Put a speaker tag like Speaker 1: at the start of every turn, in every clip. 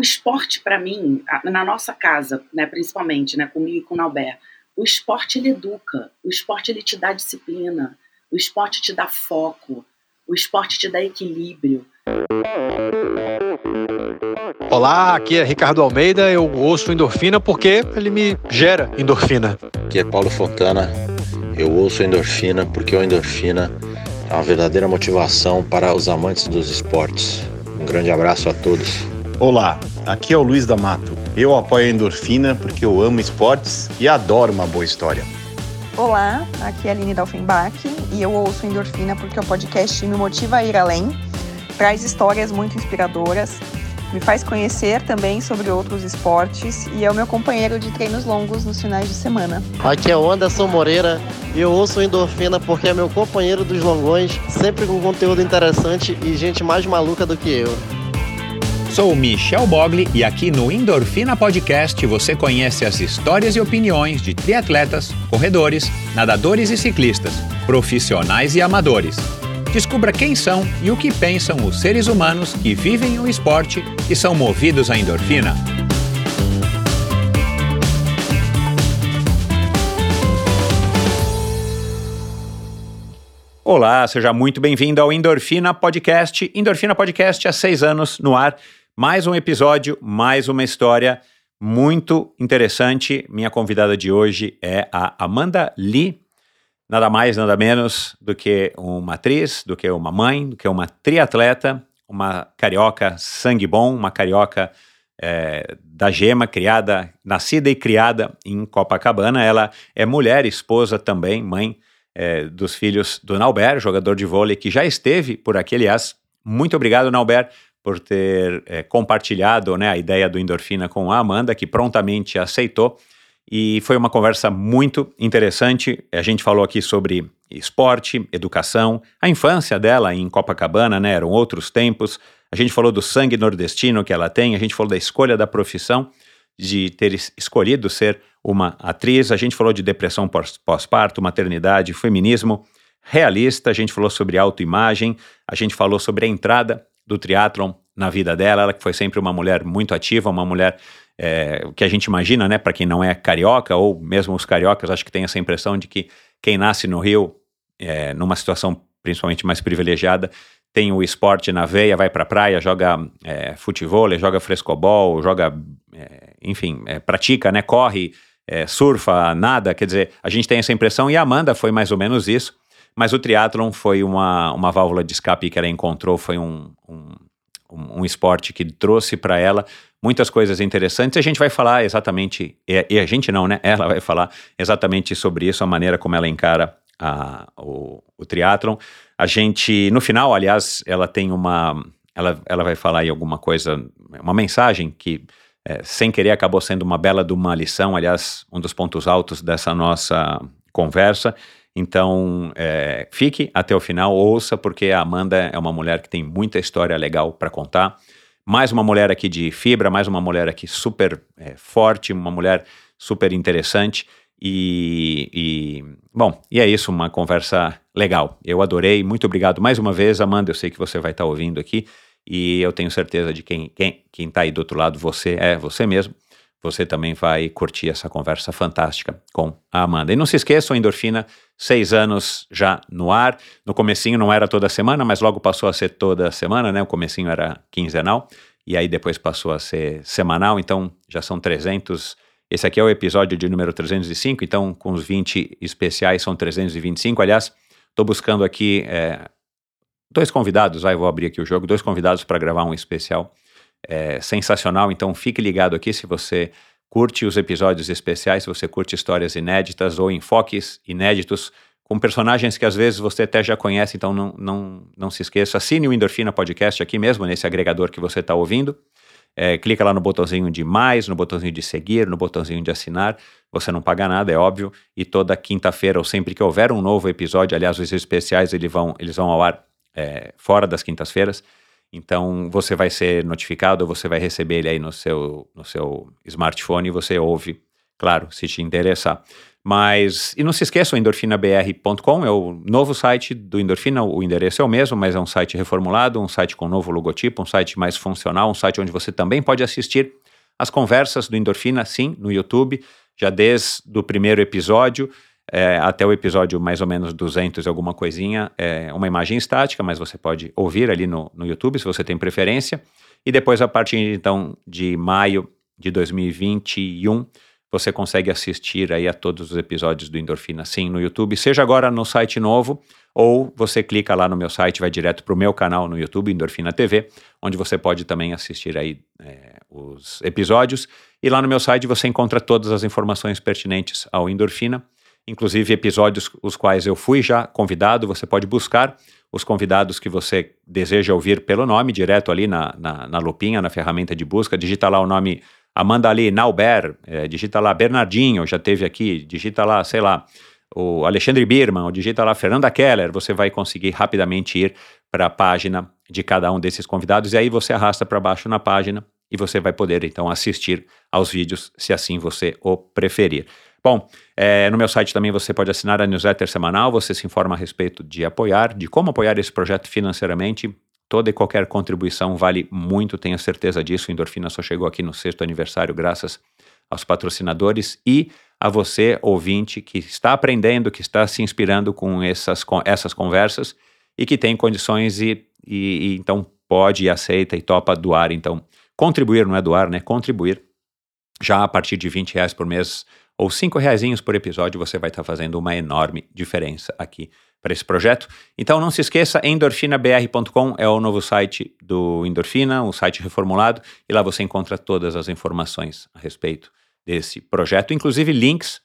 Speaker 1: o esporte, para mim, na nossa casa, né, principalmente, né, comigo e com o Nauber, o esporte ele educa, o esporte ele te dá disciplina, o esporte te dá foco, o esporte te dá equilíbrio.
Speaker 2: Olá, aqui é Ricardo Almeida. Eu ouço endorfina porque ele me gera endorfina.
Speaker 3: Aqui é Paulo Fontana. Eu ouço endorfina porque a endorfina é uma verdadeira motivação para os amantes dos esportes. Um grande abraço a todos.
Speaker 4: Olá, aqui é o Luiz D'Amato. Eu apoio a endorfina porque eu amo esportes e adoro uma boa história.
Speaker 5: Olá, aqui é a Aline Dalfenbach e eu ouço Endorfina porque o podcast me motiva a ir além, traz histórias muito inspiradoras, me faz conhecer também sobre outros esportes e é o meu companheiro de treinos longos nos finais de semana.
Speaker 6: Aqui é o Anderson Moreira e eu ouço Endorfina porque é meu companheiro dos longões, sempre com conteúdo interessante e gente mais maluca do que eu.
Speaker 7: Sou Michel Bogli e aqui no Endorfina Podcast você conhece as histórias e opiniões de triatletas, corredores, nadadores e ciclistas, profissionais e amadores. Descubra quem são e o que pensam os seres humanos que vivem o esporte e são movidos à endorfina. Olá, seja muito bem-vindo ao Endorfina Podcast. Endorfina Podcast há seis anos no ar mais um episódio, mais uma história muito interessante. Minha convidada de hoje é a Amanda Lee. Nada mais, nada menos do que uma atriz, do que uma mãe, do que uma triatleta, uma carioca sangue bom, uma carioca é, da gema, criada, nascida e criada em Copacabana. Ela é mulher, esposa também, mãe é, dos filhos do Nauber, jogador de vôlei que já esteve por aqui, aliás. Muito obrigado, Nauber, por ter é, compartilhado né, a ideia do endorfina com a Amanda, que prontamente aceitou. E foi uma conversa muito interessante. A gente falou aqui sobre esporte, educação, a infância dela em Copacabana, né, eram outros tempos. A gente falou do sangue nordestino que ela tem, a gente falou da escolha da profissão, de ter escolhido ser uma atriz, a gente falou de depressão pós-parto, maternidade, feminismo realista, a gente falou sobre autoimagem, a gente falou sobre a entrada do triatlon na vida dela. Ela que foi sempre uma mulher muito ativa, uma mulher é, que a gente imagina, né, para quem não é carioca, ou mesmo os cariocas, acho que tem essa impressão de que quem nasce no Rio, é, numa situação principalmente mais privilegiada, tem o esporte na veia, vai para a praia, joga é, futebol, joga frescobol, joga, é, enfim, é, pratica, né, corre, é, surfa, nada, quer dizer, a gente tem essa impressão e a Amanda foi mais ou menos isso. Mas o triatlon foi uma, uma válvula de escape que ela encontrou, foi um, um, um esporte que trouxe para ela muitas coisas interessantes. A gente vai falar exatamente, e, a gente não, né? Ela vai falar exatamente sobre isso, a maneira como ela encara a, o, o triatlon. A gente, no final, aliás, ela tem uma. Ela, ela vai falar aí alguma coisa, uma mensagem que, é, sem querer, acabou sendo uma bela de uma lição, aliás, um dos pontos altos dessa nossa conversa. Então, é, fique até o final, ouça, porque a Amanda é uma mulher que tem muita história legal para contar. Mais uma mulher aqui de fibra, mais uma mulher aqui super é, forte, uma mulher super interessante. E, e, bom, e é isso, uma conversa legal. Eu adorei, muito obrigado mais uma vez, Amanda. Eu sei que você vai estar tá ouvindo aqui e eu tenho certeza de quem quem quem está aí do outro lado, você é você mesmo você também vai curtir essa conversa fantástica com a Amanda. E não se esqueça, o Endorfina, seis anos já no ar. No comecinho não era toda semana, mas logo passou a ser toda semana, né? O comecinho era quinzenal e aí depois passou a ser semanal, então já são 300. Esse aqui é o episódio de número 305, então com os 20 especiais são 325. Aliás, estou buscando aqui é, dois convidados, vai, vou abrir aqui o jogo, dois convidados para gravar um especial é sensacional. Então fique ligado aqui se você curte os episódios especiais, se você curte histórias inéditas ou enfoques inéditos com personagens que às vezes você até já conhece, então não, não, não se esqueça. Assine o Endorfina Podcast aqui mesmo, nesse agregador que você está ouvindo. É, clica lá no botãozinho de mais, no botãozinho de seguir, no botãozinho de assinar. Você não paga nada, é óbvio. E toda quinta-feira, ou sempre que houver um novo episódio, aliás, os especiais eles vão, eles vão ao ar é, fora das quintas-feiras. Então você vai ser notificado, você vai receber ele aí no seu, no seu smartphone e você ouve, claro, se te interessar. Mas, e não se esqueçam, endorfinabr.com é o novo site do Endorfina, o endereço é o mesmo, mas é um site reformulado, um site com novo logotipo, um site mais funcional, um site onde você também pode assistir as conversas do Endorfina, sim, no YouTube, já desde o primeiro episódio é, até o episódio mais ou menos 200 e alguma coisinha, é uma imagem estática, mas você pode ouvir ali no, no YouTube, se você tem preferência. E depois, a partir então de maio de 2021, você consegue assistir aí a todos os episódios do Endorfina Sim no YouTube, seja agora no site novo, ou você clica lá no meu site, vai direto para o meu canal no YouTube, Endorfina TV, onde você pode também assistir aí é, os episódios. E lá no meu site você encontra todas as informações pertinentes ao Endorfina, inclusive episódios os quais eu fui já convidado, você pode buscar os convidados que você deseja ouvir pelo nome, direto ali na, na, na lupinha, na ferramenta de busca, digita lá o nome Amanda ali, Nauber, é, digita lá Bernardinho, já teve aqui, digita lá, sei lá, o Alexandre Birman, ou digita lá Fernanda Keller, você vai conseguir rapidamente ir para a página de cada um desses convidados, e aí você arrasta para baixo na página e você vai poder então assistir aos vídeos, se assim você o preferir. Bom, é, no meu site também você pode assinar a newsletter semanal, você se informa a respeito de apoiar, de como apoiar esse projeto financeiramente. Toda e qualquer contribuição vale muito, tenho certeza disso. Endorfina só chegou aqui no sexto aniversário graças aos patrocinadores e a você, ouvinte, que está aprendendo, que está se inspirando com essas, com essas conversas e que tem condições e, e, e então pode aceita e topa doar. Então, contribuir não é doar, né? Contribuir. Já a partir de 20 reais por mês ou 5 reais por episódio, você vai estar fazendo uma enorme diferença aqui para esse projeto. Então não se esqueça, endorfinabr.com é o novo site do Endorfina, um site reformulado, e lá você encontra todas as informações a respeito desse projeto, inclusive links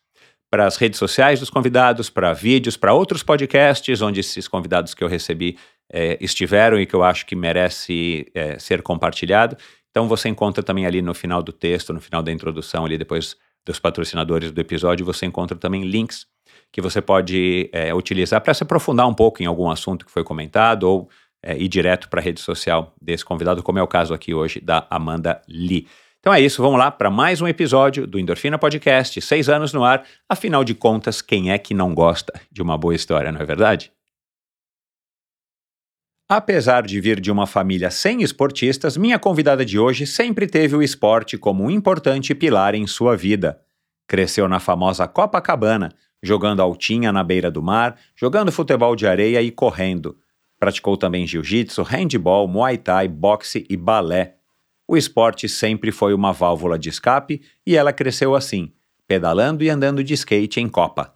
Speaker 7: para as redes sociais dos convidados, para vídeos, para outros podcasts onde esses convidados que eu recebi é, estiveram e que eu acho que merece é, ser compartilhado. Então você encontra também ali no final do texto, no final da introdução, ali depois dos patrocinadores do episódio, você encontra também links que você pode é, utilizar para se aprofundar um pouco em algum assunto que foi comentado ou é, ir direto para a rede social desse convidado, como é o caso aqui hoje da Amanda Lee. Então é isso, vamos lá para mais um episódio do Endorfina Podcast, seis anos no ar. Afinal de contas, quem é que não gosta de uma boa história, não é verdade? Apesar de vir de uma família sem esportistas, minha convidada de hoje sempre teve o esporte como um importante pilar em sua vida. Cresceu na famosa Copacabana, jogando altinha na beira do mar, jogando futebol de areia e correndo. Praticou também jiu-jitsu, handball, muay thai, boxe e balé. O esporte sempre foi uma válvula de escape e ela cresceu assim, pedalando e andando de skate em Copa.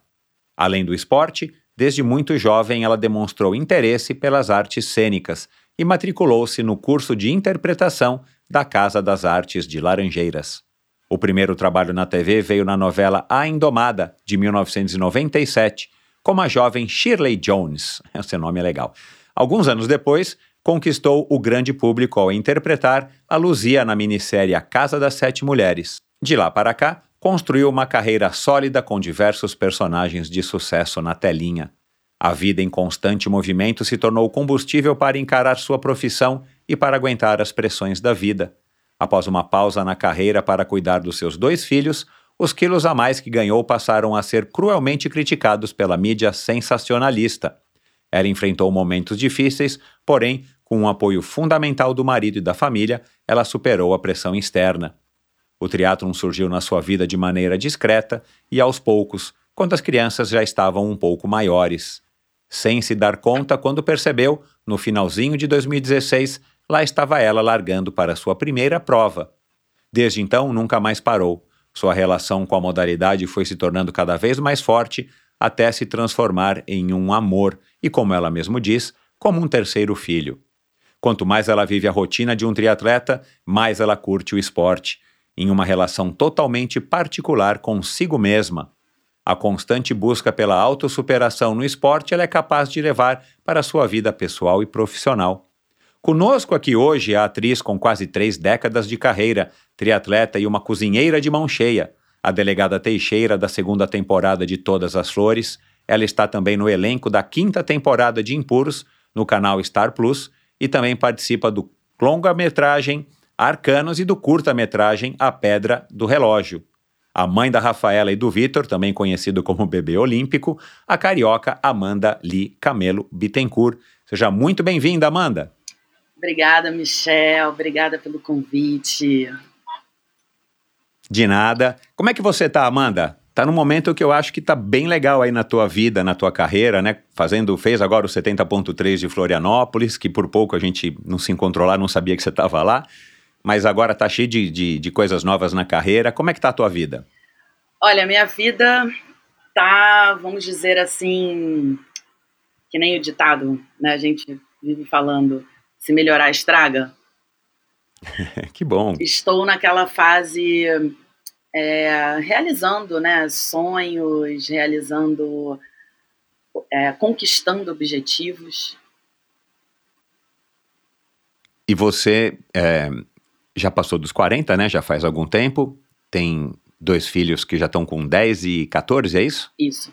Speaker 7: Além do esporte, desde muito jovem ela demonstrou interesse pelas artes cênicas e matriculou-se no curso de interpretação da Casa das Artes de Laranjeiras. O primeiro trabalho na TV veio na novela A Indomada, de 1997, como a jovem Shirley Jones. Esse nome é legal. Alguns anos depois, conquistou o grande público ao interpretar a Luzia na minissérie A Casa das Sete Mulheres. De lá para cá, construiu uma carreira sólida com diversos personagens de sucesso na telinha. A vida em constante movimento se tornou combustível para encarar sua profissão e para aguentar as pressões da vida. Após uma pausa na carreira para cuidar dos seus dois filhos, os quilos a mais que ganhou passaram a ser cruelmente criticados pela mídia sensacionalista. Ela enfrentou momentos difíceis, porém, com o um apoio fundamental do marido e da família, ela superou a pressão externa. O triatlon surgiu na sua vida de maneira discreta e aos poucos, quando as crianças já estavam um pouco maiores. Sem se dar conta, quando percebeu, no finalzinho de 2016, lá estava ela largando para sua primeira prova. Desde então, nunca mais parou. Sua relação com a modalidade foi se tornando cada vez mais forte até se transformar em um amor e, como ela mesmo diz, como um terceiro filho. Quanto mais ela vive a rotina de um triatleta, mais ela curte o esporte, em uma relação totalmente particular consigo mesma. A constante busca pela autossuperação no esporte ela é capaz de levar para a sua vida pessoal e profissional. Conosco aqui hoje a atriz com quase três décadas de carreira, triatleta e uma cozinheira de mão cheia, a delegada Teixeira da segunda temporada de Todas as Flores. Ela está também no elenco da quinta temporada de Impuros, no canal Star Plus, e também participa do longa-metragem Arcanos e do curta-metragem A Pedra do Relógio. a mãe da Rafaela e do Vitor, também conhecido como bebê olímpico, a carioca Amanda Lee Camelo Bittencourt. Seja muito bem-vinda, Amanda.
Speaker 1: Obrigada, Michel. Obrigada pelo convite.
Speaker 7: De nada. Como é que você tá, Amanda? Tá num momento que eu acho que tá bem legal aí na tua vida, na tua carreira, né? Fazendo, fez agora o 70.3 de Florianópolis, que por pouco a gente não se encontrou lá, não sabia que você estava lá, mas agora tá cheio de, de, de, coisas novas na carreira. Como é que tá a tua vida?
Speaker 1: Olha, minha vida tá, vamos dizer assim, que nem o ditado, né? A gente vive falando, se melhorar, estraga.
Speaker 7: que bom.
Speaker 1: Estou naquela fase é, realizando né, sonhos, realizando, é, conquistando objetivos.
Speaker 7: E você é, já passou dos 40, né? Já faz algum tempo. Tem dois filhos que já estão com 10 e 14, é isso?
Speaker 1: Isso.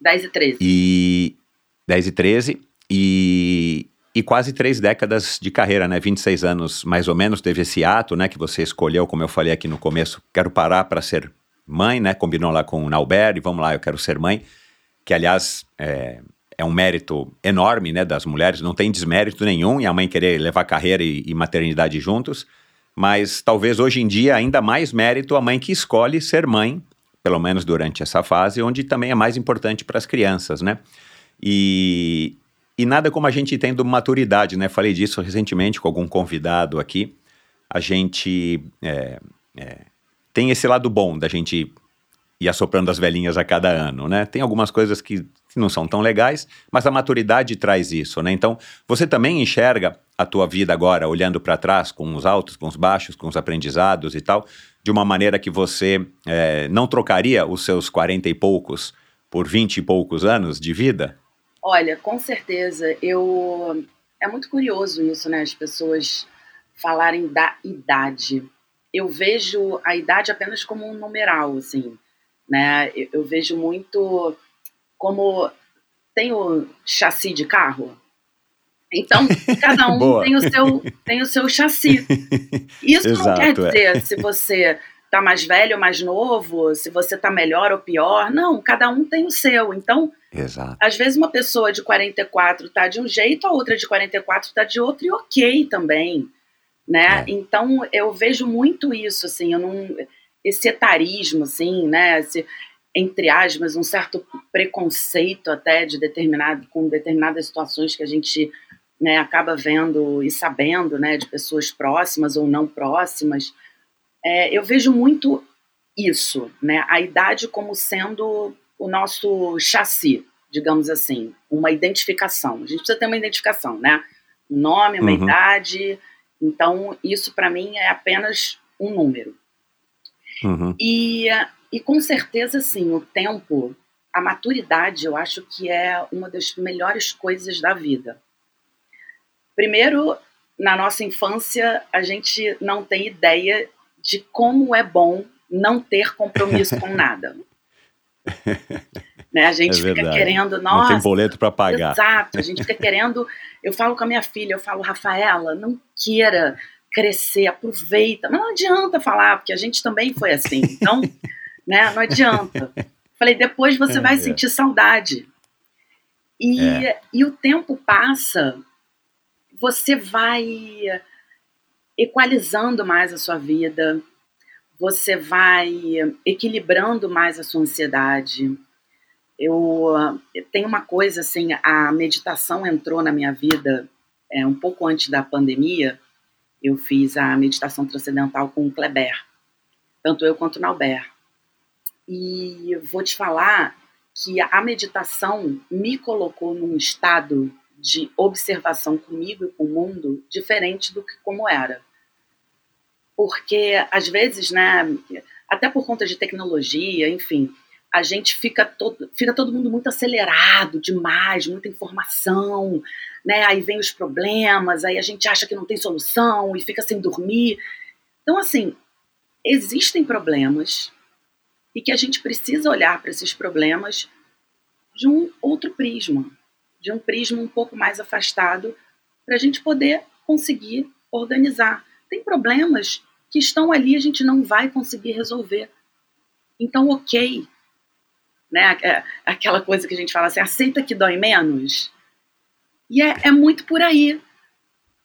Speaker 1: 10 e 13.
Speaker 7: E 10 e 13. E, e quase três décadas de carreira, né? 26 anos mais ou menos, teve esse ato, né? Que você escolheu, como eu falei aqui no começo, quero parar para ser mãe, né? Combinou lá com o Nauber e vamos lá, eu quero ser mãe. Que, aliás, é, é um mérito enorme, né? Das mulheres, não tem desmérito nenhum e a mãe querer levar carreira e, e maternidade juntos. Mas talvez hoje em dia ainda mais mérito a mãe que escolhe ser mãe, pelo menos durante essa fase, onde também é mais importante para as crianças, né? E, e nada como a gente tendo maturidade, né? Falei disso recentemente com algum convidado aqui. A gente é, é, tem esse lado bom da gente ir assoprando as velhinhas a cada ano, né? Tem algumas coisas que não são tão legais, mas a maturidade traz isso, né? Então, você também enxerga a tua vida agora, olhando para trás, com os altos, com os baixos, com os aprendizados e tal, de uma maneira que você é, não trocaria os seus quarenta e poucos por vinte e poucos anos de vida?
Speaker 1: Olha, com certeza. Eu é muito curioso isso, né? As pessoas falarem da idade. Eu vejo a idade apenas como um numeral, assim, né? Eu, eu vejo muito como tem o chassi de carro. Então, cada um tem o seu tem o seu chassi. Isso Exato, não quer é. dizer é. se você tá mais velho ou mais novo, se você tá melhor ou pior. Não, cada um tem o seu. Então,
Speaker 7: Exato.
Speaker 1: às vezes uma pessoa de 44 tá de um jeito, a outra de 44 tá de outro e ok também, né? É. Então, eu vejo muito isso, assim, eu não esse etarismo, assim, né? Esse, entre aspas, um certo preconceito até de determinado com determinadas situações que a gente né, acaba vendo e sabendo, né, de pessoas próximas ou não próximas é, eu vejo muito isso, né? A idade como sendo o nosso chassi, digamos assim, uma identificação. A gente precisa ter uma identificação, né? Um nome, uma uhum. idade. Então, isso para mim é apenas um número.
Speaker 7: Uhum.
Speaker 1: E, e com certeza, sim, o tempo, a maturidade, eu acho que é uma das melhores coisas da vida. Primeiro, na nossa infância, a gente não tem ideia de como é bom não ter compromisso com nada. né? A gente é fica querendo, nossa.
Speaker 7: Não tem boleto para pagar.
Speaker 1: Exato, a gente fica querendo. Eu falo com a minha filha, eu falo, Rafaela, não queira crescer, aproveita. Mas não adianta falar, porque a gente também foi assim. Então, né, não adianta. Falei, depois você vai é. sentir saudade. E, é. e o tempo passa, você vai equalizando mais a sua vida, você vai equilibrando mais a sua ansiedade. Eu, eu tenho uma coisa assim, a meditação entrou na minha vida é, um pouco antes da pandemia. Eu fiz a meditação transcendental com o Kleber, tanto eu quanto o Nauber. E vou te falar que a meditação me colocou num estado de observação comigo e com o mundo diferente do que como era porque às vezes, né, até por conta de tecnologia, enfim, a gente fica todo, fica todo mundo muito acelerado demais, muita informação, né? Aí vem os problemas, aí a gente acha que não tem solução e fica sem dormir. Então, assim, existem problemas e que a gente precisa olhar para esses problemas de um outro prisma, de um prisma um pouco mais afastado, para a gente poder conseguir organizar. Tem problemas que estão ali a gente não vai conseguir resolver. Então, ok. Né? É, aquela coisa que a gente fala assim, aceita que dói menos. E é, é muito por aí.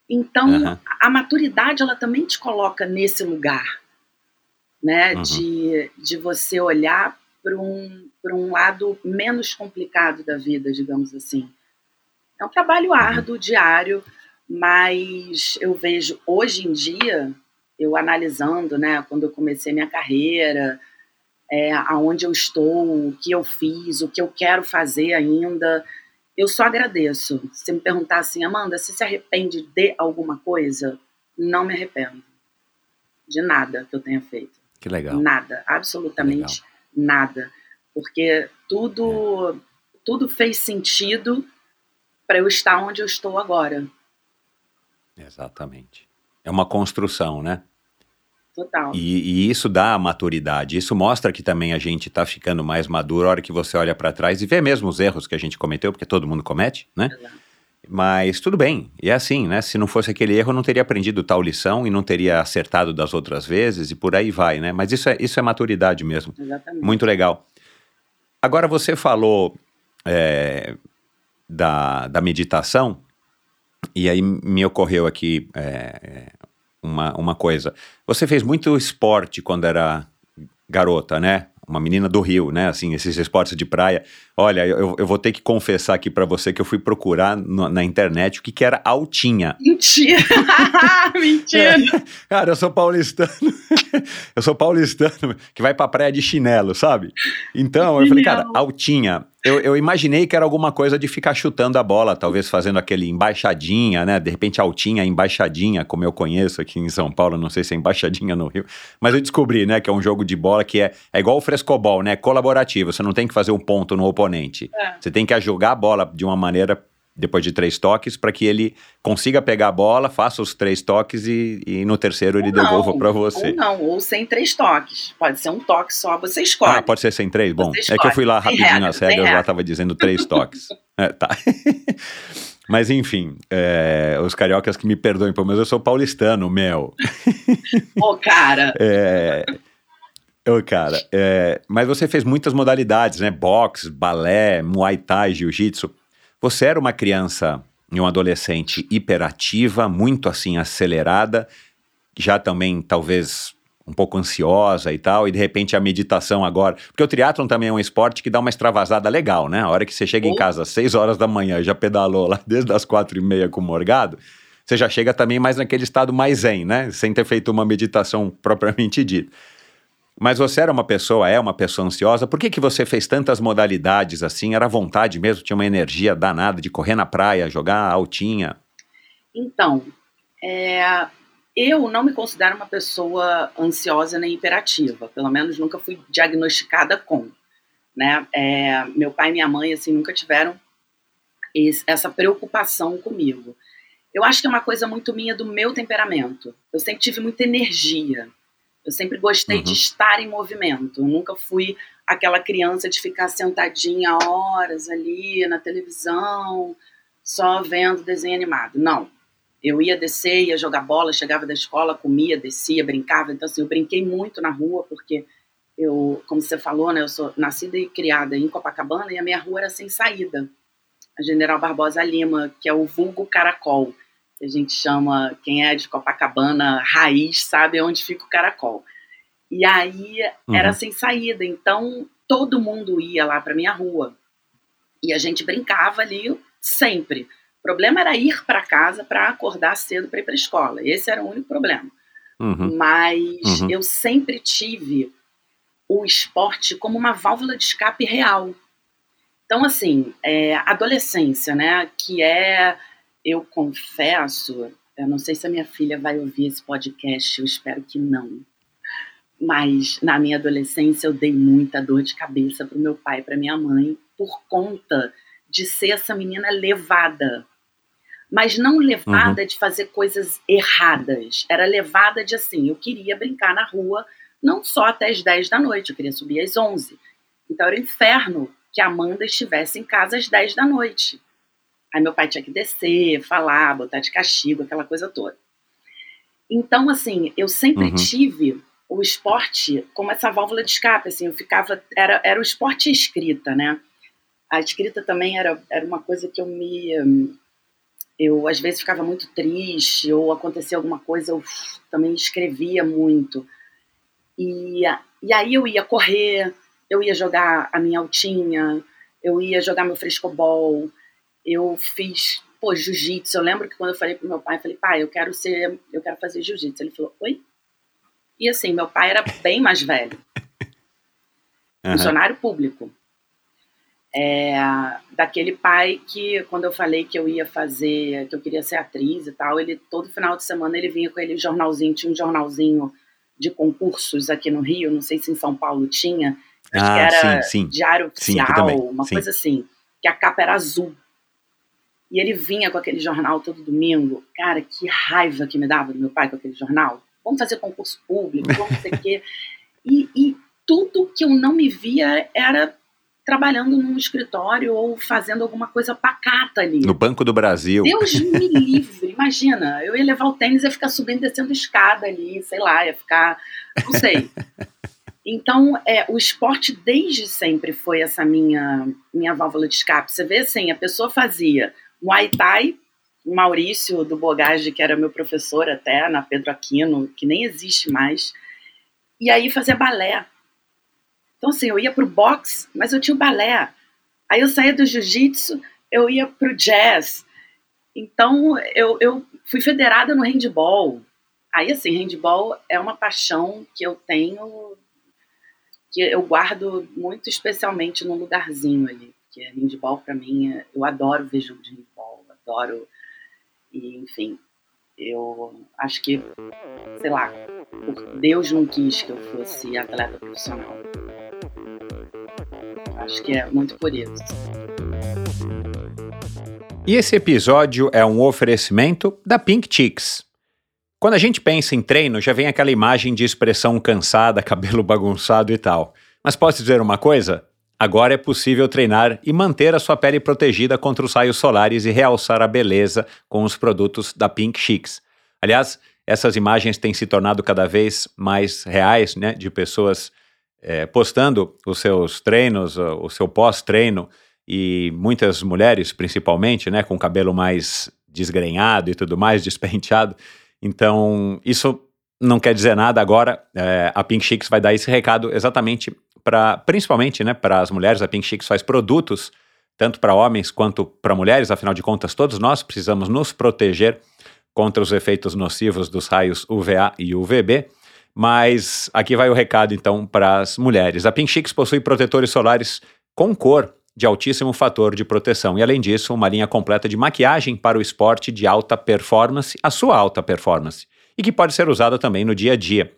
Speaker 1: Então, uhum. a maturidade, ela também te coloca nesse lugar, né? Uhum. De, de você olhar para um, um lado menos complicado da vida, digamos assim. É um trabalho uhum. árduo, diário, mas eu vejo hoje em dia, eu analisando, né, quando eu comecei minha carreira, é, aonde eu estou, o que eu fiz, o que eu quero fazer ainda, eu só agradeço. Se me perguntar assim, Amanda, você se arrepende de alguma coisa? Não me arrependo. De nada que eu tenha feito.
Speaker 7: Que legal.
Speaker 1: Nada, absolutamente legal. nada. Porque tudo, é. tudo fez sentido para eu estar onde eu estou agora.
Speaker 7: Exatamente. É uma construção, né?
Speaker 1: Total.
Speaker 7: E, e, isso dá maturidade. Isso mostra que também a gente está ficando mais maduro a hora que você olha para trás e vê mesmo os erros que a gente cometeu, porque todo mundo comete, né? Exato. Mas tudo bem, e é assim, né? Se não fosse aquele erro, eu não teria aprendido tal lição e não teria acertado das outras vezes e por aí vai, né? Mas isso é, isso é maturidade mesmo.
Speaker 1: Exatamente.
Speaker 7: Muito legal. Agora você falou é, da, da meditação, e aí me ocorreu aqui é, uma, uma coisa. Você fez muito esporte quando era garota, né? Uma menina do Rio, né? Assim, esses esportes de praia. Olha, eu, eu vou ter que confessar aqui para você que eu fui procurar no, na internet o que, que era altinha.
Speaker 1: Mentira! Mentira! É,
Speaker 7: cara, eu sou paulistano. eu sou paulistano que vai pra praia de chinelo, sabe? Então, eu falei, cara, altinha. Eu, eu, imaginei que era alguma coisa de ficar chutando a bola, talvez fazendo aquele embaixadinha, né? De repente altinha, embaixadinha, como eu conheço aqui em São Paulo, não sei se é embaixadinha no Rio. Mas eu descobri, né, que é um jogo de bola que é, é igual o frescobol, né? Colaborativo. Você não tem que fazer um ponto no oponente. É. Você tem que jogar a bola de uma maneira depois de três toques, para que ele consiga pegar a bola, faça os três toques e, e no terceiro ele não, devolva para você.
Speaker 1: Ou não, ou sem três toques. Pode ser um toque só, você escolhe. Ah,
Speaker 7: pode ser sem três? Bom, é que eu fui lá rapidinho regra, nas regras, lá estava dizendo três toques. é, tá. Mas enfim, é, os cariocas que me perdoem, mas eu sou paulistano, meu.
Speaker 1: Ô, cara.
Speaker 7: é, Ô, cara, é, mas você fez muitas modalidades, né? Boxe, balé, muay thai, jiu-jitsu. Você era uma criança e um adolescente hiperativa, muito assim acelerada, já também talvez um pouco ansiosa e tal, e de repente a meditação agora. Porque o triatlon também é um esporte que dá uma extravasada legal, né? A hora que você chega em casa às 6 horas da manhã e já pedalou lá desde as quatro e meia com o morgado, você já chega também mais naquele estado mais zen, né? Sem ter feito uma meditação propriamente dita. Mas você era uma pessoa, é uma pessoa ansiosa. Por que, que você fez tantas modalidades assim? Era vontade mesmo? Tinha uma energia danada de correr na praia, jogar altinha?
Speaker 1: Então, é, eu não me considero uma pessoa ansiosa nem hiperativa. Pelo menos nunca fui diagnosticada com. Né? É, meu pai e minha mãe assim nunca tiveram esse, essa preocupação comigo. Eu acho que é uma coisa muito minha do meu temperamento. Eu sempre tive muita energia. Eu sempre gostei uhum. de estar em movimento. Eu nunca fui aquela criança de ficar sentadinha horas ali na televisão, só vendo desenho animado. Não. Eu ia descer, ia jogar bola, chegava da escola, comia, descia, brincava. Então, assim, eu brinquei muito na rua, porque eu, como você falou, né, eu sou nascida e criada em Copacabana e a minha rua era sem saída. A General Barbosa Lima, que é o vulgo caracol que a gente chama, quem é de Copacabana, raiz, sabe onde fica o caracol. E aí uhum. era sem saída, então todo mundo ia lá para minha rua. E a gente brincava ali sempre. O problema era ir para casa para acordar cedo para ir para a escola. Esse era o único problema. Uhum. Mas uhum. eu sempre tive o esporte como uma válvula de escape real. Então, assim, é, adolescência, né, que é eu confesso, eu não sei se a minha filha vai ouvir esse podcast, eu espero que não. Mas na minha adolescência eu dei muita dor de cabeça para o meu pai e para minha mãe por conta de ser essa menina levada. Mas não levada uhum. de fazer coisas erradas. Era levada de assim, eu queria brincar na rua não só até as 10 da noite, eu queria subir às 11. Então era o inferno que a Amanda estivesse em casa às 10 da noite. Aí meu pai tinha que descer, falar, botar de castigo, aquela coisa toda. Então, assim, eu sempre uhum. tive o esporte como essa válvula de escape, assim, eu ficava, era, era o esporte e escrita, né? A escrita também era, era uma coisa que eu me, eu às vezes ficava muito triste ou acontecia alguma coisa, eu também escrevia muito. E, e aí eu ia correr, eu ia jogar a minha altinha, eu ia jogar meu frescobol, eu fiz, pô, jiu-jitsu. Eu lembro que quando eu falei pro meu pai, eu falei, pai, eu quero ser, eu quero fazer jiu-jitsu. Ele falou, oi? E assim, meu pai era bem mais velho. Uhum. Funcionário público. É, daquele pai que, quando eu falei que eu ia fazer, que eu queria ser atriz e tal, ele todo final de semana ele vinha com aquele jornalzinho, tinha um jornalzinho de concursos aqui no Rio, não sei se em São Paulo tinha, acho ah, que era sim, sim. Diário Oficial, sim, uma coisa assim, que a capa era azul. E ele vinha com aquele jornal todo domingo. Cara, que raiva que me dava do meu pai com aquele jornal vamos fazer concurso público, vamos sei o quê. E, e tudo que eu não me via era trabalhando num escritório ou fazendo alguma coisa pacata ali.
Speaker 7: No Banco do Brasil.
Speaker 1: Deus me livre, imagina. Eu ia levar o tênis e ia ficar subindo e descendo escada ali, sei lá, ia ficar. Não sei. Então, é, o esporte desde sempre foi essa minha, minha válvula de escape. Você vê assim, a pessoa fazia Muay Thai Maurício do Bogage, que era meu professor até, na Pedro Aquino, que nem existe mais, e aí fazia balé. Então, assim, eu ia pro boxe, mas eu tinha o balé. Aí eu saía do jiu-jitsu, eu ia pro jazz. Então, eu, eu fui federada no handball. Aí, assim, handball é uma paixão que eu tenho, que eu guardo muito especialmente num lugarzinho ali. Porque handball, para mim, é, eu adoro ver jogo de handball, adoro e, enfim, eu acho que, sei lá, Deus não quis que eu fosse atleta profissional. Acho que é muito por isso.
Speaker 7: E esse episódio é um oferecimento da Pink Chicks. Quando a gente pensa em treino, já vem aquela imagem de expressão cansada, cabelo bagunçado e tal. Mas posso dizer uma coisa? Agora é possível treinar e manter a sua pele protegida contra os raios solares e realçar a beleza com os produtos da Pink Chicks. Aliás, essas imagens têm se tornado cada vez mais reais, né, de pessoas é, postando os seus treinos, o seu pós-treino, e muitas mulheres, principalmente, né, com cabelo mais desgrenhado e tudo mais, despenteado. Então, isso não quer dizer nada agora. É, a Pink Chicks vai dar esse recado exatamente para principalmente né, para as mulheres, a Pink Chicks faz produtos tanto para homens quanto para mulheres, afinal de contas, todos nós precisamos nos proteger contra os efeitos nocivos dos raios UVA e UVB. Mas aqui vai o recado então para as mulheres. A Pink Chicks possui protetores solares com cor de altíssimo fator de proteção e, além disso, uma linha completa de maquiagem para o esporte de alta performance, a sua alta performance, e que pode ser usada também no dia a dia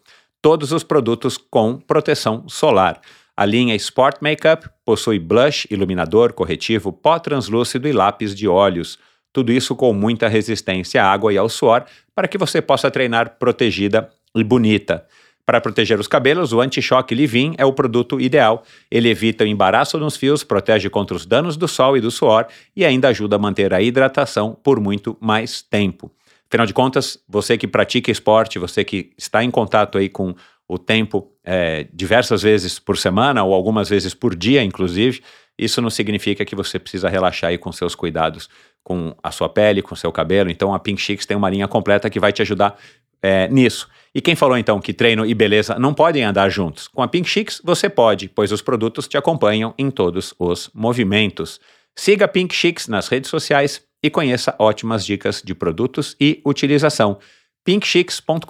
Speaker 7: todos os produtos com proteção solar. A linha Sport Makeup possui blush, iluminador, corretivo, pó translúcido e lápis de olhos. Tudo isso com muita resistência à água e ao suor para que você possa treinar protegida e bonita. Para proteger os cabelos, o anti-choque Livin é o produto ideal. Ele evita o embaraço nos fios, protege contra os danos do sol e do suor e ainda ajuda a manter a hidratação por muito mais tempo. Afinal de contas, você que pratica esporte, você que está em contato aí com o tempo é, diversas vezes por semana ou algumas vezes por dia, inclusive, isso não significa que você precisa relaxar aí com seus cuidados com a sua pele, com seu cabelo. Então a Pink Chicks tem uma linha completa que vai te ajudar é, nisso. E quem falou então que treino e beleza não podem andar juntos? Com a Pink Chicks você pode, pois os produtos te acompanham em todos os movimentos. Siga a Pink Chicks nas redes sociais e conheça ótimas dicas de produtos e utilização. pinkchicks.com.br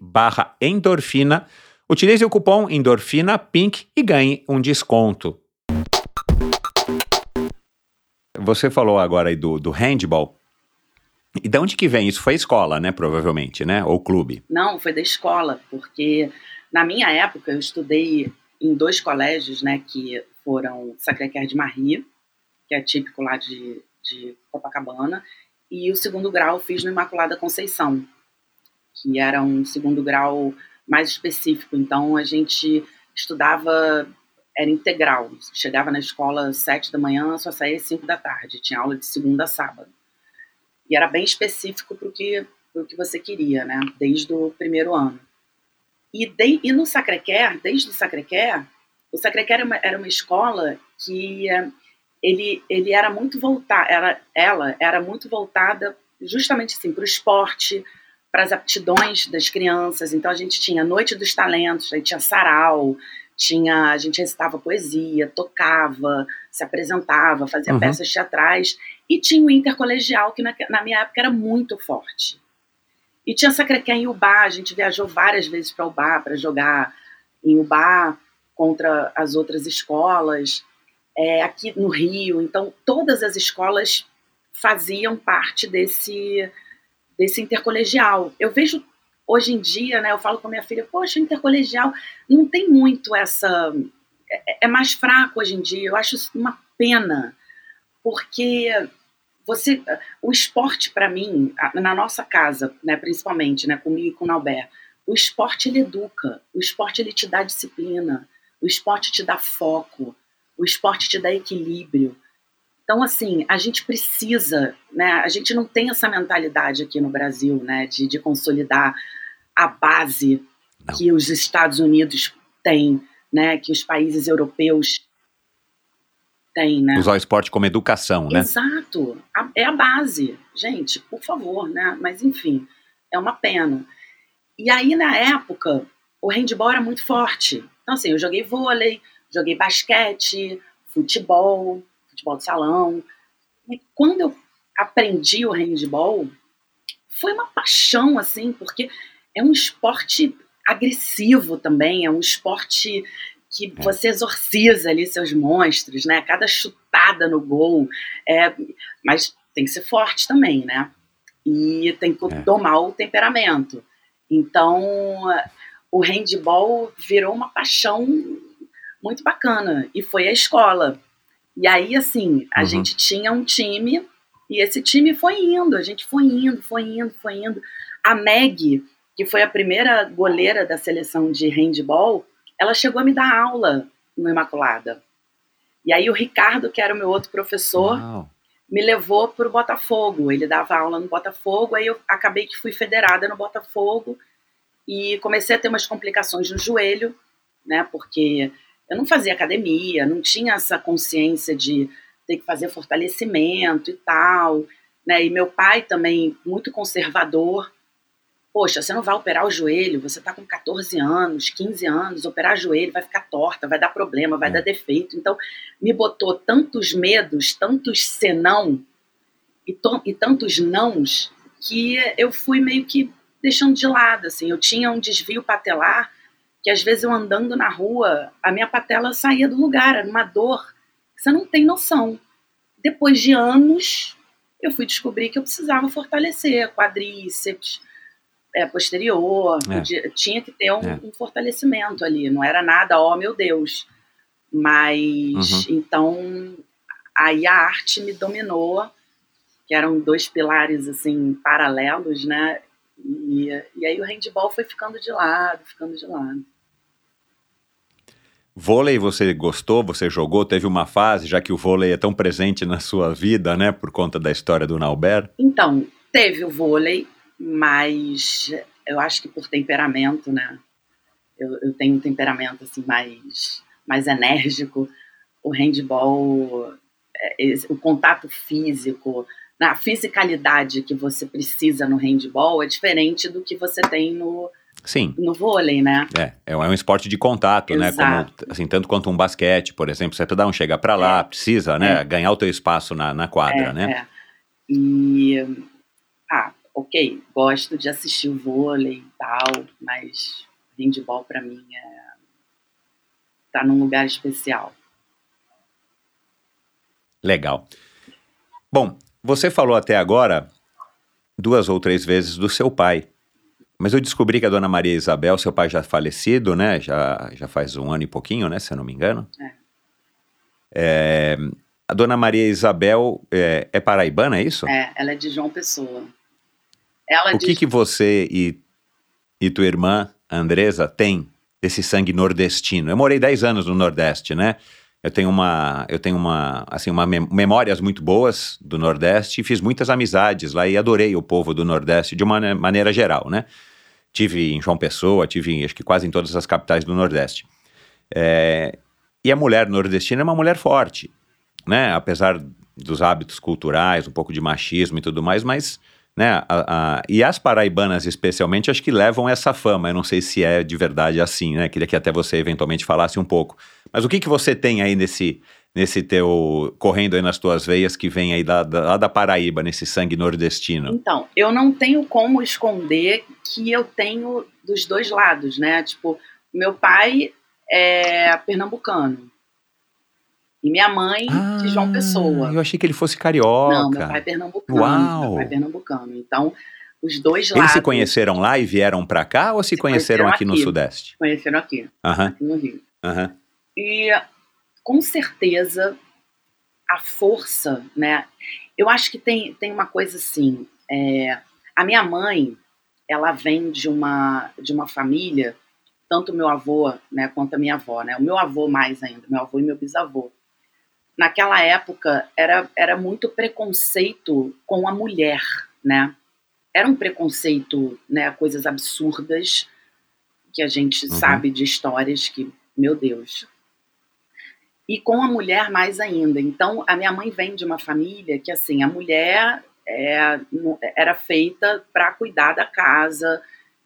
Speaker 7: barra endorfina. Utilize o cupom endorfina pink e ganhe um desconto. Você falou agora aí do, do handball. E de onde que vem? Isso foi escola, né? Provavelmente, né? Ou clube?
Speaker 1: Não, foi da escola, porque na minha época eu estudei em dois colégios, né? Que foram Sacré-Cœur de Marie, que é típico lá de, de Copacabana, e o segundo grau fiz no Imaculada Conceição, que era um segundo grau mais específico. Então a gente estudava, era integral. Chegava na escola às sete da manhã, só saía às cinco da tarde. Tinha aula de segunda a sábado. E era bem específico para o que, que você queria, né? Desde o primeiro ano. E, de, e no Sacré-Cœur, desde o Sacré-Cœur, o Sacré-Cœur era, era uma, escola que uh, ele, ele era muito voltada, era, ela era muito voltada justamente assim para o esporte, para as aptidões das crianças. Então a gente tinha Noite dos Talentos, aí tinha sarau, tinha a gente recitava poesia, tocava, se apresentava, fazia uhum. peças teatrais e tinha o intercolegial que na, na minha época era muito forte. E tinha Sacrequé em Ubá, a gente viajou várias vezes para Ubá para jogar em Ubá contra as outras escolas, é, aqui no Rio. Então todas as escolas faziam parte desse desse intercolegial. Eu vejo hoje em dia, né, eu falo com a minha filha, poxa, intercolegial não tem muito essa. É, é mais fraco hoje em dia. Eu acho uma pena, porque você, o esporte para mim, na nossa casa, né, principalmente, né, comigo e com o Nauber, o esporte ele educa, o esporte ele te dá disciplina, o esporte te dá foco, o esporte te dá equilíbrio. Então, assim, a gente precisa, né? A gente não tem essa mentalidade aqui no Brasil, né? De, de consolidar a base não. que os Estados Unidos têm, né? Que os países europeus têm, né?
Speaker 7: Usar o esporte como educação, né?
Speaker 1: Exato. A, é a base. Gente, por favor, né? Mas, enfim, é uma pena. E aí, na época, o handball era muito forte. Então, assim, eu joguei vôlei, joguei basquete, futebol, futebol de salão. E quando eu aprendi o handball, foi uma paixão, assim, porque é um esporte agressivo também, é um esporte que é. você exorciza ali seus monstros, né? Cada chutada no gol, é, mas tem que ser forte também, né? E tem que é. domar o temperamento. Então, o handball virou uma paixão muito bacana e foi a escola. E aí, assim, a uhum. gente tinha um time e esse time foi indo, a gente foi indo, foi indo, foi indo. A Meg, que foi a primeira goleira da seleção de handball, ela chegou a me dar aula no Imaculada. E aí o Ricardo, que era o meu outro professor, Uau. me levou para o Botafogo. Ele dava aula no Botafogo, aí eu acabei que fui federada no Botafogo e comecei a ter umas complicações no joelho, né? Porque eu não fazia academia, não tinha essa consciência de ter que fazer fortalecimento e tal, né? E meu pai também muito conservador. Poxa, você não vai operar o joelho, você tá com 14 anos, 15 anos, operar joelho vai ficar torta, vai dar problema, vai é. dar defeito. Então, me botou tantos medos, tantos senão e, e tantos nãos que eu fui meio que deixando de lado, assim. Eu tinha um desvio patelar que às vezes eu andando na rua, a minha patela saía do lugar, era uma dor que você não tem noção. Depois de anos, eu fui descobrir que eu precisava fortalecer quadríceps, é, posterior, é. Podia, tinha que ter um, é. um, fortalecimento ali, não era nada, ó oh, meu Deus. Mas, uhum. então, aí a arte me dominou, que eram dois pilares, assim, paralelos, né? E, e aí o handball foi ficando de lado, ficando de lado.
Speaker 7: Vôlei você gostou? Você jogou? Teve uma fase, já que o vôlei é tão presente na sua vida, né? Por conta da história do Nauber?
Speaker 1: Então, teve o vôlei, mas eu acho que por temperamento, né? Eu, eu tenho um temperamento assim mais, mais enérgico. O handball, é, o contato físico, a fisicalidade que você precisa no handball é diferente do que você tem no,
Speaker 7: Sim.
Speaker 1: no vôlei, né?
Speaker 7: É, é um esporte de contato, Exato. né? Como, assim, tanto quanto um basquete, por exemplo, você dá um chega para lá, é. precisa, né? É. Ganhar o teu espaço na, na quadra,
Speaker 1: é,
Speaker 7: né?
Speaker 1: É. E, ah, ok, gosto de assistir o vôlei e tal, mas handball para mim é tá num lugar especial.
Speaker 7: Legal. Bom, você falou até agora duas ou três vezes do seu pai. Mas eu descobri que a dona Maria Isabel, seu pai já falecido, né? Já, já faz um ano e pouquinho, né? Se eu não me engano. É. É, a dona Maria Isabel é, é, paraibana, é isso?
Speaker 1: É, ela é de João Pessoa. Ela
Speaker 7: o que, que você e, e tua irmã, Andresa, tem desse sangue nordestino? Eu morei 10 anos no Nordeste, né? Eu tenho uma, eu tenho uma, assim, uma memórias muito boas do Nordeste e fiz muitas amizades lá e adorei o povo do Nordeste de uma maneira geral, né? Tive em João Pessoa, tive acho que quase em todas as capitais do Nordeste. É, e a mulher nordestina é uma mulher forte, né? Apesar dos hábitos culturais, um pouco de machismo e tudo mais, mas né? A, a, e as paraibanas, especialmente, acho que levam essa fama. Eu não sei se é de verdade assim, né? Queria que até você eventualmente falasse um pouco. Mas o que, que você tem aí nesse, nesse teu correndo aí nas tuas veias que vem aí da, da, lá da Paraíba, nesse sangue nordestino?
Speaker 1: Então, eu não tenho como esconder que eu tenho dos dois lados, né? Tipo, meu pai é pernambucano. E minha mãe ah, de João Pessoa.
Speaker 7: Eu achei que ele fosse carioca.
Speaker 1: Não, meu pai é pernambucano. Uau. Meu pai é pernambucano. Então, os dois
Speaker 7: lados. Eles se conheceram lá e vieram para cá ou se, se conheceram, conheceram aqui, aqui, no Sudeste?
Speaker 1: Conheceram aqui,
Speaker 7: uh -huh.
Speaker 1: aqui no Rio. E com certeza a força, né? Eu acho que tem, tem uma coisa assim. É, a minha mãe, ela vem de uma, de uma família, tanto meu avô né, quanto a minha avó, né? O meu avô mais ainda, meu avô e meu bisavô naquela época era, era muito preconceito com a mulher, né? Era um preconceito, né? Coisas absurdas que a gente uhum. sabe de histórias que, meu Deus. E com a mulher mais ainda. Então, a minha mãe vem de uma família que, assim, a mulher é, era feita para cuidar da casa.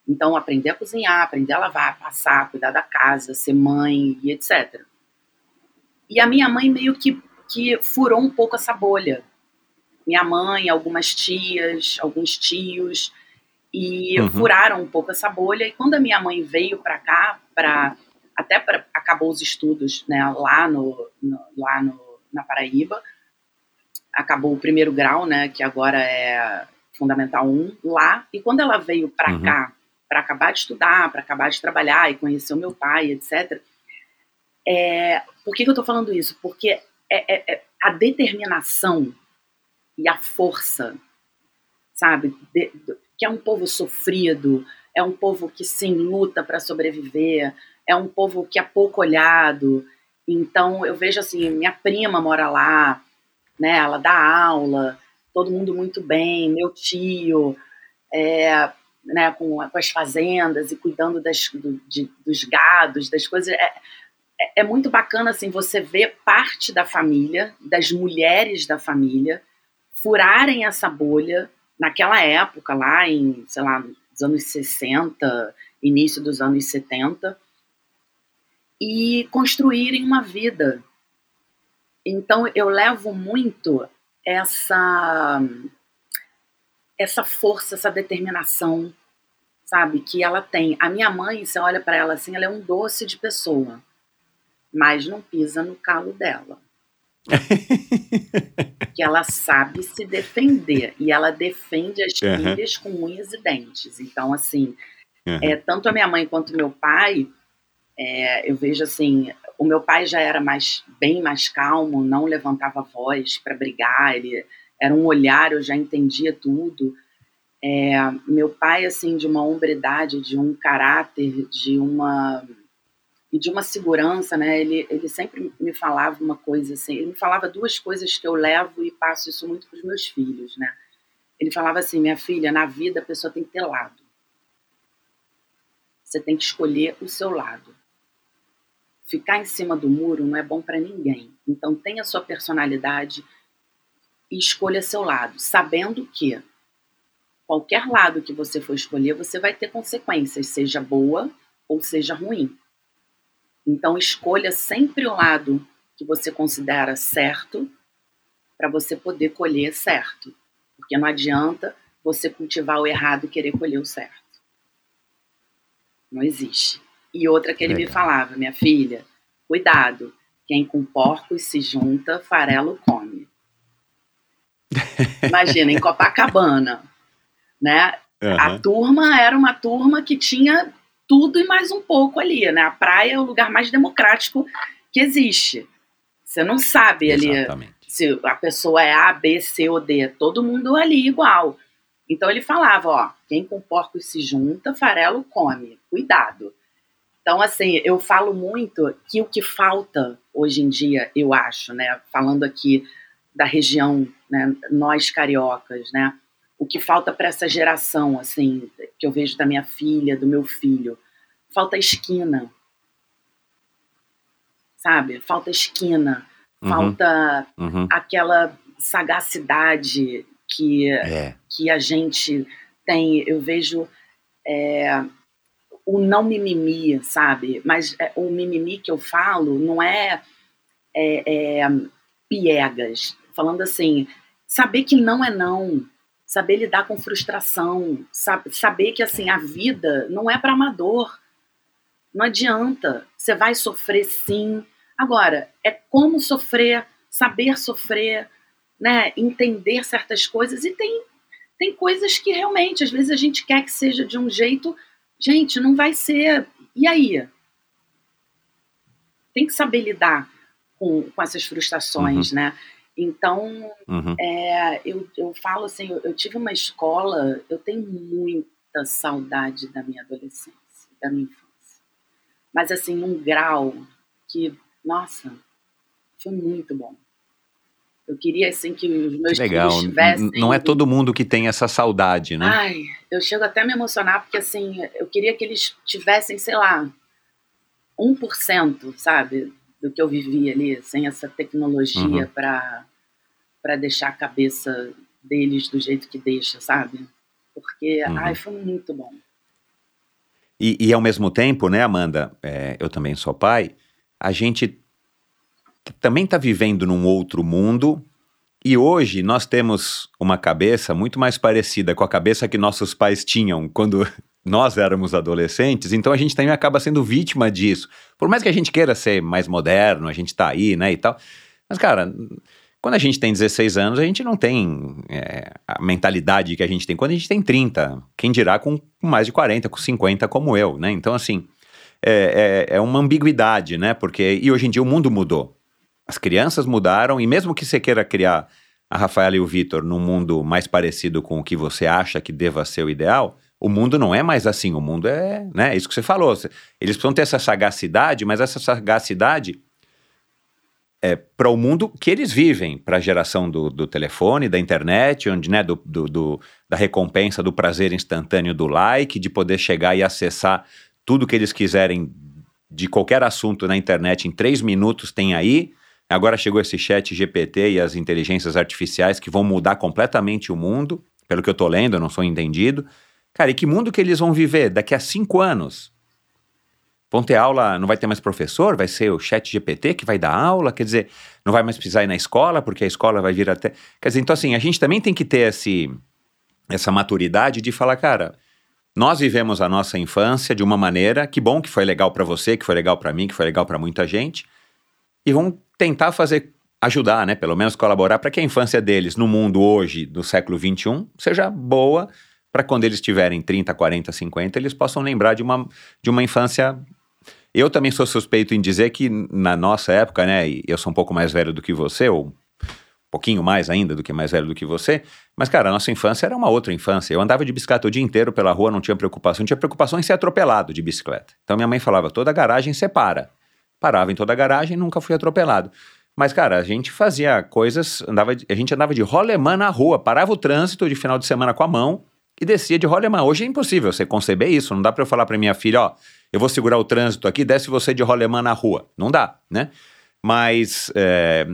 Speaker 1: Então, aprender a cozinhar, aprender a lavar, passar, cuidar da casa, ser mãe e etc. E a minha mãe meio que, que furou um pouco essa bolha. Minha mãe, algumas tias, alguns tios, e uhum. furaram um pouco essa bolha. E quando a minha mãe veio para cá, para até para acabou os estudos, né, lá no, no, lá no na Paraíba, acabou o primeiro grau, né, que agora é fundamental 1 lá. E quando ela veio para uhum. cá, para acabar de estudar, para acabar de trabalhar e conhecer o meu pai, etc. É, por que, que eu estou falando isso? Porque é, é, é, a determinação e a força, sabe, de, de, que é um povo sofrido, é um povo que sim luta para sobreviver, é um povo que é pouco olhado. Então eu vejo assim, minha prima mora lá, né? Ela dá aula, todo mundo muito bem, meu tio, é, né, com, com, as fazendas e cuidando das, do, de, dos gados, das coisas. É, é, é muito bacana assim você ver parte da família, das mulheres da família, furarem essa bolha naquela época, lá em, sei lá, nos anos 60, início dos anos 70, e construírem uma vida. Então eu levo muito essa essa força, essa determinação, sabe, que ela tem. A minha mãe, você olha para ela assim, ela é um doce de pessoa mas não pisa no calo dela. que ela sabe se defender e ela defende as uhum. filhas com unhas e dentes. Então, assim, uhum. é, tanto a minha mãe quanto meu pai, é, eu vejo assim, o meu pai já era mais bem mais calmo, não levantava voz para brigar, ele era um olhar, eu já entendia tudo. É, meu pai, assim, de uma hombridade, de um caráter, de uma e de uma segurança, né? Ele, ele sempre me falava uma coisa assim, ele me falava duas coisas que eu levo e passo isso muito para os meus filhos, né? Ele falava assim, minha filha, na vida a pessoa tem que ter lado. Você tem que escolher o seu lado. Ficar em cima do muro não é bom para ninguém. Então tenha sua personalidade e escolha seu lado, sabendo que qualquer lado que você for escolher, você vai ter consequências, seja boa ou seja ruim. Então, escolha sempre o lado que você considera certo para você poder colher certo. Porque não adianta você cultivar o errado e querer colher o certo. Não existe. E outra que ele me falava, minha filha, cuidado, quem com porcos se junta, farelo come. Imagina, em Copacabana, né? Uhum. A turma era uma turma que tinha tudo e mais um pouco ali, né? A praia é o lugar mais democrático que existe. Você não sabe ali Exatamente. se a pessoa é A, B, C ou D. Todo mundo ali igual. Então ele falava, ó, quem com porcos se junta, farelo come. Cuidado. Então, assim, eu falo muito que o que falta hoje em dia, eu acho, né? Falando aqui da região, né, nós cariocas, né? o que falta para essa geração, assim, que eu vejo da minha filha, do meu filho. Falta esquina. Sabe? Falta esquina. Uhum. Falta uhum. aquela sagacidade que, é. que a gente tem. Eu vejo é, o não mimimi, sabe? Mas é, o mimimi que eu falo não é, é, é piegas. Falando assim, saber que não é não saber lidar com frustração, sabe, saber que assim a vida não é para amador. Não adianta, você vai sofrer sim. Agora, é como sofrer, saber sofrer, né, entender certas coisas e tem tem coisas que realmente às vezes a gente quer que seja de um jeito, gente, não vai ser. E aí? Tem que saber lidar com, com essas frustrações, uhum. né? Então, uhum. é, eu, eu falo assim, eu, eu, tive uma escola, eu tenho muita saudade da minha adolescência, da minha infância. Mas assim, num grau que, nossa, foi muito bom. Eu queria assim que os meus
Speaker 7: Legal. filhos tivessem. Não é todo mundo que tem essa saudade, né?
Speaker 1: Ai, eu chego até a me emocionar porque assim, eu queria que eles tivessem, sei lá, 1%, sabe, do que eu vivi ali, sem essa tecnologia uhum. para para deixar a cabeça deles do jeito que deixa, sabe? Porque, uhum. ai, foi muito bom.
Speaker 7: E, e, ao mesmo tempo, né, Amanda, é, eu também sou pai, a gente também está vivendo num outro mundo e hoje nós temos uma cabeça muito mais parecida com a cabeça que nossos pais tinham quando nós éramos adolescentes, então a gente também acaba sendo vítima disso. Por mais que a gente queira ser mais moderno, a gente tá aí, né, e tal. Mas, cara, quando a gente tem 16 anos, a gente não tem é, a mentalidade que a gente tem quando a gente tem 30. Quem dirá com mais de 40, com 50, como eu, né? Então, assim, é, é, é uma ambiguidade, né? Porque, e hoje em dia o mundo mudou. As crianças mudaram, e mesmo que você queira criar a Rafaela e o Vitor num mundo mais parecido com o que você acha que deva ser o ideal, o mundo não é mais assim. O mundo é, né? Isso que você falou. Eles precisam ter essa sagacidade, mas essa sagacidade é, para o mundo que eles vivem, para a geração do, do, telefone, da internet, onde, né, do, do, do, da recompensa, do prazer instantâneo do like, de poder chegar e acessar tudo que eles quiserem de qualquer assunto na internet em três minutos tem aí. Agora chegou esse chat GPT e as inteligências artificiais que vão mudar completamente o mundo, pelo que eu estou lendo, eu não sou entendido. Cara, e que mundo que eles vão viver daqui a cinco anos? Vão ter aula, não vai ter mais professor, vai ser o chat GPT que vai dar aula, quer dizer, não vai mais precisar ir na escola, porque a escola vai vir até. Quer dizer, então assim, a gente também tem que ter esse, essa maturidade de falar, cara, nós vivemos a nossa infância de uma maneira, que bom que foi legal para você, que foi legal para mim, que foi legal para muita gente, e vamos tentar fazer, ajudar, né, pelo menos colaborar para que a infância deles no mundo hoje, do século 21, seja boa, para quando eles tiverem 30, 40, 50, eles possam lembrar de uma, de uma infância eu também sou suspeito em dizer que na nossa época, né, eu sou um pouco mais velho do que você, ou um pouquinho mais ainda do que mais velho do que você, mas cara, a nossa infância era uma outra infância. Eu andava de bicicleta o dia inteiro pela rua, não tinha preocupação, não tinha preocupação em ser atropelado de bicicleta. Então minha mãe falava: toda garagem separa. Parava em toda garagem, nunca fui atropelado. Mas, cara, a gente fazia coisas, andava, a gente andava de rolemã na rua, parava o trânsito de final de semana com a mão e descia de rolemã. Hoje é impossível você conceber isso, não dá para eu falar para minha filha, ó, eu vou segurar o trânsito aqui, desce você de rolemã na rua. Não dá, né? Mas é,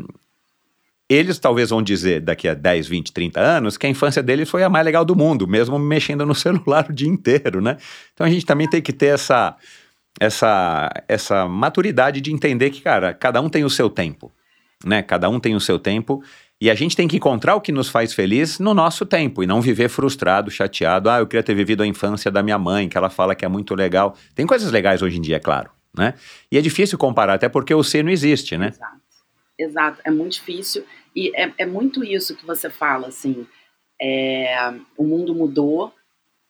Speaker 7: eles talvez vão dizer daqui a 10, 20, 30 anos que a infância deles foi a mais legal do mundo, mesmo mexendo no celular o dia inteiro, né? Então a gente também tem que ter essa, essa, essa maturidade de entender que, cara, cada um tem o seu tempo, né? Cada um tem o seu tempo e a gente tem que encontrar o que nos faz feliz no nosso tempo e não viver frustrado, chateado. Ah, eu queria ter vivido a infância da minha mãe, que ela fala que é muito legal. Tem coisas legais hoje em dia, é claro, né? E é difícil comparar, até porque o C não existe, né?
Speaker 1: Exato, exato. É muito difícil e é, é muito isso que você fala, assim. É, o mundo mudou,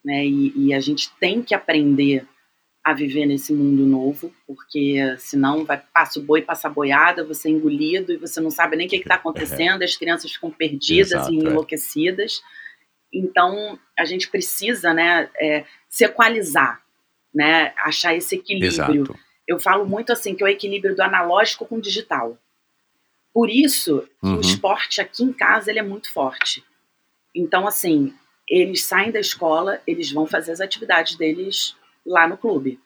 Speaker 1: né? E, e a gente tem que aprender a viver nesse mundo novo, porque senão vai passa o boi, passa a boiada, você é engolido e você não sabe nem o que está acontecendo, as crianças ficam perdidas Exato, e é. enlouquecidas. É. Então a gente precisa, né, é, se equalizar, né, achar esse equilíbrio. Exato. Eu falo muito assim que é o equilíbrio do analógico com o digital. Por isso uhum. o esporte aqui em casa ele é muito forte. Então assim eles saem da escola, eles vão fazer as atividades deles lá no clube.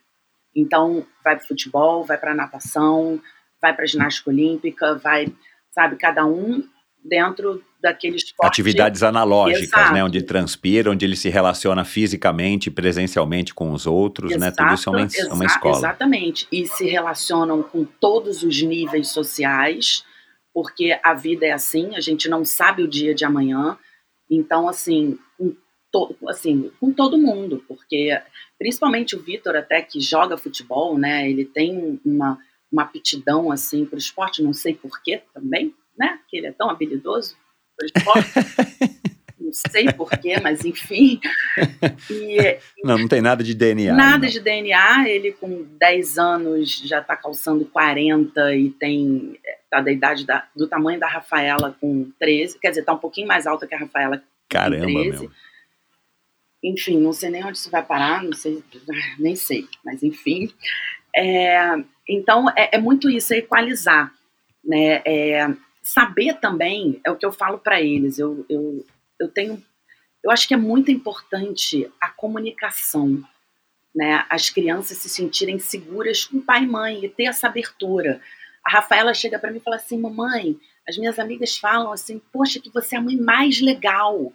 Speaker 1: Então, vai para futebol, vai para natação, vai para ginástica olímpica, vai, sabe, cada um dentro daqueles
Speaker 7: atividades analógicas, né, Exato. né, onde transpira, onde ele se relaciona fisicamente, presencialmente com os outros, Exato, né, tudo isso é uma, exa uma escola.
Speaker 1: Exatamente, e se relacionam com todos os níveis sociais, porque a vida é assim, a gente não sabe o dia de amanhã, então assim, com, to, assim, com todo mundo, porque principalmente o Vitor até que joga futebol, né, ele tem uma, uma aptidão assim para o esporte, não sei porquê também, né, que ele é tão habilidoso, não sei porquê, mas enfim.
Speaker 7: E, não, não tem nada de DNA.
Speaker 1: Nada
Speaker 7: não.
Speaker 1: de DNA. Ele, com 10 anos, já está calçando 40 e tem. Tá da idade da, do tamanho da Rafaela com 13. Quer dizer, tá um pouquinho mais alta que a Rafaela.
Speaker 7: Caramba, com 13. Meu.
Speaker 1: Enfim, não sei nem onde isso vai parar, não sei, nem sei, mas enfim. É, então, é, é, muito isso, é equalizar. Né? É, saber também é o que eu falo para eles. Eu, eu, eu tenho, eu acho que é muito importante a comunicação, né? As crianças se sentirem seguras com pai e mãe e ter essa abertura. A Rafaela chega para mim e fala assim, mamãe, as minhas amigas falam assim, poxa, que você é a mãe mais legal.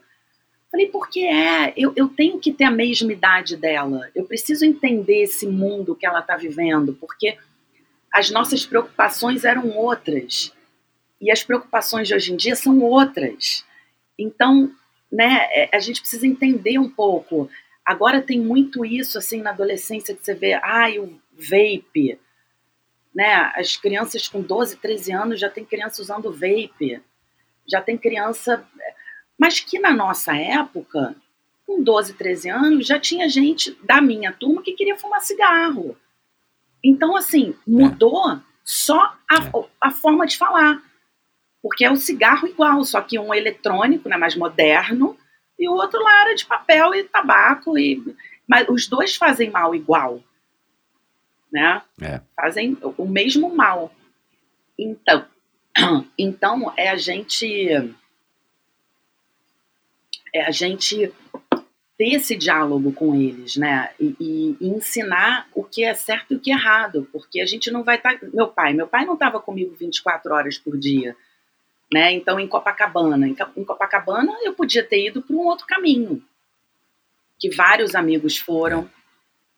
Speaker 1: Falei, porque é, eu, eu tenho que ter a mesma idade dela. Eu preciso entender esse mundo que ela está vivendo, porque as nossas preocupações eram outras e as preocupações de hoje em dia são outras. Então, né, é, a gente precisa entender um pouco. Agora tem muito isso assim na adolescência que você vê, ai, o vape, né? As crianças com 12, 13 anos já tem criança usando vape. Já tem criança, mas que na nossa época, com 12, 13 anos, já tinha gente da minha turma que queria fumar cigarro. Então, assim, mudou só a, é. a forma de falar porque é o cigarro igual, só que um eletrônico, né, mais moderno, e o outro lá era de papel e tabaco, e, mas os dois fazem mal igual, né? É. Fazem o mesmo mal. Então, então é a gente é a gente ter esse diálogo com eles, né? E, e, ensinar o que é certo e o que é errado, porque a gente não vai estar. Tá, meu pai, meu pai não estava comigo 24 horas por dia. Né? Então, em Copacabana, em Copacabana eu podia ter ido para um outro caminho, que vários amigos foram,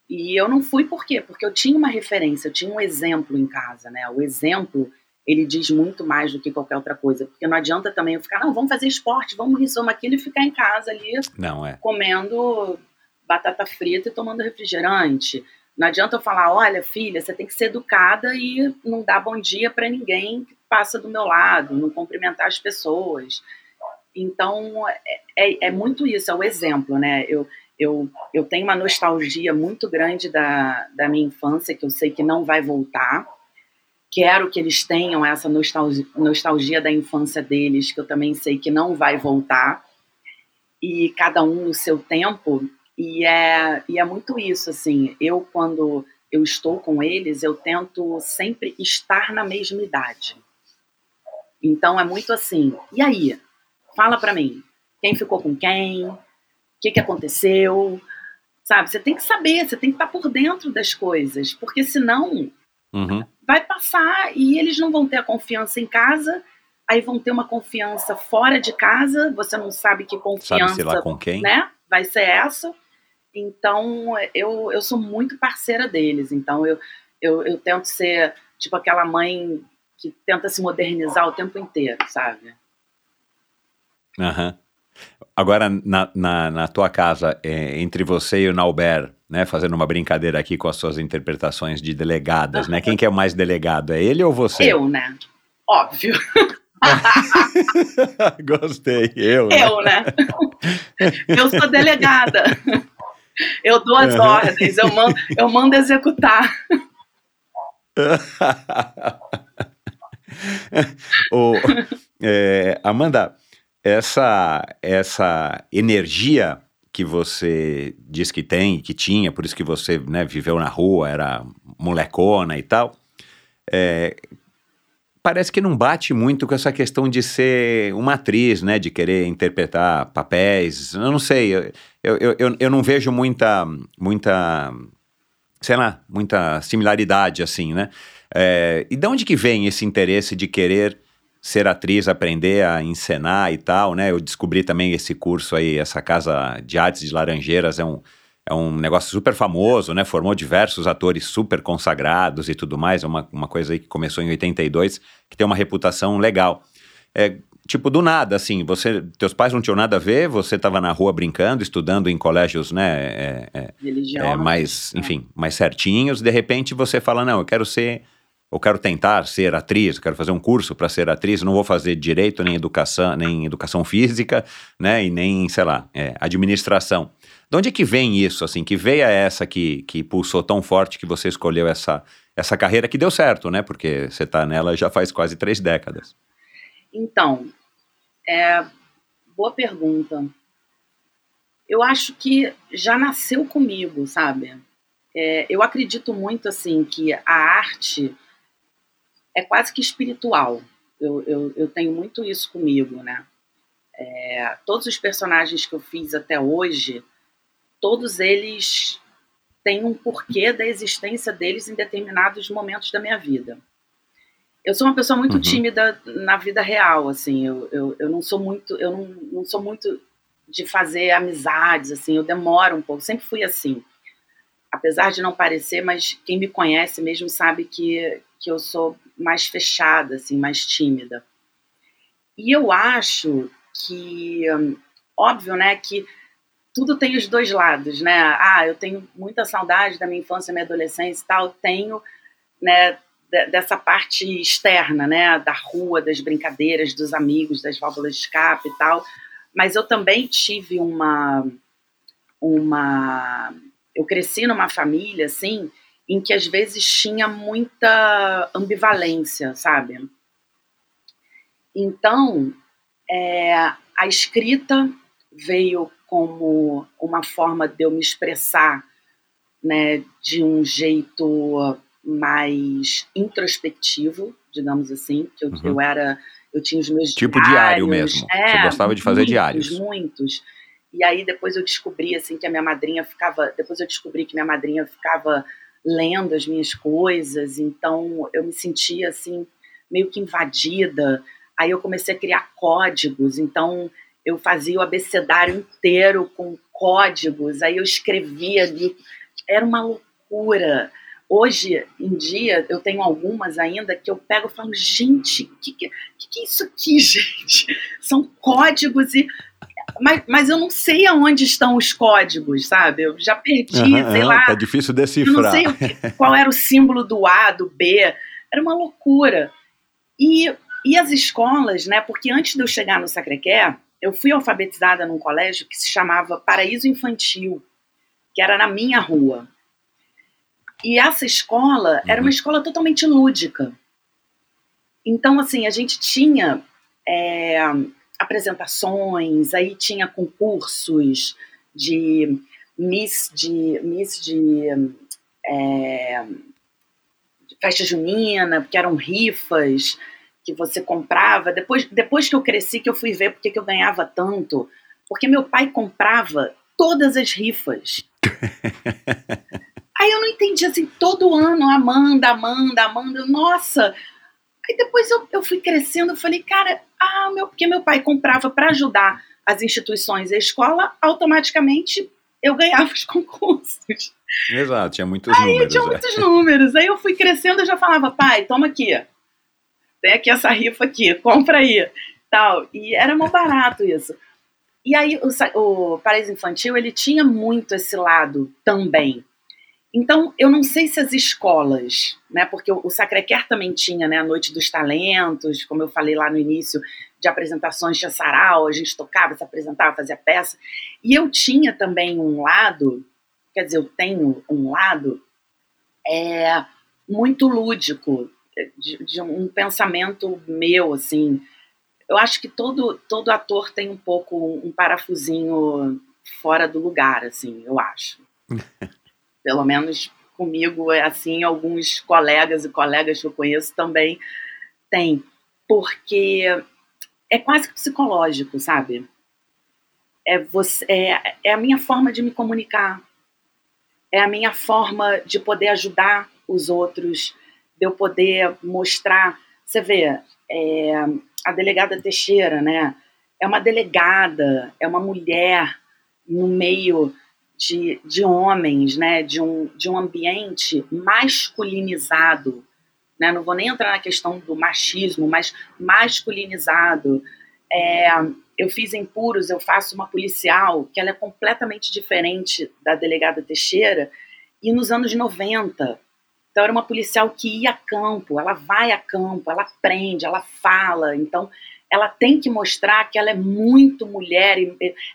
Speaker 1: e eu não fui por quê? Porque eu tinha uma referência, eu tinha um exemplo em casa, né? O exemplo, ele diz muito mais do que qualquer outra coisa, porque não adianta também eu ficar, não, vamos fazer esporte, vamos isso, vamos aquilo, e ficar em casa ali,
Speaker 7: não, é.
Speaker 1: comendo batata frita e tomando refrigerante. Não adianta eu falar, olha, filha, você tem que ser educada e não dar bom dia para ninguém que passa do meu lado, não cumprimentar as pessoas. Então, é, é, é, muito isso, é o exemplo, né? Eu, eu, eu tenho uma nostalgia muito grande da, da minha infância, que eu sei que não vai voltar. Quero que eles tenham essa nostalgia, nostalgia da infância deles, que eu também sei que não vai voltar. E cada um no seu tempo. E é, e é muito isso, assim. Eu, quando eu estou com eles, eu tento sempre estar na mesma idade. Então é muito assim. E aí? Fala para mim. Quem ficou com quem? O que, que aconteceu? Sabe? Você tem que saber, você tem que estar por dentro das coisas, porque senão uhum. Vai passar e eles não vão ter a confiança em casa, aí vão ter uma confiança fora de casa, você não sabe que confiança
Speaker 7: sabe, lá, com quem?
Speaker 1: Né, vai ser essa. Então eu, eu sou muito parceira deles, então eu, eu, eu tento ser tipo aquela mãe que tenta se modernizar o tempo inteiro, sabe?
Speaker 7: Uhum. Agora, na, na, na, tua casa, é, entre você e o Nauber, né, fazendo uma brincadeira aqui com as suas interpretações de delegadas, né? Quem que é o mais delegado? É ele ou você?
Speaker 1: Eu, né? Óbvio.
Speaker 7: Gostei, eu. Né?
Speaker 1: Eu, né? eu sou delegada. Eu dou as uhum. ordens, eu mando, eu mando executar.
Speaker 7: o, é, Amanda, essa, essa energia que você diz que tem, que tinha, por isso que você né, viveu na rua, era molecona e tal, é, parece que não bate muito com essa questão de ser uma atriz, né? De querer interpretar papéis. Eu não sei, eu, eu, eu, eu não vejo muita, muita, sei lá, muita similaridade assim, né? É, e de onde que vem esse interesse de querer ser atriz, aprender a encenar e tal, né? Eu descobri também esse curso aí, essa casa de artes de Laranjeiras é um, é um negócio super famoso, né? Formou diversos atores super consagrados e tudo mais. É uma, uma coisa aí que começou em 82, que tem uma reputação legal. É, tipo, do nada, assim, você, teus pais não tinham nada a ver, você estava na rua brincando, estudando em colégios, né, é, é, é mais, né? enfim, mais certinhos, de repente você fala, não, eu quero ser, eu quero tentar ser atriz, quero fazer um curso para ser atriz, não vou fazer direito, nem educação, nem educação física, né, e nem, sei lá, é, administração. De onde é que vem isso, assim? Que veia essa que, que pulsou tão forte que você escolheu essa, essa carreira que deu certo, né? Porque você está nela já faz quase três décadas.
Speaker 1: Então, é, boa pergunta. Eu acho que já nasceu comigo, sabe? É, eu acredito muito, assim, que a arte é quase que espiritual. Eu, eu, eu tenho muito isso comigo, né? É, todos os personagens que eu fiz até hoje todos eles têm um porquê da existência deles em determinados momentos da minha vida. Eu sou uma pessoa muito uhum. tímida na vida real, assim, eu, eu, eu não sou muito, eu não, não sou muito de fazer amizades, assim, eu demoro um pouco, sempre fui assim. Apesar de não parecer, mas quem me conhece mesmo sabe que, que eu sou mais fechada, assim, mais tímida. E eu acho que, óbvio, né, que tudo tem os dois lados, né? Ah, eu tenho muita saudade da minha infância, minha adolescência e tal, tenho, né, dessa parte externa, né, da rua, das brincadeiras, dos amigos, das válvulas de escape e tal, mas eu também tive uma uma eu cresci numa família assim, em que às vezes tinha muita ambivalência, sabe? Então, é, a escrita veio como uma forma de eu me expressar né, de um jeito mais introspectivo, digamos assim, que eu, uhum. eu era, eu tinha os meus
Speaker 7: tipo diários, diário mesmo. É, Você gostava de fazer
Speaker 1: muitos,
Speaker 7: diários?
Speaker 1: Muitos. E aí depois eu descobri assim que a minha madrinha ficava, depois eu descobri que minha madrinha ficava lendo as minhas coisas, então eu me sentia assim meio que invadida. Aí eu comecei a criar códigos, então eu fazia o abecedário inteiro com códigos, aí eu escrevia ali, era uma loucura. Hoje em dia, eu tenho algumas ainda que eu pego e falo, gente, o que, que, que, é isso aqui, gente? São códigos e. Mas, mas eu não sei aonde estão os códigos, sabe? Eu já perdi, uhum, sei lá.
Speaker 7: Tá difícil decifrar.
Speaker 1: Eu não sei que, qual era o símbolo do A, do B. Era uma loucura. E, e as escolas, né? Porque antes de eu chegar no Sacré-Cœur, eu fui alfabetizada num colégio que se chamava Paraíso Infantil, que era na minha rua. E essa escola era uma uhum. escola totalmente lúdica. Então, assim, a gente tinha é, apresentações, aí tinha concursos de Miss de, miss de é, festa junina, porque eram rifas que você comprava. Depois, depois que eu cresci, que eu fui ver porque que eu ganhava tanto. Porque meu pai comprava todas as rifas. Aí eu não entendi assim, todo ano, Amanda, Amanda, Amanda, nossa. Aí depois eu, eu fui crescendo, eu falei, cara, ah, meu, porque meu pai comprava para ajudar as instituições e a escola, automaticamente eu ganhava os concursos.
Speaker 7: Exato, tinha muitos
Speaker 1: aí
Speaker 7: números. Aí
Speaker 1: tinha
Speaker 7: é.
Speaker 1: muitos números. Aí eu fui crescendo, eu já falava, pai, toma aqui tem aqui essa rifa aqui, compra aí, tal. E era muito barato isso. E aí o, o Paraíso Infantil, ele tinha muito esse lado também. Então, eu não sei se as escolas, né, porque o, Sacré-Cœur também tinha, né, a Noite dos Talentos, como eu falei lá no início, de apresentações de sarau, a gente tocava, se apresentava, fazia peça. E eu tinha também um lado, quer dizer, eu tenho um lado é, muito lúdico, de, de, um pensamento meu, assim. Eu acho que todo, todo ator tem um pouco um parafusinho fora do lugar, assim, eu acho. Pelo menos comigo é assim, alguns colegas e colegas que eu conheço também tem, porque é quase psicológico, sabe? É, você, é, é a minha forma de me comunicar, é a minha forma de poder ajudar os outros, de eu poder mostrar. Você vê, é, a delegada Teixeira, né? É uma delegada, é uma mulher no meio de, de homens, né? De um, de um ambiente masculinizado. Né? Não vou nem entrar na questão do machismo, mas masculinizado. É, eu fiz em Puros, eu faço uma policial que ela é completamente diferente da delegada Teixeira, e nos anos 90. Então era uma policial que ia a campo, ela vai a campo, ela aprende, ela fala. Então ela tem que mostrar que ela é muito mulher,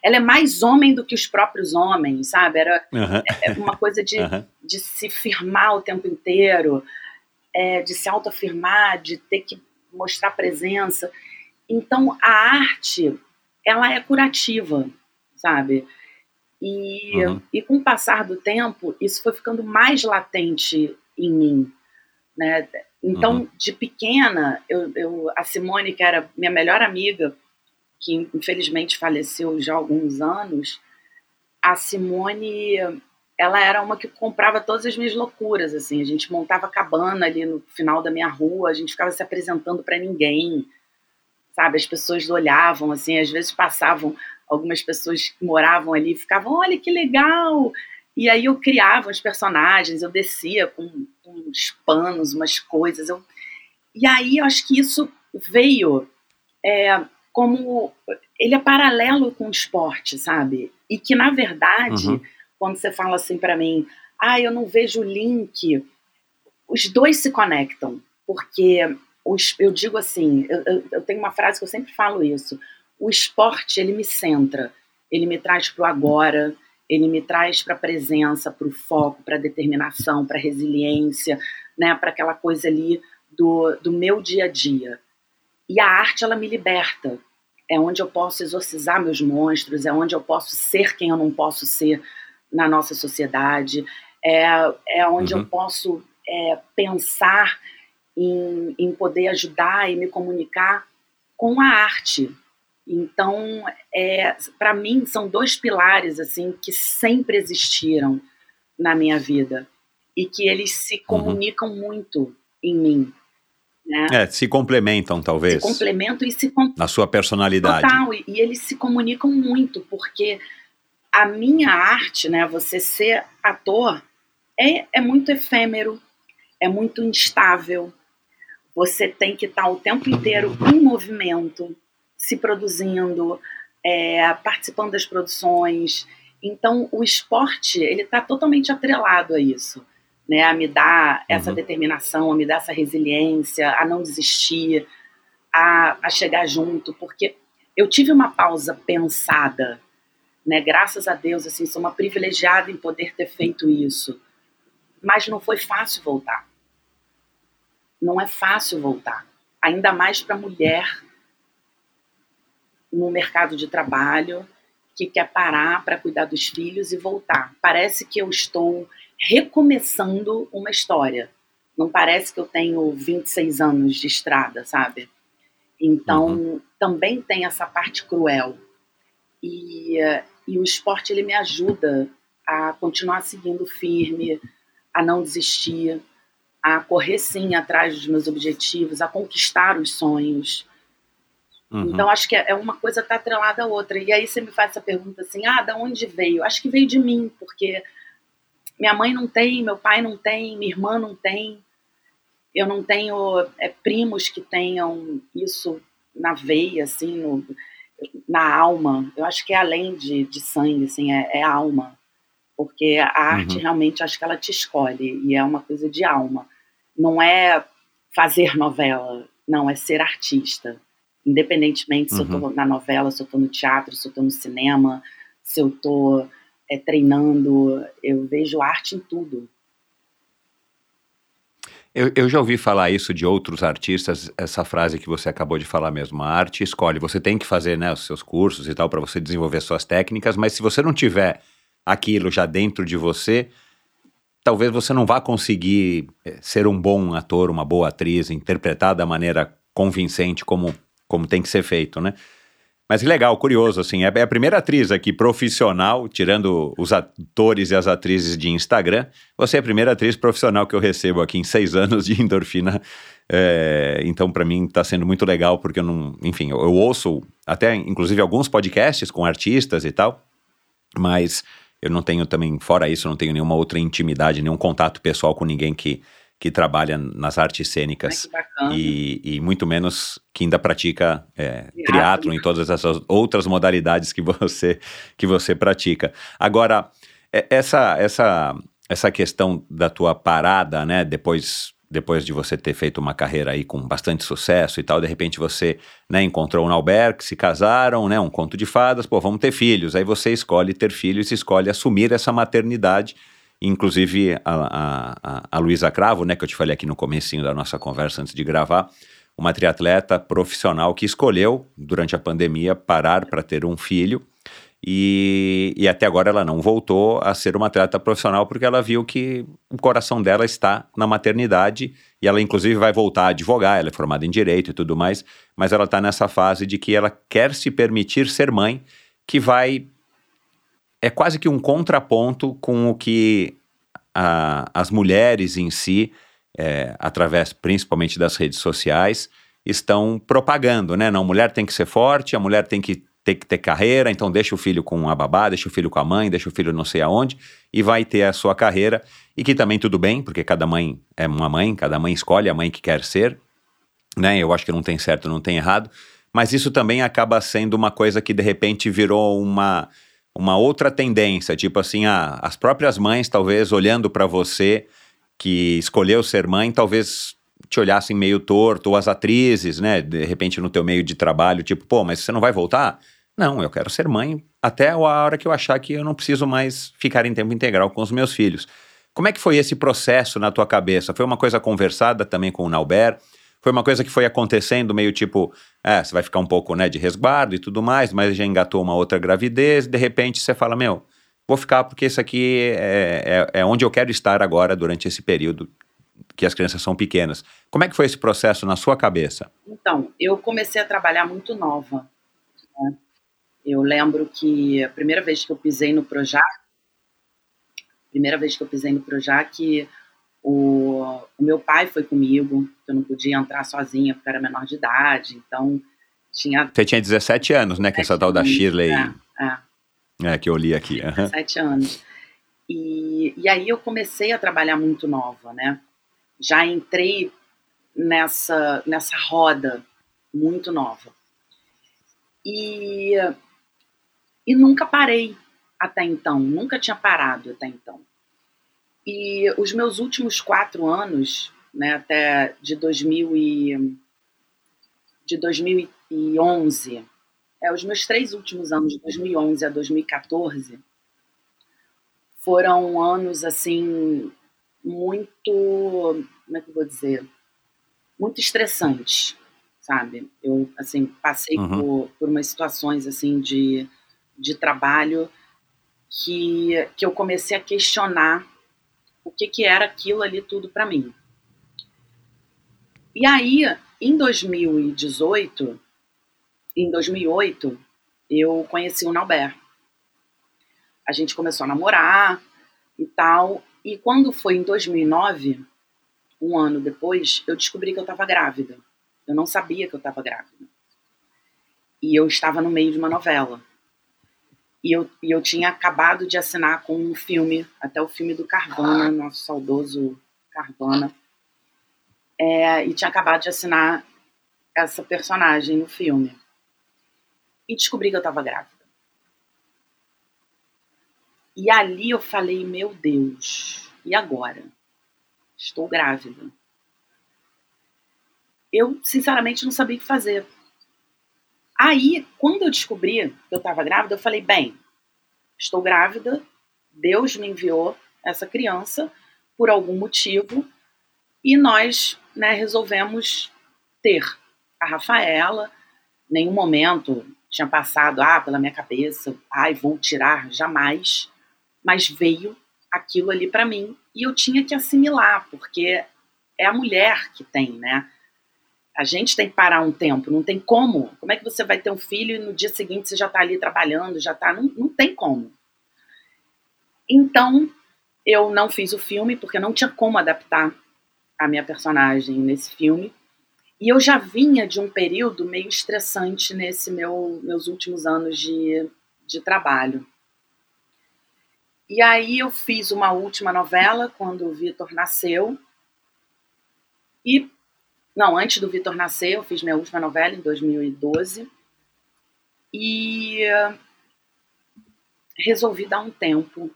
Speaker 1: ela é mais homem do que os próprios homens, sabe? Era uhum. uma coisa de, uhum. de se firmar o tempo inteiro, é, de se autoafirmar, de ter que mostrar presença. Então a arte, ela é curativa, sabe? E, uhum. e com o passar do tempo, isso foi ficando mais latente em mim, né? Então, uhum. de pequena, eu, eu, a Simone, que era minha melhor amiga, que infelizmente faleceu já há alguns anos, a Simone, ela era uma que comprava todas as minhas loucuras, assim, a gente montava cabana ali no final da minha rua, a gente ficava se apresentando para ninguém, sabe, as pessoas olhavam, assim, às vezes passavam algumas pessoas que moravam ali, ficavam, olha que legal, e aí eu criava os personagens, eu descia com, uns panos, umas coisas. Eu... E aí eu acho que isso veio é, como. Ele é paralelo com o esporte, sabe? E que, na verdade, uhum. quando você fala assim para mim, ah, eu não vejo o link, os dois se conectam. Porque os, eu digo assim, eu, eu, eu tenho uma frase que eu sempre falo isso. O esporte, ele me centra, ele me traz para o agora, ele me traz para a presença, para o foco, para a determinação, para a resiliência, né, para aquela coisa ali do, do meu dia a dia. E a arte, ela me liberta. É onde eu posso exorcizar meus monstros, é onde eu posso ser quem eu não posso ser na nossa sociedade, é, é onde uhum. eu posso é, pensar em, em poder ajudar e me comunicar com a arte, então, é, para mim, são dois pilares assim que sempre existiram na minha vida e que eles se uhum. comunicam uhum. muito em mim. Né?
Speaker 7: É, se complementam, talvez.
Speaker 1: Se complementam e se... Com...
Speaker 7: Na sua personalidade.
Speaker 1: Total, e, e eles se comunicam muito, porque a minha arte, né, você ser ator, é, é muito efêmero, é muito instável. Você tem que estar o tempo inteiro em movimento se produzindo, é, participando das produções. Então, o esporte ele está totalmente atrelado a isso, né? A me dar essa uhum. determinação, a me dar essa resiliência, a não desistir, a, a chegar junto, porque eu tive uma pausa pensada, né? Graças a Deus, assim, sou uma privilegiada em poder ter feito isso, mas não foi fácil voltar. Não é fácil voltar, ainda mais para mulher no mercado de trabalho, que quer parar para cuidar dos filhos e voltar. Parece que eu estou recomeçando uma história. Não parece que eu tenho 26 anos de estrada, sabe? Então, uhum. também tem essa parte cruel. E, e o esporte ele me ajuda a continuar seguindo firme, a não desistir, a correr sim atrás dos meus objetivos, a conquistar os sonhos. Uhum. Então, acho que é, é uma coisa está atrelada à outra. E aí você me faz essa pergunta assim: ah, da onde veio? Acho que veio de mim, porque minha mãe não tem, meu pai não tem, minha irmã não tem. Eu não tenho é, primos que tenham isso na veia, assim, no, na alma. Eu acho que é além de, de sangue, assim, é, é alma. Porque a arte uhum. realmente acho que ela te escolhe e é uma coisa de alma. Não é fazer novela, não, é ser artista. Independentemente se uhum. eu estou na novela, se eu estou no teatro, se eu estou no cinema, se eu estou é, treinando, eu vejo arte em tudo.
Speaker 7: Eu, eu, já ouvi falar isso de outros artistas, essa frase que você acabou de falar mesmo. A arte escolhe. Você tem que fazer né, os seus cursos e tal para você desenvolver suas técnicas, mas se você não tiver aquilo já dentro de você, talvez você não vá conseguir é, ser um bom ator, uma boa atriz, interpretar da maneira convincente como, como tem que ser feito, né? Mas que legal, curioso, assim, é, é a primeira atriz aqui profissional, tirando os atores e as atrizes de Instagram, você é a primeira atriz profissional que eu recebo aqui em seis anos de endorfina. É, então, para mim, está sendo muito legal, porque eu não, enfim, eu, eu ouço até, inclusive, alguns podcasts com artistas e tal, mas eu não tenho também, fora isso, não tenho nenhuma outra intimidade, nenhum contato pessoal com ninguém que, que trabalha nas artes cênicas e, e, muito menos que ainda pratica é, triatlo em todas essas outras modalidades que você que você pratica. Agora é, essa essa essa questão da tua parada, né? Depois depois de você ter feito uma carreira aí com bastante sucesso e tal, de repente você né, encontrou um Alberto, se casaram, né? Um conto de fadas, pô, vamos ter filhos. Aí você escolhe ter filhos, escolhe assumir essa maternidade Inclusive, a, a, a Luísa Cravo, né, que eu te falei aqui no comecinho da nossa conversa antes de gravar, uma triatleta profissional que escolheu, durante a pandemia, parar para ter um filho. E, e, até agora ela não voltou a ser uma atleta profissional porque ela viu que o coração dela está na maternidade e ela inclusive vai voltar a advogar, ela é formada em direito e tudo mais, mas ela está nessa fase de que ela quer se permitir ser mãe, que vai é quase que um contraponto com o que a, as mulheres em si, é, através principalmente das redes sociais, estão propagando, né? Não, a mulher tem que ser forte, a mulher tem que ter que ter carreira, então deixa o filho com a babá, deixa o filho com a mãe, deixa o filho não sei aonde, e vai ter a sua carreira, e que também tudo bem, porque cada mãe é uma mãe, cada mãe escolhe a mãe que quer ser, né? Eu acho que não tem certo, não tem errado, mas isso também acaba sendo uma coisa que de repente virou uma uma outra tendência, tipo assim, ah, as próprias mães, talvez olhando para você que escolheu ser mãe, talvez te olhassem meio torto, ou as atrizes, né, de repente no teu meio de trabalho, tipo, pô, mas você não vai voltar? Não, eu quero ser mãe até a hora que eu achar que eu não preciso mais ficar em tempo integral com os meus filhos. Como é que foi esse processo na tua cabeça? Foi uma coisa conversada também com o Nauber? Foi uma coisa que foi acontecendo meio tipo, é, você vai ficar um pouco, né, de resguardo e tudo mais, mas já engatou uma outra gravidez, de repente você fala, meu, vou ficar porque isso aqui é, é, é onde eu quero estar agora durante esse período que as crianças são pequenas. Como é que foi esse processo na sua cabeça?
Speaker 1: Então, eu comecei a trabalhar muito nova. Né? Eu lembro que a primeira vez que eu pisei no Projac, primeira vez que eu pisei no Projac, o, o, meu pai foi comigo, eu não podia entrar sozinha porque era menor de idade, então tinha.
Speaker 7: Você tinha 17 anos, né? Que essa tal da Shirley.
Speaker 1: É, é.
Speaker 7: é, que eu li aqui.
Speaker 1: Uhum. 17 anos. E, e aí eu comecei a trabalhar muito nova, né? Já entrei nessa, nessa roda muito nova. E, e nunca parei até então, nunca tinha parado até então. E os meus últimos quatro anos, né, até de, 2000 e, de 2011, é, os meus três últimos anos, de 2011 a 2014, foram anos, assim, muito, como é que eu vou dizer, muito estressantes, sabe? Eu, assim, passei uhum. por, por umas situações, assim, de, de trabalho que, que eu comecei a questionar o que, que era aquilo ali tudo para mim. E aí, em 2018, em 2008, eu conheci o Nauber. A gente começou a namorar e tal. E quando foi em 2009, um ano depois, eu descobri que eu estava grávida. Eu não sabia que eu estava grávida. E eu estava no meio de uma novela. E eu, e eu tinha acabado de assinar com um filme, até o filme do Carvana, nosso saudoso Carvana. É, e tinha acabado de assinar essa personagem no filme. E descobri que eu estava grávida. E ali eu falei, meu Deus, e agora? Estou grávida. Eu, sinceramente, não sabia o que fazer. Aí, quando eu descobri que eu estava grávida, eu falei: bem, estou grávida, Deus me enviou essa criança por algum motivo e nós né, resolvemos ter a Rafaela. Nenhum momento tinha passado ah, pela minha cabeça, ai, vou tirar, jamais. Mas veio aquilo ali para mim e eu tinha que assimilar, porque é a mulher que tem, né? A gente tem que parar um tempo, não tem como. Como é que você vai ter um filho e no dia seguinte você já está ali trabalhando, já está. Não, não tem como. Então, eu não fiz o filme porque não tinha como adaptar a minha personagem nesse filme. E eu já vinha de um período meio estressante nesse meu meus últimos anos de, de trabalho. E aí eu fiz uma última novela quando o Vitor nasceu. E não, antes do Vitor nascer, eu fiz minha última novela em 2012. E resolvi dar um tempo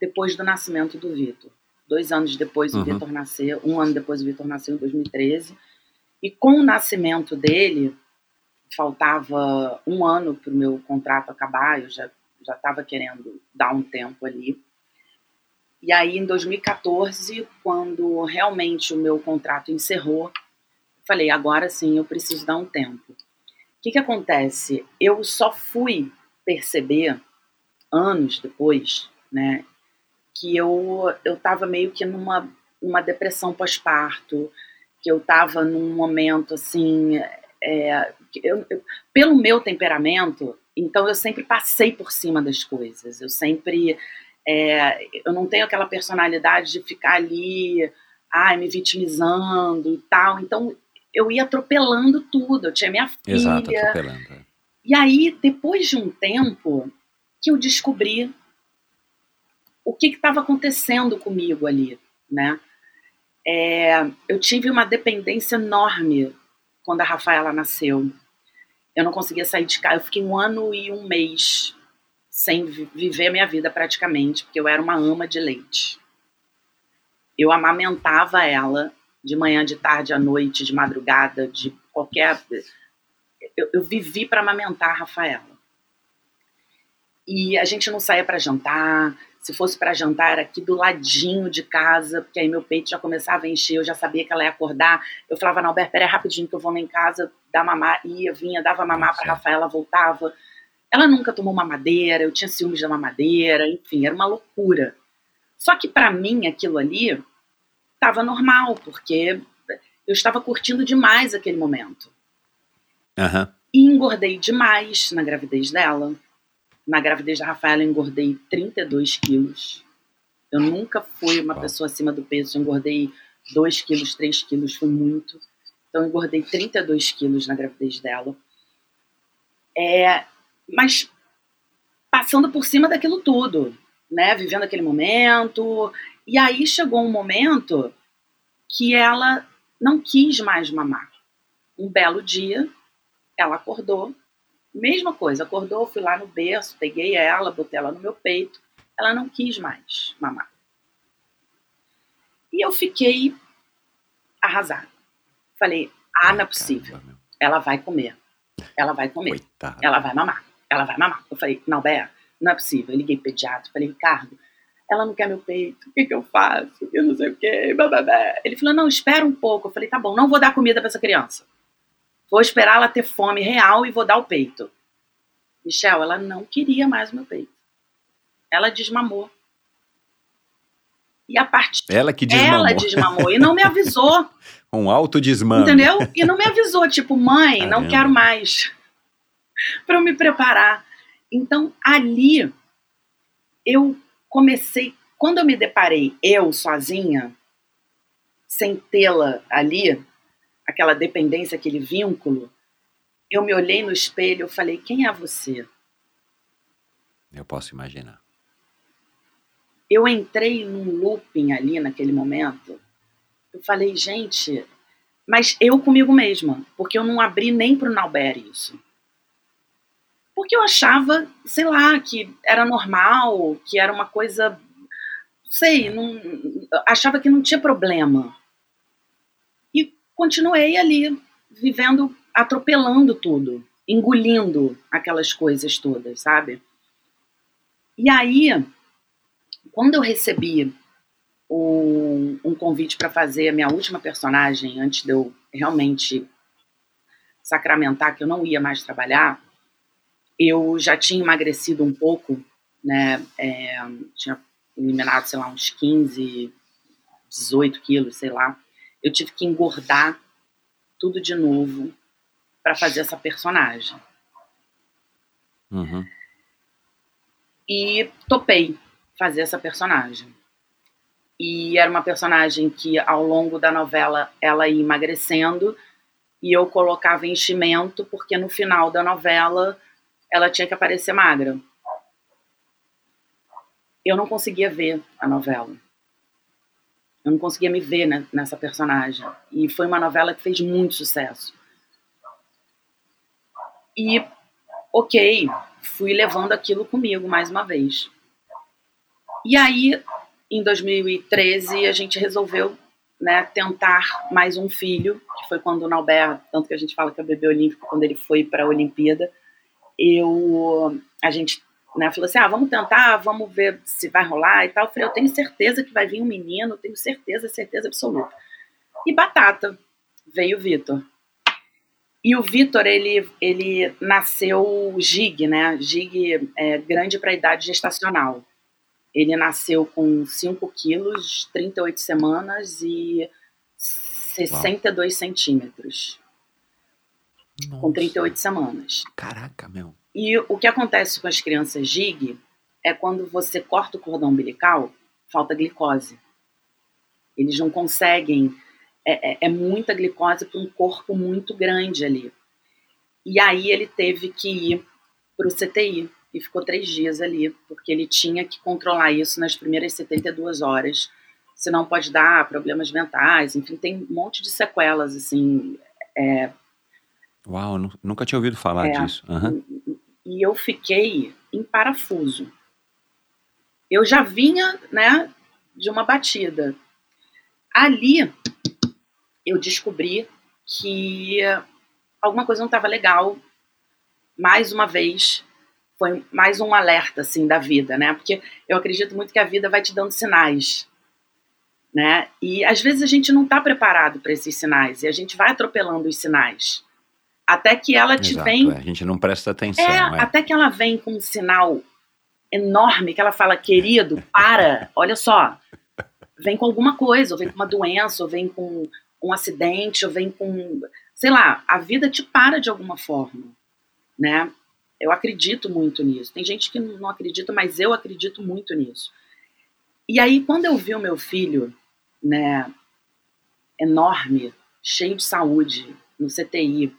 Speaker 1: depois do nascimento do Vitor. Dois anos depois uhum. o Vitor nasceu, um ano depois o Vitor nasceu, em 2013. E com o nascimento dele, faltava um ano para o meu contrato acabar, eu já já estava querendo dar um tempo ali. E aí, em 2014, quando realmente o meu contrato encerrou, falei: agora sim, eu preciso dar um tempo. O que, que acontece? Eu só fui perceber anos depois, né, que eu eu estava meio que numa uma depressão pós-parto, que eu estava num momento assim, é, eu, eu, pelo meu temperamento, então eu sempre passei por cima das coisas. Eu sempre é, eu não tenho aquela personalidade de ficar ali, ai, me vitimizando e tal. Então eu ia atropelando tudo. Eu tinha minha filha.
Speaker 7: Exato, atropelando. É.
Speaker 1: E aí, depois de um tempo, que eu descobri o que estava acontecendo comigo ali, né? É, eu tive uma dependência enorme quando a Rafaela nasceu. Eu não conseguia sair de casa. Eu fiquei um ano e um mês sem viver a minha vida praticamente, porque eu era uma ama de leite. Eu amamentava ela de manhã, de tarde, à noite, de madrugada, de qualquer. Eu, eu vivi para amamentar a Rafaela. E a gente não saía para jantar. Se fosse para jantar, era aqui do ladinho de casa, porque aí meu peito já começava a encher, eu já sabia que ela ia acordar. Eu falava, não, Alberto, peraí rapidinho que eu vou lá em casa dar mamar. Ia, vinha, dava mamar para Rafaela, voltava. Ela nunca tomou mamadeira, eu tinha ciúmes da mamadeira, enfim, era uma loucura. Só que para mim aquilo ali estava normal, porque eu estava curtindo demais aquele momento.
Speaker 7: Uhum.
Speaker 1: E engordei demais na gravidez dela. Na gravidez da Rafaela, eu engordei 32 quilos. Eu nunca fui uma pessoa acima do peso. Eu engordei 2 quilos, 3 quilos, foi muito. Então, eu engordei 32 quilos na gravidez dela. É, mas passando por cima daquilo tudo, né? Vivendo aquele momento. E aí chegou um momento que ela não quis mais mamar. Um belo dia, ela acordou Mesma coisa, acordou, fui lá no berço, peguei ela, botei ela no meu peito. Ela não quis mais mamar. E eu fiquei arrasada. Falei, ah, não é possível. Ela vai comer. Ela vai comer. Coitada. Ela vai mamar. Ela vai mamar. Eu falei, não, Bé, não é possível. Eu liguei pro pediatra, falei, Ricardo, ela não quer meu peito, o que, que eu faço? Eu não sei o quê. Ele falou, não, espera um pouco. Eu falei, tá bom, não vou dar comida para essa criança. Vou esperar ela ter fome real e vou dar o peito. Michel, ela não queria mais o meu peito. Ela desmamou. E a partir
Speaker 7: ela que desmamou.
Speaker 1: Ela desmamou e não me avisou.
Speaker 7: um alto desmame.
Speaker 1: Entendeu? E não me avisou, tipo, mãe, Caramba. não quero mais. para eu me preparar. Então, ali eu comecei, quando eu me deparei eu sozinha, sem tê-la ali, aquela dependência, aquele vínculo, eu me olhei no espelho e falei: quem é você?
Speaker 7: Eu posso imaginar.
Speaker 1: Eu entrei num looping ali naquele momento. Eu falei, gente, mas eu comigo mesma, porque eu não abri nem para o Nauber isso. Porque eu achava, sei lá, que era normal, que era uma coisa, sei, não, achava que não tinha problema continuei ali, vivendo, atropelando tudo, engolindo aquelas coisas todas, sabe? E aí, quando eu recebi um, um convite para fazer a minha última personagem, antes de eu realmente sacramentar que eu não ia mais trabalhar, eu já tinha emagrecido um pouco, né? É, tinha eliminado, sei lá, uns 15, 18 quilos, sei lá eu tive que engordar tudo de novo para fazer essa personagem.
Speaker 7: Uhum.
Speaker 1: E topei fazer essa personagem. E era uma personagem que, ao longo da novela, ela ia emagrecendo e eu colocava enchimento, porque no final da novela ela tinha que aparecer magra. Eu não conseguia ver a novela. Eu não conseguia me ver né, nessa personagem. E foi uma novela que fez muito sucesso. E, ok, fui levando aquilo comigo mais uma vez. E aí, em 2013, a gente resolveu né, tentar mais um filho, que foi quando o Nauber, tanto que a gente fala que é o bebê olímpico, quando ele foi para a Olimpíada, eu, a gente né, falou assim, ah, vamos tentar, vamos ver se vai rolar e tal. Eu falei, eu tenho certeza que vai vir um menino, tenho certeza, certeza absoluta. E batata, veio o Vitor. E o Vitor, ele, ele nasceu GIG, né? GIG é grande para a idade gestacional. Ele nasceu com 5 quilos, 38 semanas e 62 Uau. centímetros. Nossa. Com 38 semanas.
Speaker 7: Caraca, meu.
Speaker 1: E o que acontece com as crianças GIG é quando você corta o cordão umbilical, falta glicose. Eles não conseguem é, é, é muita glicose para um corpo muito grande ali. E aí ele teve que ir para o CTI e ficou três dias ali, porque ele tinha que controlar isso nas primeiras 72 horas, senão pode dar problemas mentais, enfim, tem um monte de sequelas, assim. É,
Speaker 7: Uau, nunca tinha ouvido falar é, disso. Uhum.
Speaker 1: E eu fiquei em parafuso. Eu já vinha, né, de uma batida. Ali, eu descobri que alguma coisa não estava legal. Mais uma vez, foi mais um alerta assim da vida, né? Porque eu acredito muito que a vida vai te dando sinais, né? E às vezes a gente não está preparado para esses sinais e a gente vai atropelando os sinais até que ela te
Speaker 7: Exato,
Speaker 1: vem.
Speaker 7: É, a gente não presta atenção.
Speaker 1: É, é, até que ela vem com um sinal enorme que ela fala, querido, para, olha só, vem com alguma coisa, ou vem com uma doença, ou vem com um acidente, ou vem com, sei lá, a vida te para de alguma forma, né? Eu acredito muito nisso. Tem gente que não acredita, mas eu acredito muito nisso. E aí, quando eu vi o meu filho, né, enorme, cheio de saúde, no CTI,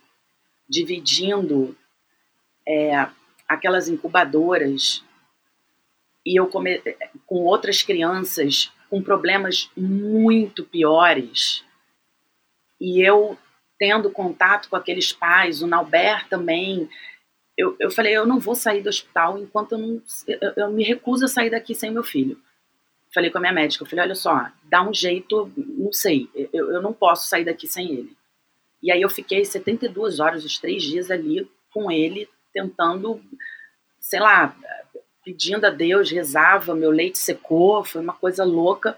Speaker 1: dividindo é, aquelas incubadoras, e eu come... com outras crianças com problemas muito piores, e eu tendo contato com aqueles pais, o Nauber também, eu, eu falei, eu não vou sair do hospital enquanto eu não. Eu, eu, me recuso a sair daqui sem meu filho. Falei com a minha médica, eu falei, olha só, dá um jeito, não sei, eu, eu não posso sair daqui sem ele. E aí eu fiquei 72 horas, os três dias ali com ele, tentando, sei lá, pedindo a Deus, rezava, meu leite secou, foi uma coisa louca.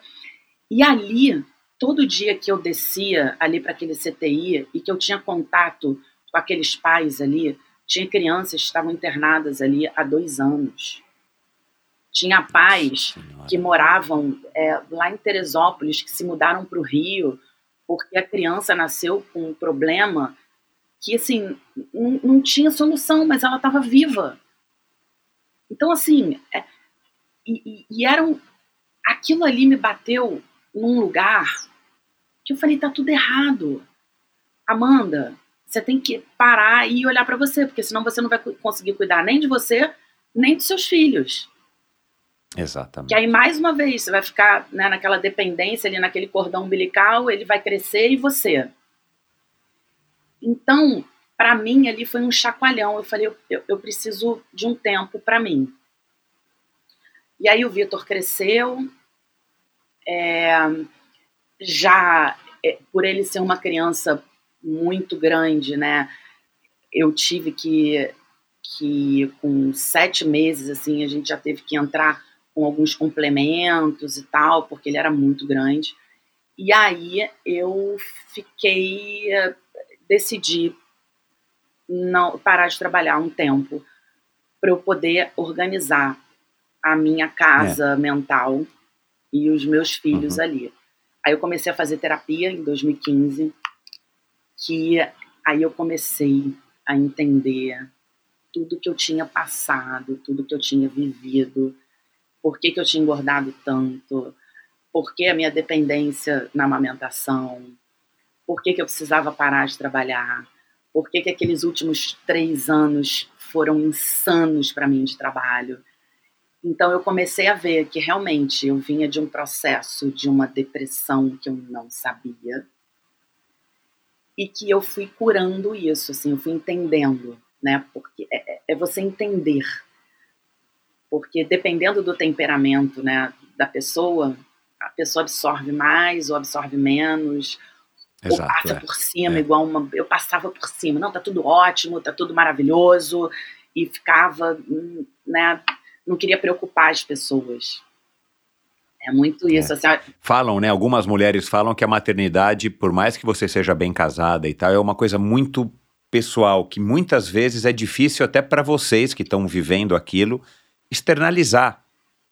Speaker 1: E ali, todo dia que eu descia ali para aquele CTI e que eu tinha contato com aqueles pais ali, tinha crianças que estavam internadas ali há dois anos. Tinha pais que moravam é, lá em Teresópolis, que se mudaram para o Rio, porque a criança nasceu com um problema que, assim, não, não tinha solução, mas ela estava viva. Então, assim, é, e, e, era um, aquilo ali me bateu num lugar que eu falei, tá tudo errado. Amanda, você tem que parar e olhar para você, porque senão você não vai conseguir cuidar nem de você, nem dos seus filhos.
Speaker 7: Exatamente.
Speaker 1: Que aí, mais uma vez, você vai ficar né, naquela dependência ali, naquele cordão umbilical, ele vai crescer e você. Então, para mim, ali foi um chacoalhão. Eu falei, eu, eu preciso de um tempo para mim. E aí o Vitor cresceu, é, já é, por ele ser uma criança muito grande, né? Eu tive que, que com sete meses, assim, a gente já teve que entrar com alguns complementos e tal, porque ele era muito grande. E aí eu fiquei, decidi não parar de trabalhar um tempo para eu poder organizar a minha casa é. mental e os meus filhos uhum. ali. Aí eu comecei a fazer terapia em 2015. que aí eu comecei a entender tudo que eu tinha passado, tudo que eu tinha vivido, por que, que eu tinha engordado tanto, por que a minha dependência na amamentação, por que, que eu precisava parar de trabalhar, por que, que aqueles últimos três anos foram insanos para mim de trabalho. Então eu comecei a ver que realmente eu vinha de um processo de uma depressão que eu não sabia e que eu fui curando isso, assim, eu fui entendendo, né? Porque é, é, é você entender, porque dependendo do temperamento, né, da pessoa, a pessoa absorve mais ou absorve menos, Exato, ou passa é. por cima, é. igual uma. Eu passava por cima, não, tá tudo ótimo, tá tudo maravilhoso, e ficava, né? Não queria preocupar as pessoas. É muito isso. É. Assim,
Speaker 7: falam, né? Algumas mulheres falam que a maternidade, por mais que você seja bem casada e tal, é uma coisa muito pessoal, que muitas vezes é difícil até para vocês que estão vivendo aquilo externalizar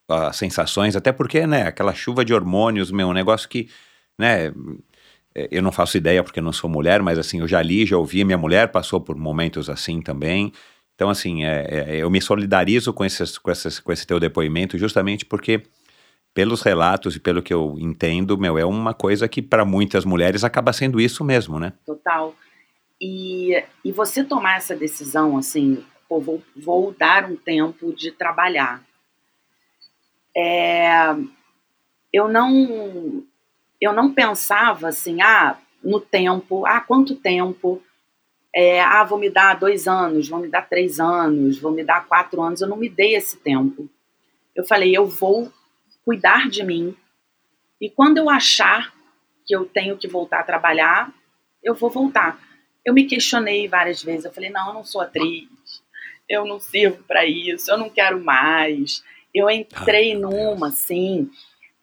Speaker 7: as sensações, até porque, né, aquela chuva de hormônios, meu, um negócio que, né, é, eu não faço ideia porque eu não sou mulher, mas assim, eu já li, já ouvi, minha mulher passou por momentos assim também. Então, assim, é, é, eu me solidarizo com, esses, com, esses, com esse teu depoimento justamente porque, pelos relatos e pelo que eu entendo, meu, é uma coisa que para muitas mulheres acaba sendo isso mesmo, né?
Speaker 1: Total. E, e você tomar essa decisão, assim, pô, vou, vou dar um tempo de trabalhar. É, eu não eu não pensava assim, ah, no tempo, ah, quanto tempo, é, ah, vou me dar dois anos, vou me dar três anos, vou me dar quatro anos. Eu não me dei esse tempo. Eu falei, eu vou cuidar de mim e quando eu achar que eu tenho que voltar a trabalhar, eu vou voltar. Eu me questionei várias vezes. Eu falei, não, eu não sou atriz, eu não sirvo para isso, eu não quero mais. Eu entrei ah, numa, assim,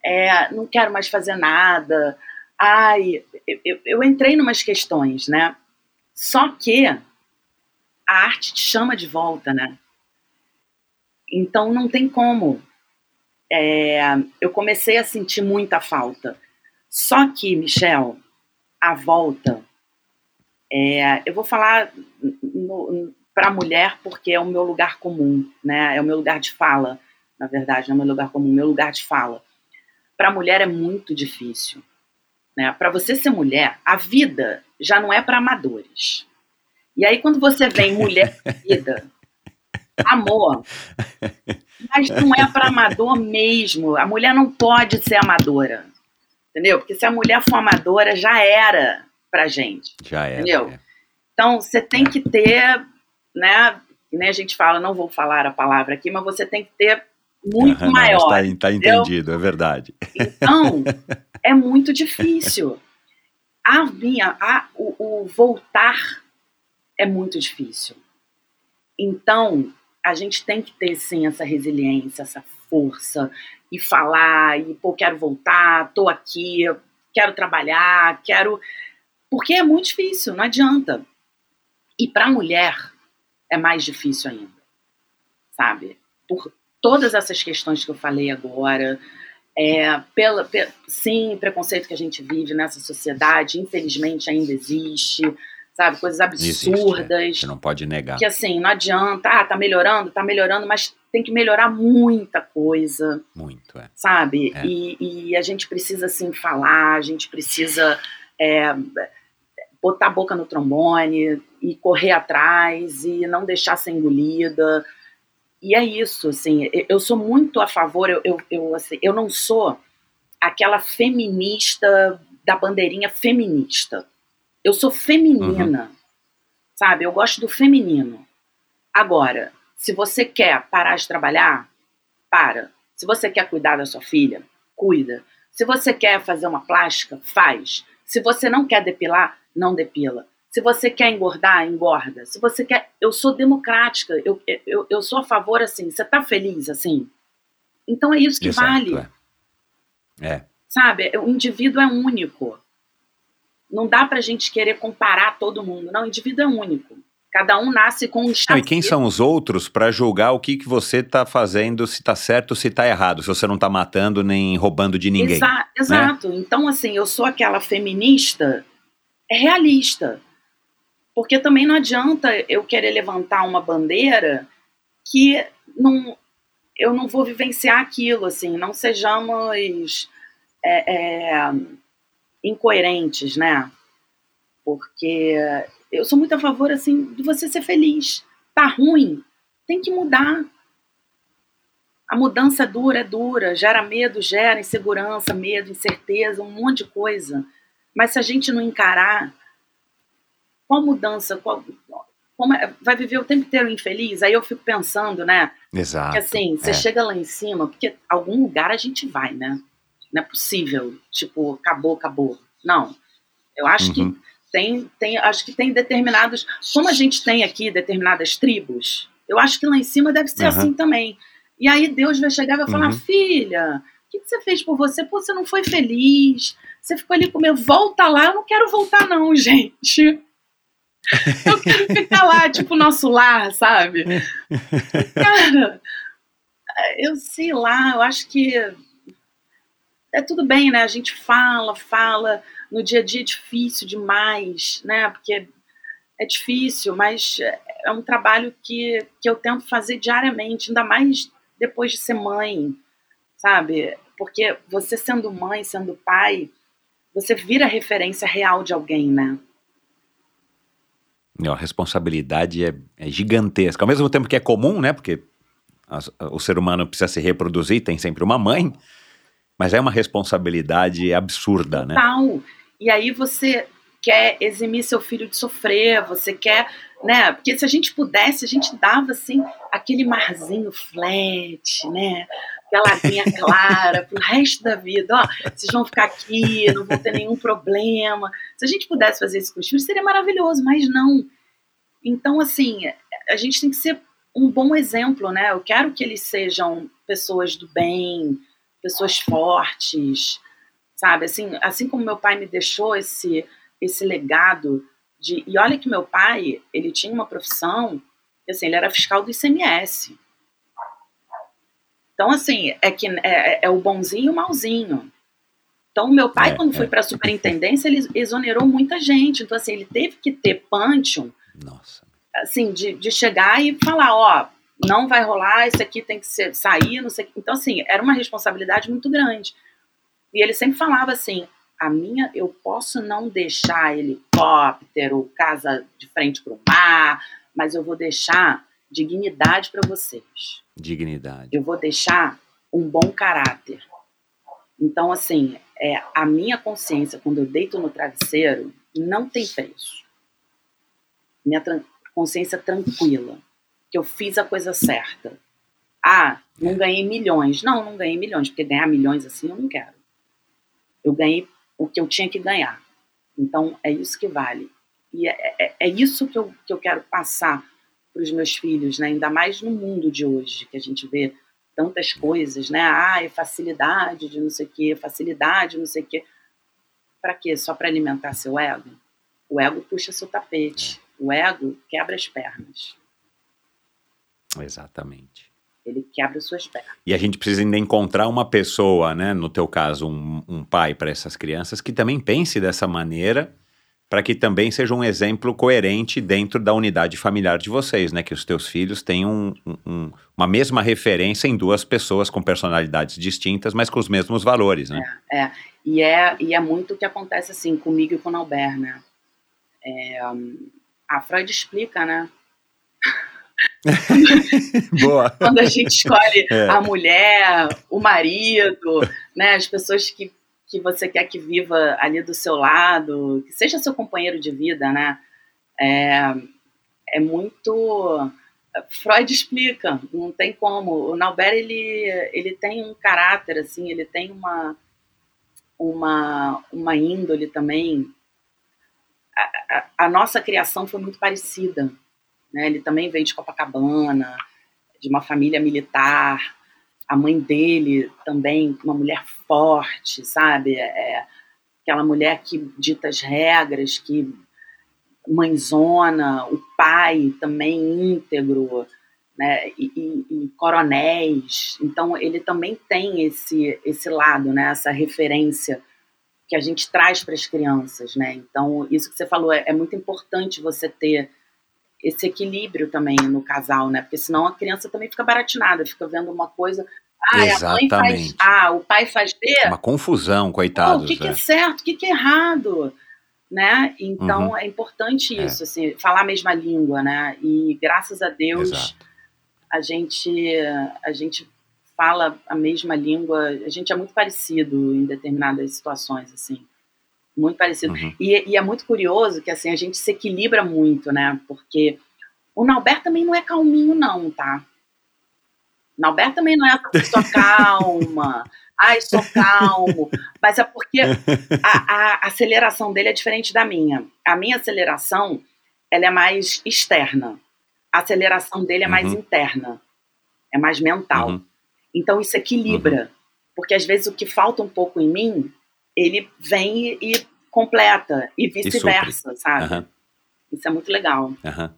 Speaker 1: é, não quero mais fazer nada. Ai, eu, eu entrei numas questões, né? Só que a arte te chama de volta, né? Então não tem como. É, eu comecei a sentir muita falta. Só que, Michel, a volta, é, eu vou falar para a mulher porque é o meu lugar comum, né? É o meu lugar de fala, na verdade, não é o meu lugar comum, meu lugar de fala para a mulher é muito difícil. Né? Para você ser mulher, a vida já não é para amadores. E aí, quando você vem mulher vida, amor, mas não é para amador mesmo. A mulher não pode ser amadora. Entendeu? Porque se a mulher for amadora, já era pra gente.
Speaker 7: Já era.
Speaker 1: Entendeu? É. Então, você tem que ter, né? nem a gente fala, não vou falar a palavra aqui, mas você tem que ter muito maior.
Speaker 7: Está tá entendido, é verdade.
Speaker 1: Então, é muito difícil. A minha, a, o, o voltar é muito difícil. Então, a gente tem que ter sim essa resiliência, essa força e falar e pô, quero voltar, tô aqui, quero trabalhar, quero porque é muito difícil, não adianta. E para a mulher é mais difícil ainda. Sabe? Por, todas essas questões que eu falei agora, é, pela, sim, preconceito que a gente vive nessa sociedade, infelizmente ainda existe, sabe? Coisas absurdas.
Speaker 7: Existe, é. Você não pode negar.
Speaker 1: Que assim, não adianta, ah, tá melhorando, tá melhorando, mas tem que melhorar muita coisa.
Speaker 7: Muito, é.
Speaker 1: Sabe? É. E, e, a gente precisa, assim, falar, a gente precisa é, botar a boca no trombone e correr atrás e não deixar ser engolida e é isso, assim, eu sou muito a favor, eu, eu, eu, assim, eu não sou aquela feminista da bandeirinha feminista. Eu sou feminina, uhum. sabe? Eu gosto do feminino. Agora, se você quer parar de trabalhar, para. Se você quer cuidar da sua filha, cuida. Se você quer fazer uma plástica, faz. Se você não quer depilar, não depila. Se você quer engordar, engorda. Se você quer. Eu sou democrática, eu, eu, eu sou a favor assim. Você tá feliz assim? Então é isso que Exato, vale.
Speaker 7: É. é.
Speaker 1: Sabe? O indivíduo é único. Não dá pra gente querer comparar todo mundo. Não, o indivíduo é único. Cada um nasce com um
Speaker 7: não, E quem são os outros para julgar o que, que você está fazendo, se está certo, se está errado, se você não está matando nem roubando de ninguém. Exa
Speaker 1: né? Exato. Então, assim, eu sou aquela feminista realista. Porque também não adianta eu querer levantar uma bandeira que não, eu não vou vivenciar aquilo, assim, não sejamos é, é, incoerentes, né? Porque eu sou muito a favor, assim, de você ser feliz. Tá ruim, tem que mudar. A mudança dura é dura, gera medo, gera insegurança, medo, incerteza, um monte de coisa. Mas se a gente não encarar, qual mudança, qual, como é, vai viver o tempo inteiro infeliz? Aí eu fico pensando, né?
Speaker 7: Exato.
Speaker 1: Que assim, você
Speaker 7: é.
Speaker 1: chega lá em cima, porque algum lugar a gente vai, né? Não é possível, tipo, acabou, acabou. Não. Eu acho
Speaker 7: Uhum.
Speaker 1: que tem, tem, acho que tem determinados, como a gente tem aqui determinadas tribos, eu acho que lá em cima deve ser
Speaker 7: Uhum.
Speaker 1: assim também. E aí Deus vai chegar e vai falar,
Speaker 7: Uhum.
Speaker 1: filha, o que, que você fez por você? Pô, você não foi feliz, você ficou ali comigo, volta lá, eu não quero voltar não, gente. Eu quero ficar lá, tipo, nosso lar, sabe? Cara, eu sei lá, eu acho que é tudo bem, né? A gente fala, fala, no dia a dia é difícil demais, né? Porque é difícil, mas é um trabalho que, que eu tento fazer diariamente, ainda mais depois de ser mãe, sabe? Porque você sendo mãe, sendo pai, você vira referência real de alguém, né?
Speaker 7: Não, a responsabilidade é, é gigantesca. Ao mesmo tempo que é comum, né? Porque o ser humano precisa se reproduzir, tem sempre uma mãe, mas é uma responsabilidade absurda, né?
Speaker 1: Total. E aí você quer eximir seu filho de sofrer, você quer, né? Porque se a gente pudesse, a gente dava assim aquele marzinho flat, né? Aquela aguinha clara pro resto da vida. Ó, vocês vão ficar aqui, não vão ter nenhum problema. Se a gente pudesse fazer os filhos, seria maravilhoso, mas não. Então, assim, a gente tem que ser um bom exemplo, né? Eu quero que eles sejam pessoas do bem, pessoas fortes, sabe? Assim, assim como meu pai me deixou esse esse legado de e olha que meu pai ele tinha uma profissão, assim, ele era fiscal do ICMS. Então assim é que é, é o bonzinho e o malzinho. Então meu pai
Speaker 7: É,
Speaker 1: quando
Speaker 7: é.
Speaker 1: foi para a superintendência ele exonerou muita gente. Então assim ele teve que ter punch
Speaker 7: Nossa.
Speaker 1: assim, de, de chegar e falar, ó, não vai rolar, isso aqui tem que ser, sair, não sei. Então, assim, era uma responsabilidade muito grande. E ele sempre falava assim, a minha, eu posso não deixar helicóptero, casa de frente para o mar, mas eu vou deixar dignidade para vocês.
Speaker 7: Dignidade.
Speaker 1: Eu vou deixar um bom caráter. Então, assim, é, a minha consciência, quando eu deito no travesseiro, não tem preço. Minha tran- consciência tranquila, que eu fiz a coisa certa. Ah, não ganhei milhões. Não, não ganhei milhões, porque ganhar milhões assim eu não quero. Eu ganhei o que eu tinha que ganhar. Então, é isso que vale. E é, é- é isso que eu, que eu quero passar para os meus filhos, né? ainda mais no mundo de hoje, que a gente vê tantas coisas, né? Ah, é facilidade de não sei o quê, facilidade, não sei o quê. Para quê? Só para alimentar seu ego? O ego puxa seu tapete. O ego quebra as pernas.
Speaker 7: Exatamente.
Speaker 1: Ele quebra suas pernas.
Speaker 7: E a gente precisa ainda encontrar uma pessoa, né? No teu caso, um, um pai para essas crianças que também pense dessa maneira, para que também seja um exemplo coerente dentro da unidade familiar de vocês, né? Que os teus filhos tenham um- um- uma mesma referência em duas pessoas com personalidades distintas, mas com os mesmos valores, né?
Speaker 1: É, e é, e é muito o que acontece assim comigo e com o Albert, né? É, a Freud explica, né?
Speaker 7: Boa.
Speaker 1: Quando a gente escolhe
Speaker 7: É.
Speaker 1: a mulher, o marido, né? As pessoas que, que você quer que viva ali do seu lado, que seja seu companheiro de vida, né? É, é muito. Freud explica, não tem como. O Nauber ele, ele tem um caráter assim, ele tem uma uma uma índole também. A, a, a nossa criação foi muito parecida, né? Ele também veio de Copacabana, de uma família militar. A mãe dele também, uma mulher forte, sabe? É, aquela mulher que dita as regras, que mãezona, o pai também íntegro, né? E, e, e coronéis. Então ele também tem esse esse lado, né? Essa referência que a gente traz para as crianças, né? Então, isso que você falou é, é, muito importante você ter esse equilíbrio também no casal, né? Porque senão a criança também fica baratinada, fica vendo uma coisa. Ah,
Speaker 7: Exatamente.
Speaker 1: a mãe faz A, o pai faz B.
Speaker 7: Uma confusão, coitado.
Speaker 1: O que, que, é certo, o que, que é errado? Né? Então uhum. é importante é. isso, é. assim, falar a mesma língua, né? E graças a Deus Exato. a gente a gente fala a mesma língua, a gente é muito parecido em determinadas situações, assim, muito parecido. Uhum. E, e, é muito curioso que, assim, a gente se equilibra muito, né, porque o Nauber também não é calminho, não, tá? O Nauber também não é pessoa calma, ai, sou calmo, mas é porque a, a aceleração dele é diferente da minha. A minha aceleração, ela é mais externa. A aceleração dele é mais uhum. interna, é mais mental. Uhum. Então isso equilibra, uhum. porque às vezes o que falta um pouco em mim, ele vem e completa, e vice-versa, sabe? Uhum. Isso é muito legal.
Speaker 7: Uhum.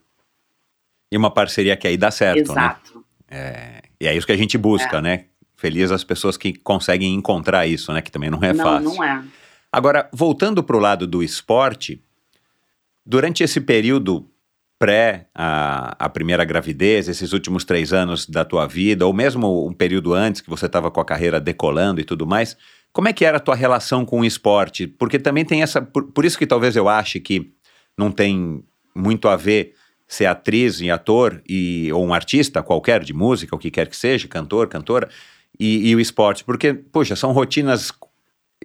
Speaker 7: E uma parceria que aí dá certo,
Speaker 1: Exato. né?
Speaker 7: Exato. É, e é isso que a gente busca, é. né? Feliz as pessoas que conseguem encontrar isso, né? Que também não é
Speaker 1: não,
Speaker 7: fácil.
Speaker 1: Não, é.
Speaker 7: Agora, voltando para o lado do esporte, durante esse período pré a, a primeira gravidez, esses últimos três anos da tua vida, ou mesmo um período antes que você estava com a carreira decolando e tudo mais, como é que era a tua relação com o esporte? Porque também tem essa. Por, por isso que talvez eu ache que não tem muito a ver ser atriz e ator e, ou um artista qualquer de música, o que quer que seja, cantor, cantora, e, e o esporte. Porque, poxa, são rotinas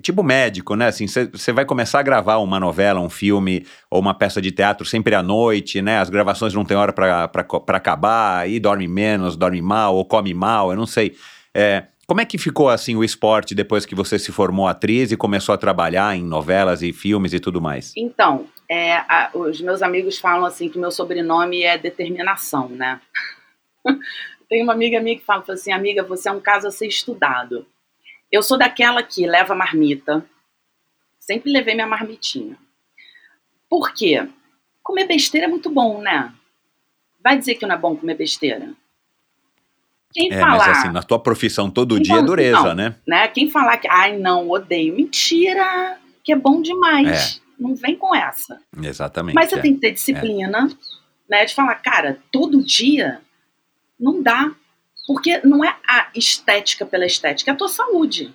Speaker 7: tipo médico, né? Assim, você vai começar a gravar uma novela, um filme ou uma peça de teatro sempre à noite, né? As gravações não tem hora para acabar, aí dorme menos, dorme mal ou come mal, eu não sei. É, como é que ficou assim o esporte depois que você se formou atriz e começou a trabalhar em novelas e filmes e tudo mais?
Speaker 1: Então, é, a, os meus amigos falam assim que meu sobrenome é determinação, né? Tem uma amiga minha que fala assim, amiga, você é um caso a ser estudado. Eu sou daquela que leva marmita. Sempre levei minha marmitinha. Por quê? Comer besteira é muito bom, né? Vai dizer que não é bom comer besteira?
Speaker 7: Quem é, falar, mas assim, na tua profissão todo dia é dureza,
Speaker 1: não,
Speaker 7: né?
Speaker 1: né? Quem falar que, ai, não, odeio. Mentira, que é bom demais. É. Não vem com essa.
Speaker 7: Exatamente.
Speaker 1: Mas você é. tem que ter disciplina, né? De falar, cara, todo dia não dá. Porque não é a estética pela estética, é a tua saúde.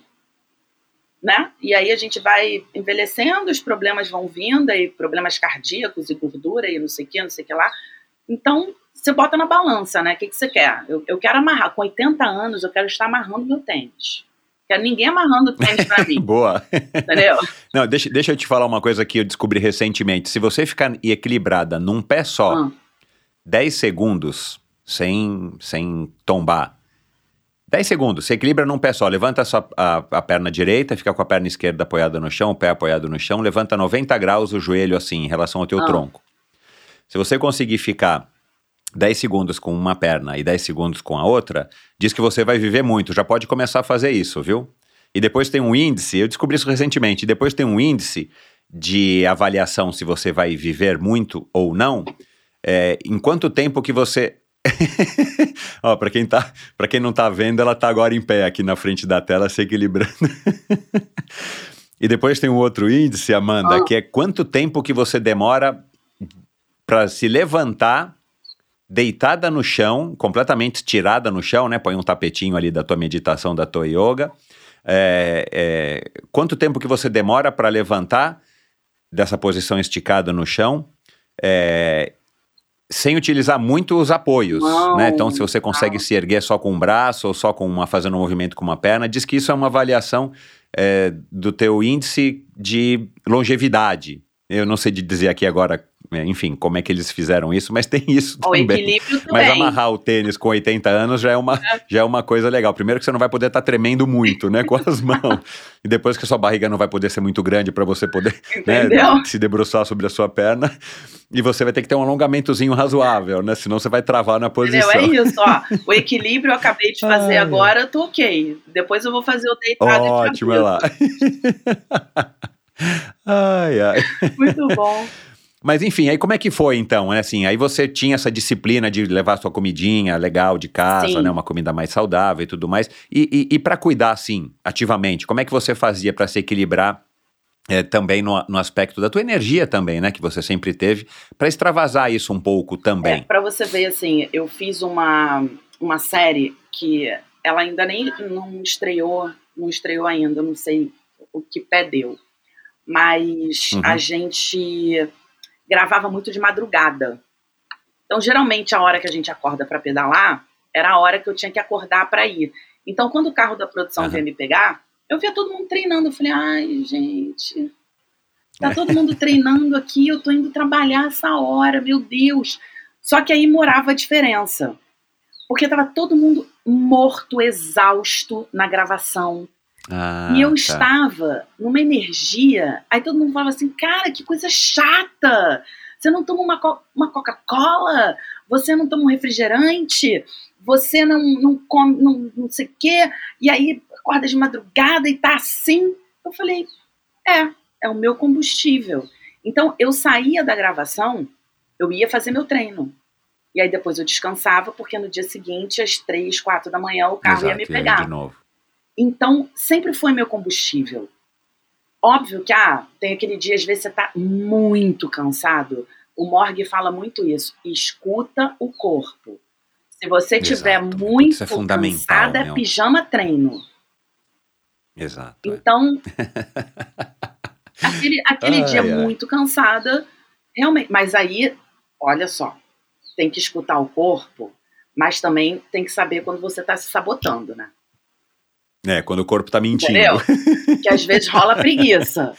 Speaker 1: Né? E aí a gente vai envelhecendo, os problemas vão vindo, aí problemas cardíacos e gordura e não sei o que, não sei o que lá. Então, você bota na balança, né? O que, que você quer? Eu, eu quero amarrar. Com 80 anos, eu quero estar amarrando meu tênis. Quero ninguém amarrando tênis pra mim.
Speaker 7: Boa.
Speaker 1: Entendeu?
Speaker 7: Não, deixa, deixa eu te falar uma coisa que eu descobri recentemente. Se você ficar equilibrada num pé só, ah. 10 segundos, sem, sem tombar. 10 segundos, você equilibra num pé só, levanta a, sua, a, a, perna direita, fica com a perna esquerda apoiada no chão, o pé apoiado no chão, levanta 90 graus o joelho assim, em relação ao teu ah. tronco. Se você conseguir ficar 10 segundos com uma perna e 10 segundos com a outra, diz que você vai viver muito, já pode começar a fazer isso, viu? E depois tem um índice, eu descobri isso recentemente, depois tem um índice de avaliação se você vai viver muito ou não, é, em quanto tempo que você Ó, para quem tá, para quem não tá vendo, ela tá agora em pé aqui na frente da tela se equilibrando. e depois tem um outro índice, Amanda, que é quanto tempo que você demora para se levantar deitada no chão, completamente tirada no chão, né? Põe um tapetinho ali da tua meditação, da tua yoga. É, é, quanto tempo que você demora para levantar dessa posição esticada no chão? É, sem utilizar muito os apoios, né? Então, se você consegue se erguer só com um braço ou só com uma fazendo um movimento com uma perna, diz que isso é uma avaliação é, do teu índice de longevidade. Eu não sei dizer aqui agora enfim, como é que eles fizeram isso, mas tem isso o também.
Speaker 1: Equilíbrio também.
Speaker 7: Mas amarrar o tênis com 80 anos já é uma, é. já é uma coisa legal. Primeiro que você não vai poder estar tá tremendo muito, né, com as mãos. e depois que a sua barriga não vai poder ser muito grande para você poder né, se debruçar sobre a sua perna. E você vai ter que ter um alongamentozinho razoável, né? Senão você vai travar na posição.
Speaker 1: Entendeu? É isso, ó. O equilíbrio eu acabei de fazer ai. agora, eu tô ok. Depois eu vou fazer o deitado
Speaker 7: Ótimo, é lá. ai, ai.
Speaker 1: Muito bom.
Speaker 7: Mas enfim, aí como é que foi então? É assim, aí você tinha essa disciplina de levar sua comidinha legal de casa, Sim. né? Uma comida mais saudável e tudo mais. E, e, e para cuidar, assim, ativamente, como é que você fazia para se equilibrar é, também no, no, aspecto da tua energia também, né, que você sempre teve, para extravasar isso um pouco também. É,
Speaker 1: para você ver, assim, eu fiz uma, uma série que ela ainda nem não estreou, não estreou ainda, não sei o que pé deu, mas uhum. a gente gravava muito de madrugada. Então, geralmente, a hora que a gente acorda para pedalar era a hora que eu tinha que acordar para ir. Então, quando o carro da produção uhum. veio me pegar, eu via todo mundo treinando. Eu falei, ai, gente, tá todo mundo treinando aqui, eu tô indo trabalhar essa hora, meu Deus. Só que aí morava a diferença. Porque tava todo mundo morto, exausto na gravação. Ah, e eu tá. estava numa energia. Aí todo mundo falava assim: cara, que coisa chata! Você não toma uma, co uma Coca-Cola? Você não toma um refrigerante? Você não, não come, não, não sei o quê? E aí acorda de madrugada e tá assim. Eu falei, é, é o meu combustível. Então eu saía da gravação, eu ia fazer meu treino. E aí depois eu descansava, porque no dia seguinte, às três, quatro da manhã, o carro Exato, ia me pegar. De novo. Então, sempre foi meu combustível. Óbvio que, ah, tem aquele dia, às vezes você tá muito cansado. O Morgue fala muito isso. Escuta o corpo. Se você estiver muito é cansada, é pijama treino.
Speaker 7: Exato.
Speaker 1: É. Então, aquele, aquele dia ai. muito cansada, realmente. Mas aí, olha só, tem que escutar o corpo, mas também tem que saber quando você está se sabotando, né?
Speaker 7: É, quando o corpo está mentindo.
Speaker 1: Entendeu? Que às vezes rola preguiça.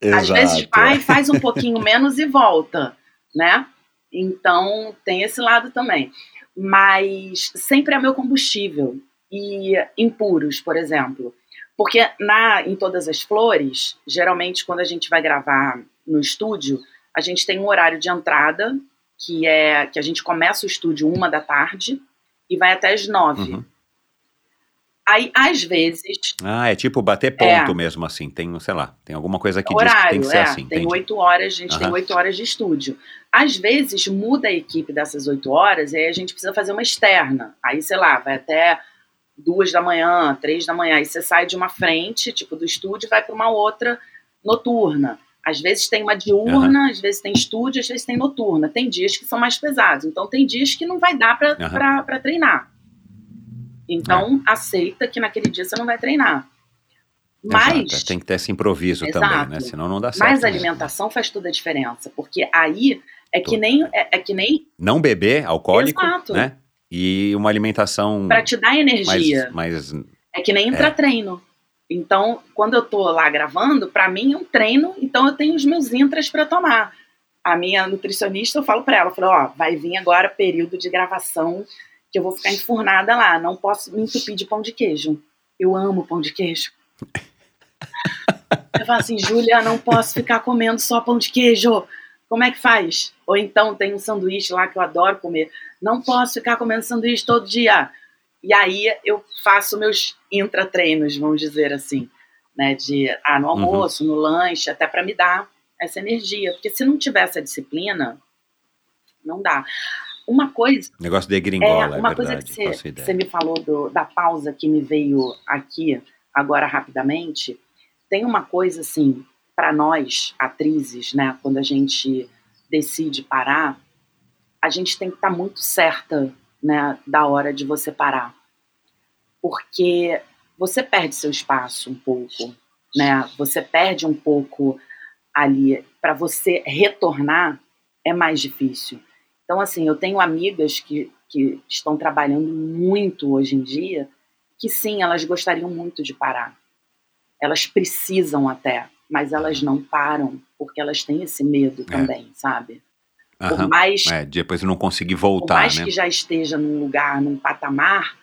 Speaker 1: Exato. Às vezes vai, faz um pouquinho menos e volta, né? Então tem esse lado também. Mas sempre é meu combustível. E impuros, por exemplo. Porque na, em todas as flores, geralmente quando a gente vai gravar no estúdio, a gente tem um horário de entrada, que é que a gente começa o estúdio uma da tarde e vai até as nove. Uhum. Aí, às vezes.
Speaker 7: Ah, é tipo bater ponto é, mesmo, assim. Tem, sei lá, tem alguma coisa que horário, diz que tem que ser
Speaker 1: é,
Speaker 7: assim.
Speaker 1: Tem oito horas, a gente uhum. tem oito horas de estúdio. Às vezes muda a equipe dessas oito horas e aí a gente precisa fazer uma externa. Aí, sei lá, vai até duas da manhã, três da manhã, e você sai de uma frente, tipo, do estúdio e vai para uma outra noturna. Às vezes tem uma diurna, uhum. às vezes tem estúdio, às vezes tem noturna. Tem dias que são mais pesados. Então tem dias que não vai dar para uhum. treinar. Então é. aceita que naquele dia você não vai treinar. Mas
Speaker 7: Exato. É, tem que ter esse improviso Exato. também, né? Senão não dá certo.
Speaker 1: Mas a alimentação faz toda a diferença, porque aí é que nem é, é que nem
Speaker 7: não beber alcoólico, Exato. né? e uma alimentação.
Speaker 1: Para te dar energia.
Speaker 7: Mais
Speaker 1: é que nem entrar é. treino. Então, quando eu tô lá gravando, para mim é um treino, então eu tenho os meus intras para tomar. A minha nutricionista, eu falo para ela, eu falo, ó, vai vir agora período de gravação que eu vou ficar enfurnada lá, não posso me entupir de pão de queijo. Eu amo pão de queijo. eu falo assim, Júlia, não posso ficar comendo só pão de queijo. Como é que faz? Ou então tem um sanduíche lá que eu adoro comer. Não posso ficar comendo sanduíche todo dia. E aí eu faço meus intratreinos, vamos dizer assim, né? De ah, no uhum. almoço, uhum. no lanche, até para me dar essa energia. Porque se não tiver essa disciplina, não dá. Uma coisa.
Speaker 7: Negócio de gringola,
Speaker 1: é, uma
Speaker 7: é
Speaker 1: coisa que você, você me falou do, da pausa que me veio aqui agora rapidamente. Tem uma coisa assim para nós, atrizes, né, quando a gente decide parar, a gente tem que estar tá muito certa né, da hora de você parar. Porque você perde seu espaço um pouco, né? Você perde um pouco ali. Para você retornar é mais difícil. Então, assim, eu tenho amigas que, que estão trabalhando muito hoje em dia que sim, elas gostariam muito de parar. Elas precisam até, mas elas não param porque elas têm esse medo é. também, sabe?
Speaker 7: Uhum. Por mais, é, depois não conseguir voltar, por
Speaker 1: mais
Speaker 7: né?
Speaker 1: que já esteja num lugar, num patamar,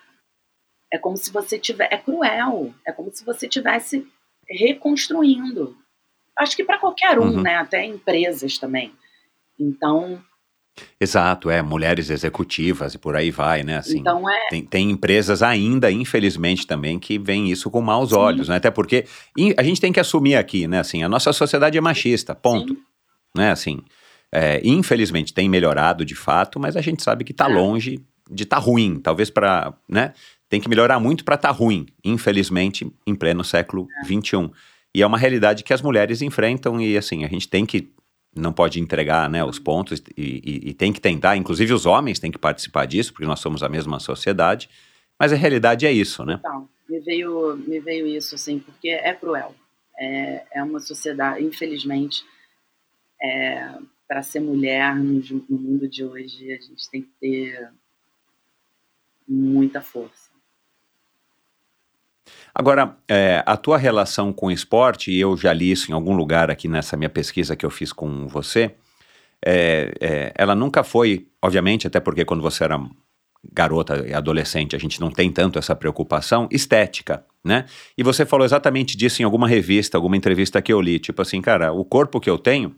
Speaker 1: é como se você tiver, é cruel, é como se você tivesse reconstruindo. Acho que para qualquer um, uhum. né? Até empresas também. Então,
Speaker 7: Exato, é, mulheres executivas e por aí vai, né? Assim,
Speaker 1: então é...
Speaker 7: tem, tem empresas ainda, infelizmente, também, que veem isso com maus Sim. olhos, né? Até porque a gente tem que assumir aqui, né? Assim, a nossa sociedade é machista, ponto. Sim. Né? Assim, é, infelizmente tem melhorado de fato, mas a gente sabe que está é. longe de estar tá ruim. Talvez para, né? Tem que melhorar muito para estar tá ruim, infelizmente, em pleno século XXI. E é uma realidade que as mulheres enfrentam e assim, a gente tem que não pode entregar né, os pontos e, e, e, tem que tentar, inclusive os homens têm que participar disso, porque nós somos a mesma sociedade, mas a realidade é isso, né?
Speaker 1: Então, me veio, me veio isso, assim, porque é cruel. É, é uma sociedade, infelizmente, é, para ser mulher no, no mundo de hoje, a gente tem que ter muita força.
Speaker 7: Agora, é, a tua relação com o esporte, e eu já li isso em algum lugar aqui nessa minha pesquisa que eu fiz com você, é, é, ela nunca foi, obviamente, até porque quando você era garota e adolescente, a gente não tem tanto essa preocupação estética, né? E você falou exatamente disso em alguma revista, alguma entrevista que eu li, tipo assim, cara, o corpo que eu tenho,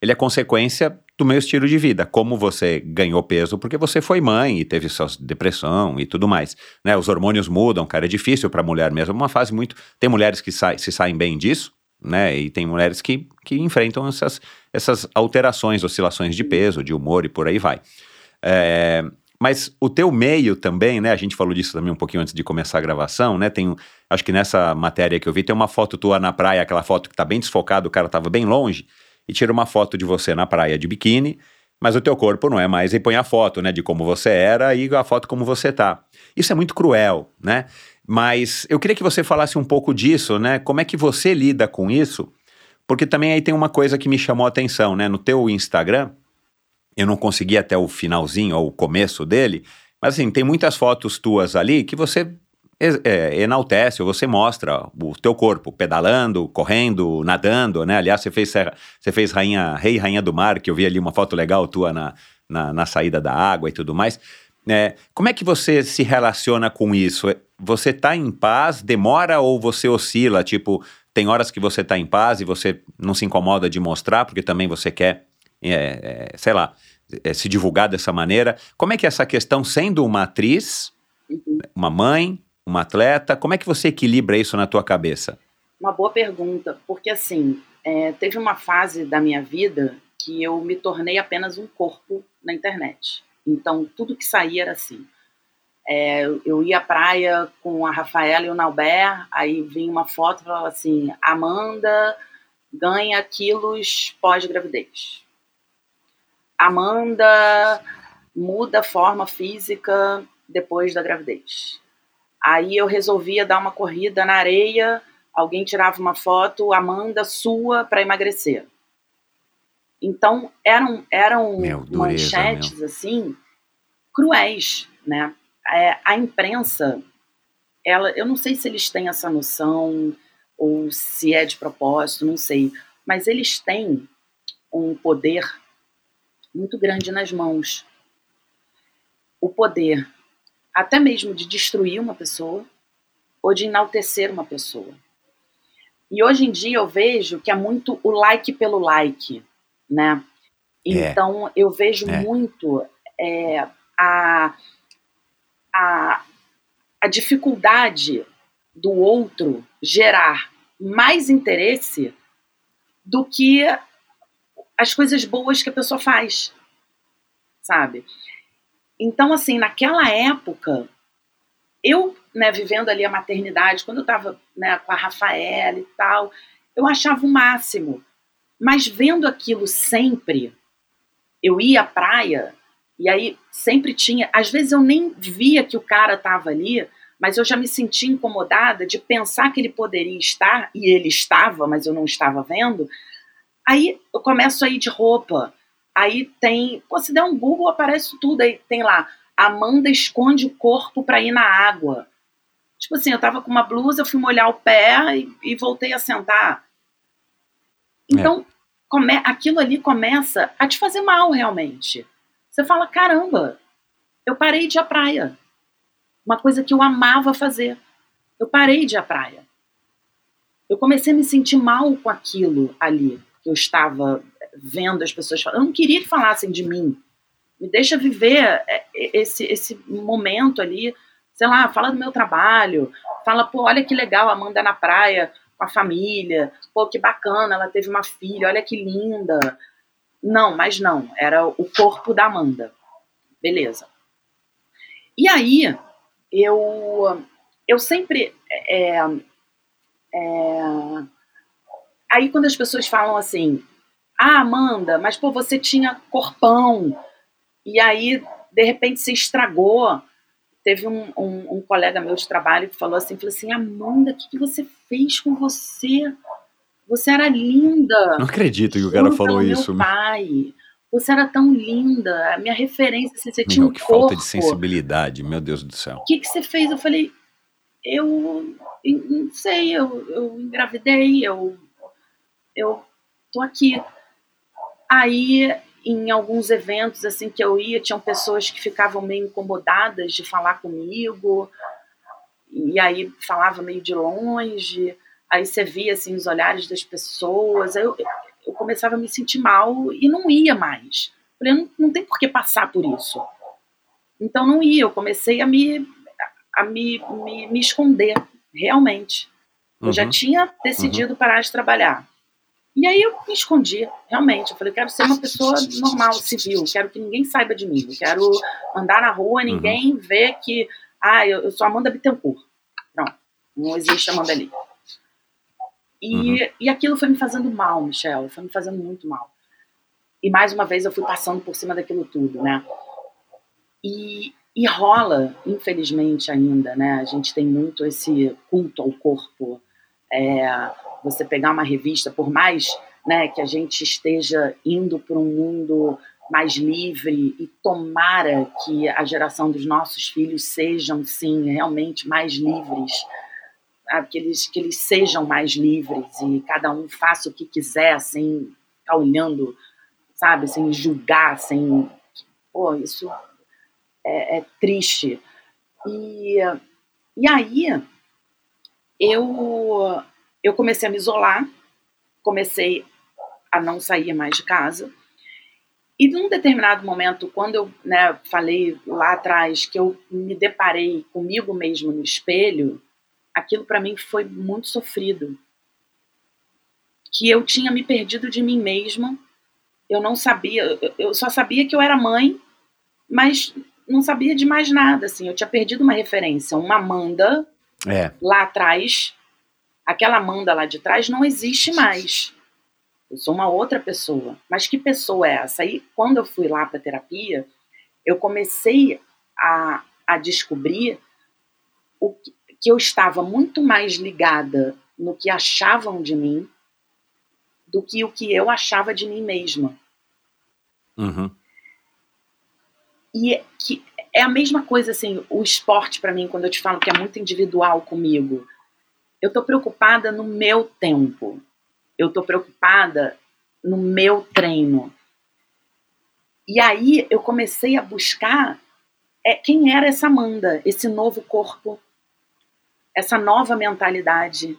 Speaker 7: ele é consequência do meu estilo de vida, como você ganhou peso porque você foi mãe e teve sua depressão e tudo mais, né? Os hormônios mudam, cara, é difícil para mulher mesmo, é uma fase muito, tem mulheres que sa se saem bem disso, né? E tem mulheres que, que enfrentam essas, essas alterações, oscilações de peso, de humor e por aí vai. É, mas o teu meio também, né? A gente falou disso também um pouquinho antes de começar a gravação, né? Tem, acho que nessa matéria que eu vi tem uma foto tua na praia, aquela foto que tá bem desfocada, o cara tava bem longe e tira uma foto de você na praia de biquíni, mas o teu corpo não é mais e põe a foto, né, de como você era e a foto como você tá. Isso é muito cruel, né? Mas eu queria que você falasse um pouco disso, né? Como é que você lida com isso? Porque também aí tem uma coisa que me chamou a atenção, né? No teu Instagram, eu não consegui até o finalzinho ou o começo dele, mas assim, tem muitas fotos tuas ali que você é, enaltece, ou você mostra o teu corpo pedalando, correndo, nadando, né? Aliás, você fez, você fez rainha, rei rainha do mar, que eu vi ali uma foto legal tua na, na, na saída da água e tudo mais. É, como é que você se relaciona com isso? Você tá em paz, demora ou você oscila? Tipo, tem horas que você tá em paz e você não se incomoda de mostrar, porque também você quer, é, é, sei lá, é, se divulgar dessa maneira. Como é que é essa questão, sendo uma atriz, uhum. uma mãe, uma atleta? Como é que você equilibra isso na tua cabeça?
Speaker 1: Uma boa pergunta, porque assim, é, teve uma fase da minha vida que eu me tornei apenas um corpo na internet. Então, tudo que saía era assim. É, eu ia à praia com a Rafaela e o Nauber, aí vinha uma foto e falava assim: Amanda ganha quilos pós-gravidez. Amanda muda a forma física depois da gravidez. Aí eu resolvia dar uma corrida na areia, alguém tirava uma foto, Amanda sua para emagrecer. Então eram eram meu, dureza, manchetes meu. assim cruéis, né? É, a imprensa, ela, eu não sei se eles têm essa noção ou se é de propósito, não sei, mas eles têm um poder muito grande nas mãos. O poder até mesmo de destruir uma pessoa ou de enaltecer uma pessoa. E hoje em dia eu vejo que é muito o like pelo like, né? É. Então eu vejo é. muito é, a, a, a dificuldade do outro gerar mais interesse do que as coisas boas que a pessoa faz, sabe? Então, assim, naquela época, eu, né, vivendo ali a maternidade, quando eu estava né, com a Rafaela e tal, eu achava o máximo. Mas vendo aquilo sempre, eu ia à praia e aí sempre tinha. Às vezes eu nem via que o cara estava ali, mas eu já me sentia incomodada de pensar que ele poderia estar, e ele estava, mas eu não estava vendo. Aí eu começo a ir de roupa, Aí tem, pô, se der um Google aparece tudo, aí tem lá, Amanda esconde o corpo para ir na água. Tipo assim, eu tava com uma blusa, fui molhar o pé e, e voltei a sentar. Então, é. come, aquilo ali começa a te fazer mal realmente. Você fala, caramba, eu parei de ir à praia. Uma coisa que eu amava fazer. Eu parei de ir à praia. Eu comecei a me sentir mal com aquilo ali que eu estava vendo as pessoas falando. Eu não queria que falassem de mim. Me deixa viver é, esse, esse momento ali. Sei lá, fala do meu trabalho. Fala, pô, olha que legal a Amanda na praia com a família. Pô, que bacana, ela teve uma filha, olha que linda. Não, mas não. Era o corpo da Amanda. Beleza. E aí, eu, eu sempre. É, é, aí quando as pessoas falam assim, ah, Amanda, mas pô, você tinha corpão, e aí de repente se estragou. Teve um, um, um colega meu de trabalho que falou assim, falou assim, Amanda, o que, que você fez com você? Você era linda.
Speaker 7: Não acredito que o cara falou isso.
Speaker 1: Meu pai. Você era tão linda, a minha referência, assim, você tinha
Speaker 7: Meu,
Speaker 1: um
Speaker 7: que
Speaker 1: corpo.
Speaker 7: falta de sensibilidade, meu Deus do céu.
Speaker 1: O que, que você fez? Eu falei, eu não sei, eu, eu engravidei, eu, eu tô aqui. Aí, em alguns eventos assim que eu ia, tinham pessoas que ficavam meio incomodadas de falar comigo, e aí falava meio de longe, aí você via assim os olhares das pessoas, aí eu, eu começava a me sentir mal e não ia mais. Falei, não, não tem por que passar por isso. Então não ia, eu comecei a me, a me, me, me esconder, realmente. Eu já
Speaker 7: Uhum.
Speaker 1: tinha decidido parar de trabalhar. E aí eu me escondi, realmente. Eu falei, eu quero ser uma pessoa normal, civil, quero que ninguém saiba de mim. Quero andar na rua, ninguém ver que, ah, eu, eu sou Amanda Bittencourt. Não, não existe Amanda ali. E, e aquilo foi me fazendo mal, Michel, foi me fazendo muito mal. E mais uma vez eu fui passando por cima daquilo tudo, né? E, e rola, infelizmente ainda, né? A gente tem muito esse culto ao corpo. É, você pegar uma revista, por mais né, que a gente esteja indo para um mundo mais livre e tomara que a geração dos nossos filhos sejam, sim, realmente mais livres, sabe? que, eles, que eles sejam mais livres e cada um faça o que quiser, sem estar olhando, sabe, sem julgar, sem... Pô, isso é, é triste. E, e aí eu, eu comecei a me isolar, comecei a não sair mais de casa. E num determinado momento, quando eu né, falei lá atrás que eu me deparei comigo mesmo no espelho, aquilo para mim foi muito sofrido. Que eu tinha me perdido de mim mesma, eu não sabia, eu só sabia que eu era mãe, mas não sabia de mais nada, assim, eu tinha perdido uma referência, uma Amanda
Speaker 7: É.
Speaker 1: lá atrás, aquela Amanda lá de trás não existe mais. Eu sou uma outra pessoa. Mas que pessoa é essa? Aí, quando eu fui lá para terapia, eu comecei a, a descobrir o que, que eu estava muito mais ligada no que achavam de mim do que o que eu achava de mim mesma.
Speaker 7: Uhum.
Speaker 1: E que é a mesma coisa, assim, o esporte para mim, quando eu te falo que é muito individual comigo, eu tô preocupada no meu tempo. Eu tô preocupada no meu treino. E aí eu comecei a buscar é, quem era essa Amanda, esse novo corpo, essa nova mentalidade,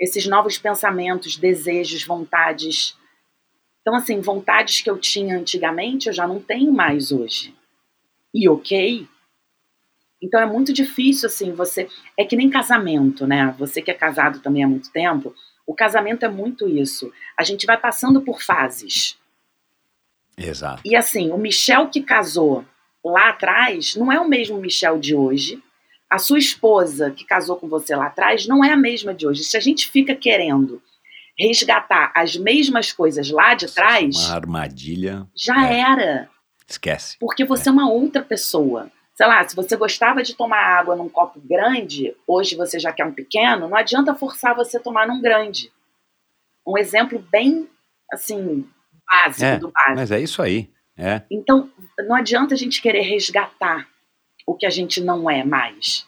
Speaker 1: esses novos pensamentos, desejos, vontades. Então, assim, vontades que eu tinha antigamente, eu já não tenho mais hoje e ok. Então é muito difícil, assim, você. É que nem casamento, né? Você que é casado também há muito tempo, o casamento é muito isso. A gente vai passando por fases.
Speaker 7: Exato.
Speaker 1: E assim, o Michel que casou lá atrás não é o mesmo Michel de hoje. A sua esposa que casou com você lá atrás não é a mesma de hoje. Se a gente fica querendo resgatar as mesmas coisas lá de trás,
Speaker 7: Uma armadilha.
Speaker 1: já
Speaker 7: é.
Speaker 1: era.
Speaker 7: Esquece.
Speaker 1: Porque você é. uma outra pessoa. Sei lá, se você gostava de tomar água num copo grande, hoje você já quer um pequeno, não adianta forçar você a tomar num grande. Um exemplo bem, assim, básico
Speaker 7: É,
Speaker 1: do básico.
Speaker 7: Mas é isso aí. É.
Speaker 1: Então, não adianta a gente querer resgatar o que a gente não é mais.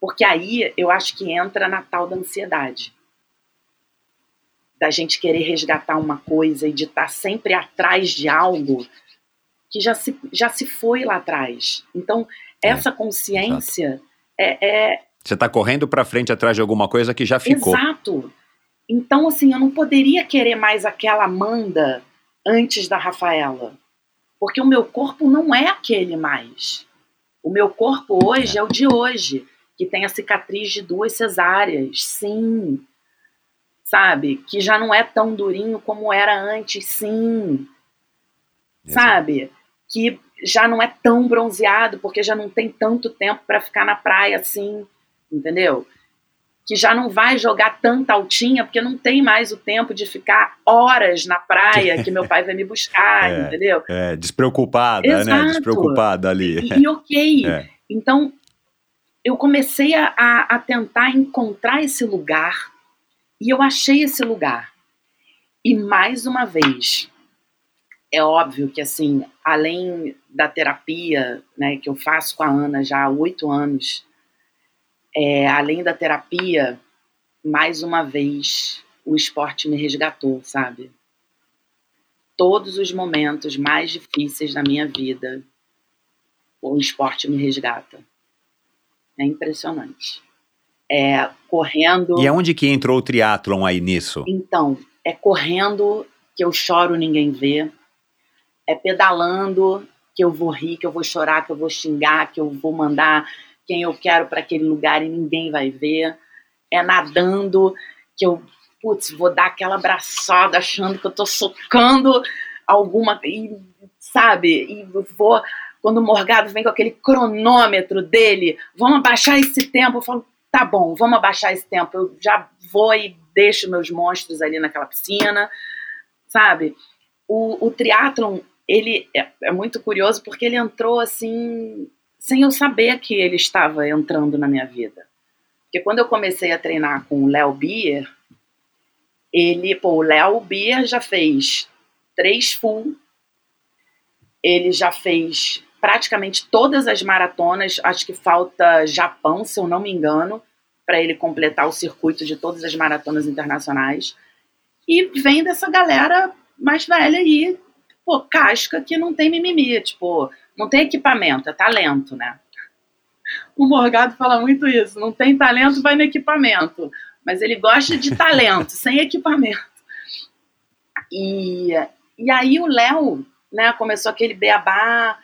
Speaker 1: Porque aí eu acho que entra na tal da ansiedade. Da gente querer resgatar uma coisa e de estar sempre atrás de algo que já se, já se foi lá atrás. Então, essa consciência é, é,
Speaker 7: Você tá correndo pra frente atrás de alguma coisa que já ficou.
Speaker 1: Exato. Então, assim, eu não poderia querer mais aquela Amanda antes da Rafaela. Porque o meu corpo não é aquele mais. O meu corpo hoje é o de hoje, que tem a cicatriz de duas cesáreas, sim. Sabe? Que já não é tão durinho como era antes, sim.
Speaker 7: Exato.
Speaker 1: Sabe? Que já não é tão bronzeado, porque já não tem tanto tempo para ficar na praia assim, entendeu? que já não vai jogar tanta altinha, porque não tem mais o tempo de ficar horas na praia que meu pai vai me buscar,
Speaker 7: É,
Speaker 1: entendeu?
Speaker 7: É, despreocupada, né?
Speaker 1: Exato.
Speaker 7: Despreocupada ali.
Speaker 1: E, e ok.
Speaker 7: É.
Speaker 1: Então, eu comecei a, a tentar encontrar esse lugar e eu achei esse lugar. E mais uma vez, é óbvio que assim, além da terapia, né, que eu faço com a Ana já há oito anos, é, além da terapia, mais uma vez o esporte me resgatou, sabe? Todos os momentos mais difíceis da minha vida, o esporte me resgata. É impressionante. É correndo.
Speaker 7: E aonde que entrou o triatlon aí nisso?
Speaker 1: Então, é correndo que eu choro, ninguém vê. É pedalando que eu vou rir, que eu vou chorar, que eu vou xingar, que eu vou mandar quem eu quero para aquele lugar e ninguém vai ver. É nadando que eu, putz, vou dar aquela abraçada achando que eu tô socando alguma. E, sabe? E vou. Quando o Morgado vem com aquele cronômetro dele, vamos abaixar esse tempo. Eu falo, tá bom, vamos abaixar esse tempo. Eu já vou e deixo meus monstros ali naquela piscina, sabe? O, o triatlon, ele é, é muito curioso porque ele entrou assim, sem eu saber que ele estava entrando na minha vida. Porque quando eu comecei a treinar com o Léo Bier, ele, pô, o Léo Bier já fez três full, ele já fez praticamente todas as maratonas, acho que falta Japão, se eu não me engano, para ele completar o circuito de todas as maratonas internacionais. E vem dessa galera mais velha aí, pô, casca que não tem mimimi, tipo, não tem equipamento, é talento, né? O Morgado fala muito isso, não tem talento, vai no equipamento. Mas ele gosta de talento, sem equipamento. E, e aí o Léo, né, começou aquele beabá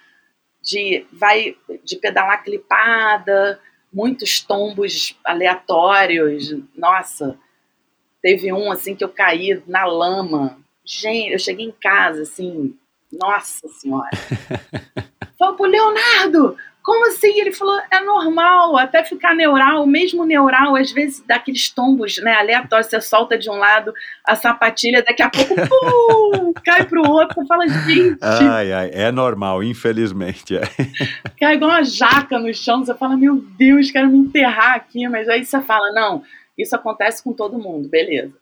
Speaker 1: de vai de pedalar clipada, muitos tombos aleatórios. Nossa, teve um assim que eu caí na lama. Gente, eu cheguei em casa assim, nossa senhora. Falei pro Leonardo, como assim? Ele falou, é normal, até ficar neural, mesmo neural, às vezes daqueles tombos, né, aleatórios, você solta de um lado a sapatilha, daqui a pouco, pum, cai pro outro, você fala, gente...
Speaker 7: Ai, ai, é normal, infelizmente. É.
Speaker 1: Cai igual uma jaca no chão, você fala, meu Deus, quero me enterrar aqui, mas aí você fala, não, isso acontece com todo mundo, beleza.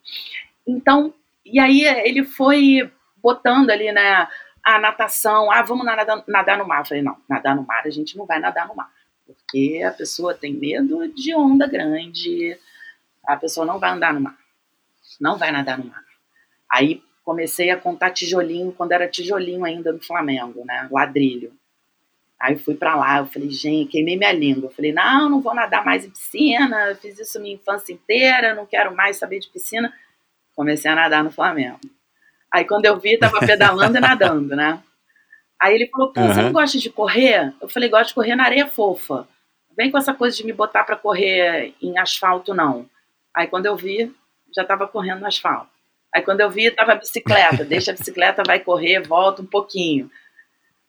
Speaker 1: Então, e aí ele foi botando ali, né, a natação, ah, vamos nadar, nadar no mar. Eu falei, não, nadar no mar a gente não vai nadar no mar, porque a pessoa tem medo de onda grande, a pessoa não vai andar no mar, não vai nadar no mar. Aí comecei a contar tijolinho, quando era tijolinho ainda no Flamengo, né, ladrilho. Aí fui para lá, eu falei, gente, queimei minha língua. Eu falei, não, não vou nadar mais em piscina, eu fiz isso minha infância inteira, não quero mais saber de piscina. Comecei a nadar no Flamengo. Aí quando eu vi, tava pedalando e nadando, né? Aí ele falou, pô, você
Speaker 7: Uhum.
Speaker 1: não gosta de correr? Eu falei, gosto de correr na areia fofa. Vem com essa coisa de me botar para correr em asfalto, não. Aí quando eu vi, já tava correndo no asfalto. Aí quando eu vi, tava a bicicleta. Deixa a bicicleta, vai correr, volta um pouquinho.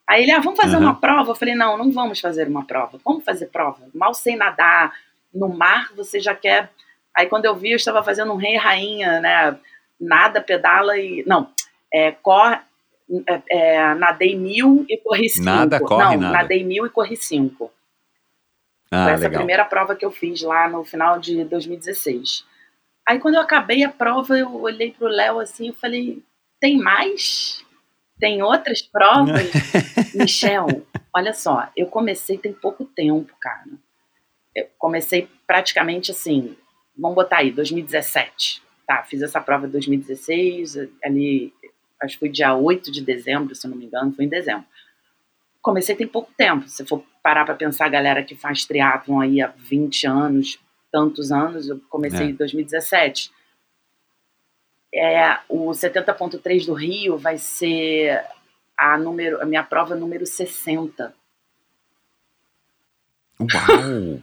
Speaker 1: Aí ele, ah, vamos fazer
Speaker 7: Uhum.
Speaker 1: uma prova? Eu falei, não, não vamos fazer uma prova. Vamos fazer prova. Mal sem nadar. No mar, você já quer... Aí quando eu vi, eu estava fazendo um rei e rainha, né? Nada, pedala e... Não, é, corre... É, é, nadei mil e corri cinco.
Speaker 7: Nada, corre,
Speaker 1: não,
Speaker 7: nada.
Speaker 1: nadei mil e corri cinco.
Speaker 7: Ah,
Speaker 1: Foi essa
Speaker 7: legal.
Speaker 1: primeira prova que eu fiz lá no final de 2016. Aí quando eu acabei a prova, eu olhei pro Léo assim e falei, tem mais? Tem outras provas? Michel, olha só, eu comecei tem pouco tempo, cara. Eu comecei praticamente assim, vamos botar aí, 2017. Tá, fiz essa prova em 2016, ali, acho que foi dia 8 de dezembro, se não me engano, foi em dezembro. Comecei tem pouco tempo, se for parar para pensar a galera que faz triatlon aí há 20 anos, tantos anos, eu comecei
Speaker 7: É.
Speaker 1: em 2017. É, o 70.3 do Rio vai ser a, número, a minha prova número 60.
Speaker 7: Uau!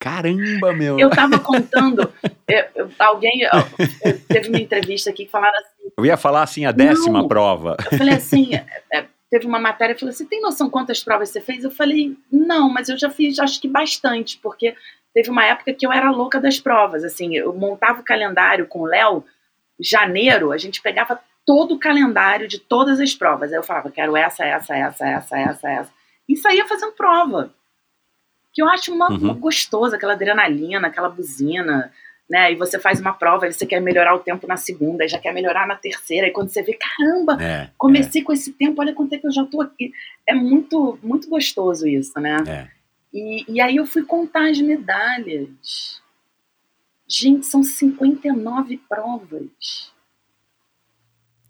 Speaker 7: Caramba, meu!
Speaker 1: Eu tava contando, eu- eu- alguém, eu- teve uma entrevista aqui que falaram assim,
Speaker 7: Eu ia falar assim, a décima
Speaker 1: Não.
Speaker 7: prova.
Speaker 1: eu falei assim, é, é, teve uma matéria que falou: Você tem noção quantas provas você fez? Eu falei: Não, mas eu já fiz, acho que bastante, porque teve uma época que eu era louca das provas. Assim, eu montava o calendário com o Léo, janeiro, a gente pegava todo o calendário de todas as provas. Aí eu falava: Quero essa, essa, essa, essa, essa, essa. E saía fazendo prova. Que eu acho uma,
Speaker 7: Uhum.
Speaker 1: uma gostosa, aquela adrenalina, aquela buzina né? E você faz uma prova, aí você quer melhorar o tempo na segunda, já quer melhorar na terceira, e quando você vê, caramba,
Speaker 7: É,
Speaker 1: comecei com esse tempo, olha quanto é que eu já tô aqui. É muito, muito gostoso isso, né?
Speaker 7: É.
Speaker 1: E, e aí eu fui contar as medalhas. Gente, são 59 provas.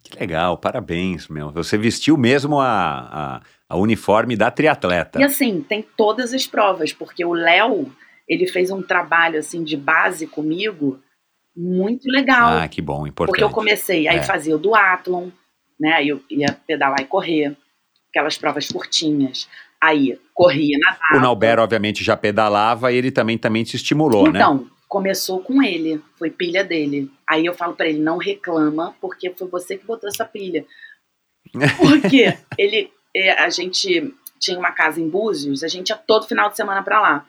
Speaker 7: Que legal, parabéns, meu. Você vestiu mesmo a, a, a uniforme da triatleta.
Speaker 1: E assim, tem todas as provas, porque o Léo, ele fez um trabalho assim de base comigo muito legal.
Speaker 7: Ah, que bom, importante.
Speaker 1: Porque eu comecei, aí
Speaker 7: É.
Speaker 1: fazia o duatlon, né? Aí eu ia pedalar e correr, aquelas provas curtinhas. Aí corria, nadava.
Speaker 7: O Nauber, obviamente, já pedalava e ele também, também te estimulou, né?
Speaker 1: Então, começou com ele, foi pilha dele. Aí eu falo pra ele, não reclama, porque foi você que botou essa pilha. Porque ele, a gente tinha uma casa em Búzios, a gente ia todo final de semana pra lá.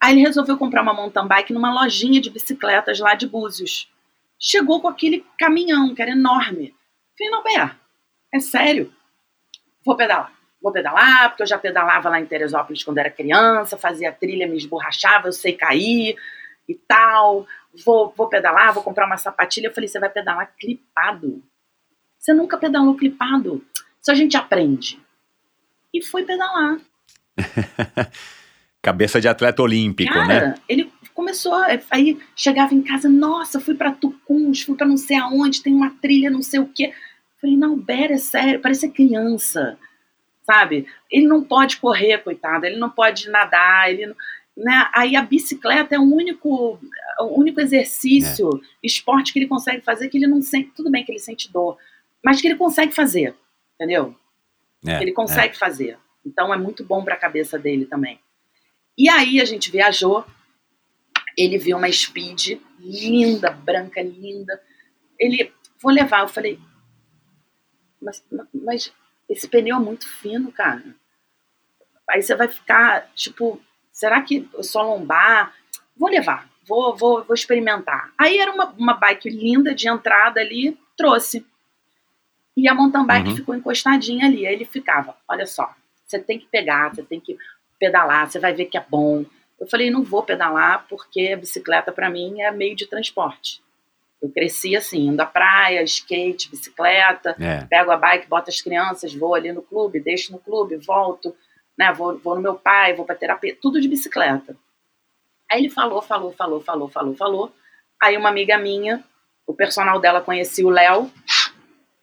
Speaker 1: Aí ele resolveu comprar uma mountain bike numa lojinha de bicicletas lá de Búzios. Chegou com aquele caminhão, que era enorme. Falei, não, Bé, é sério? Vou pedalar. Vou pedalar, porque eu já pedalava lá em Teresópolis quando era criança, fazia trilha, me esborrachava, eu sei cair e tal. Vou, vou pedalar, vou comprar uma sapatilha. Eu falei, você vai pedalar clipado. Você nunca pedalou clipado. Isso a gente aprende. E foi pedalar.
Speaker 7: Cabeça de atleta olímpico,
Speaker 1: Cara,
Speaker 7: né?
Speaker 1: ele começou, aí chegava em casa, nossa, fui pra Tucuns, fui pra não sei aonde, tem uma trilha, não sei o quê. Falei, não, Bera, é sério, parece criança, sabe? Ele não pode correr, coitado, ele não pode nadar, ele não- né? Aí a bicicleta é o único, o único exercício, esporte que ele consegue fazer que ele não sente, tudo bem que ele sente dor, mas que ele consegue fazer, entendeu?
Speaker 7: É,
Speaker 1: ele consegue fazer. Então é muito bom para a cabeça dele também. E aí a gente viajou, ele viu uma Speed linda, branca, linda. Ele, vou levar. Eu falei, mas, mas esse pneu é muito fino, cara. Aí você vai ficar, tipo, será que eu só lombar? Vou levar, vou, vou, vou experimentar. Aí era uma, uma bike linda de entrada ali, trouxe. E a mountain bike
Speaker 7: Uhum.
Speaker 1: ficou encostadinha ali. Aí ele ficava, olha só, você tem que pegar, você tem que pedalar, você vai ver que é bom. Eu falei, não vou pedalar porque a bicicleta para mim é meio de transporte. Eu cresci assim, indo à praia, skate, bicicleta,
Speaker 7: É.
Speaker 1: pego a bike, boto as crianças, vou ali no clube, deixo no clube, volto, né, vou, vou no meu pai, vou pra terapia, tudo de bicicleta. Aí ele falou, falou, falou, falou, falou, falou. Aí uma amiga minha, o personal dela conhecia o Léo,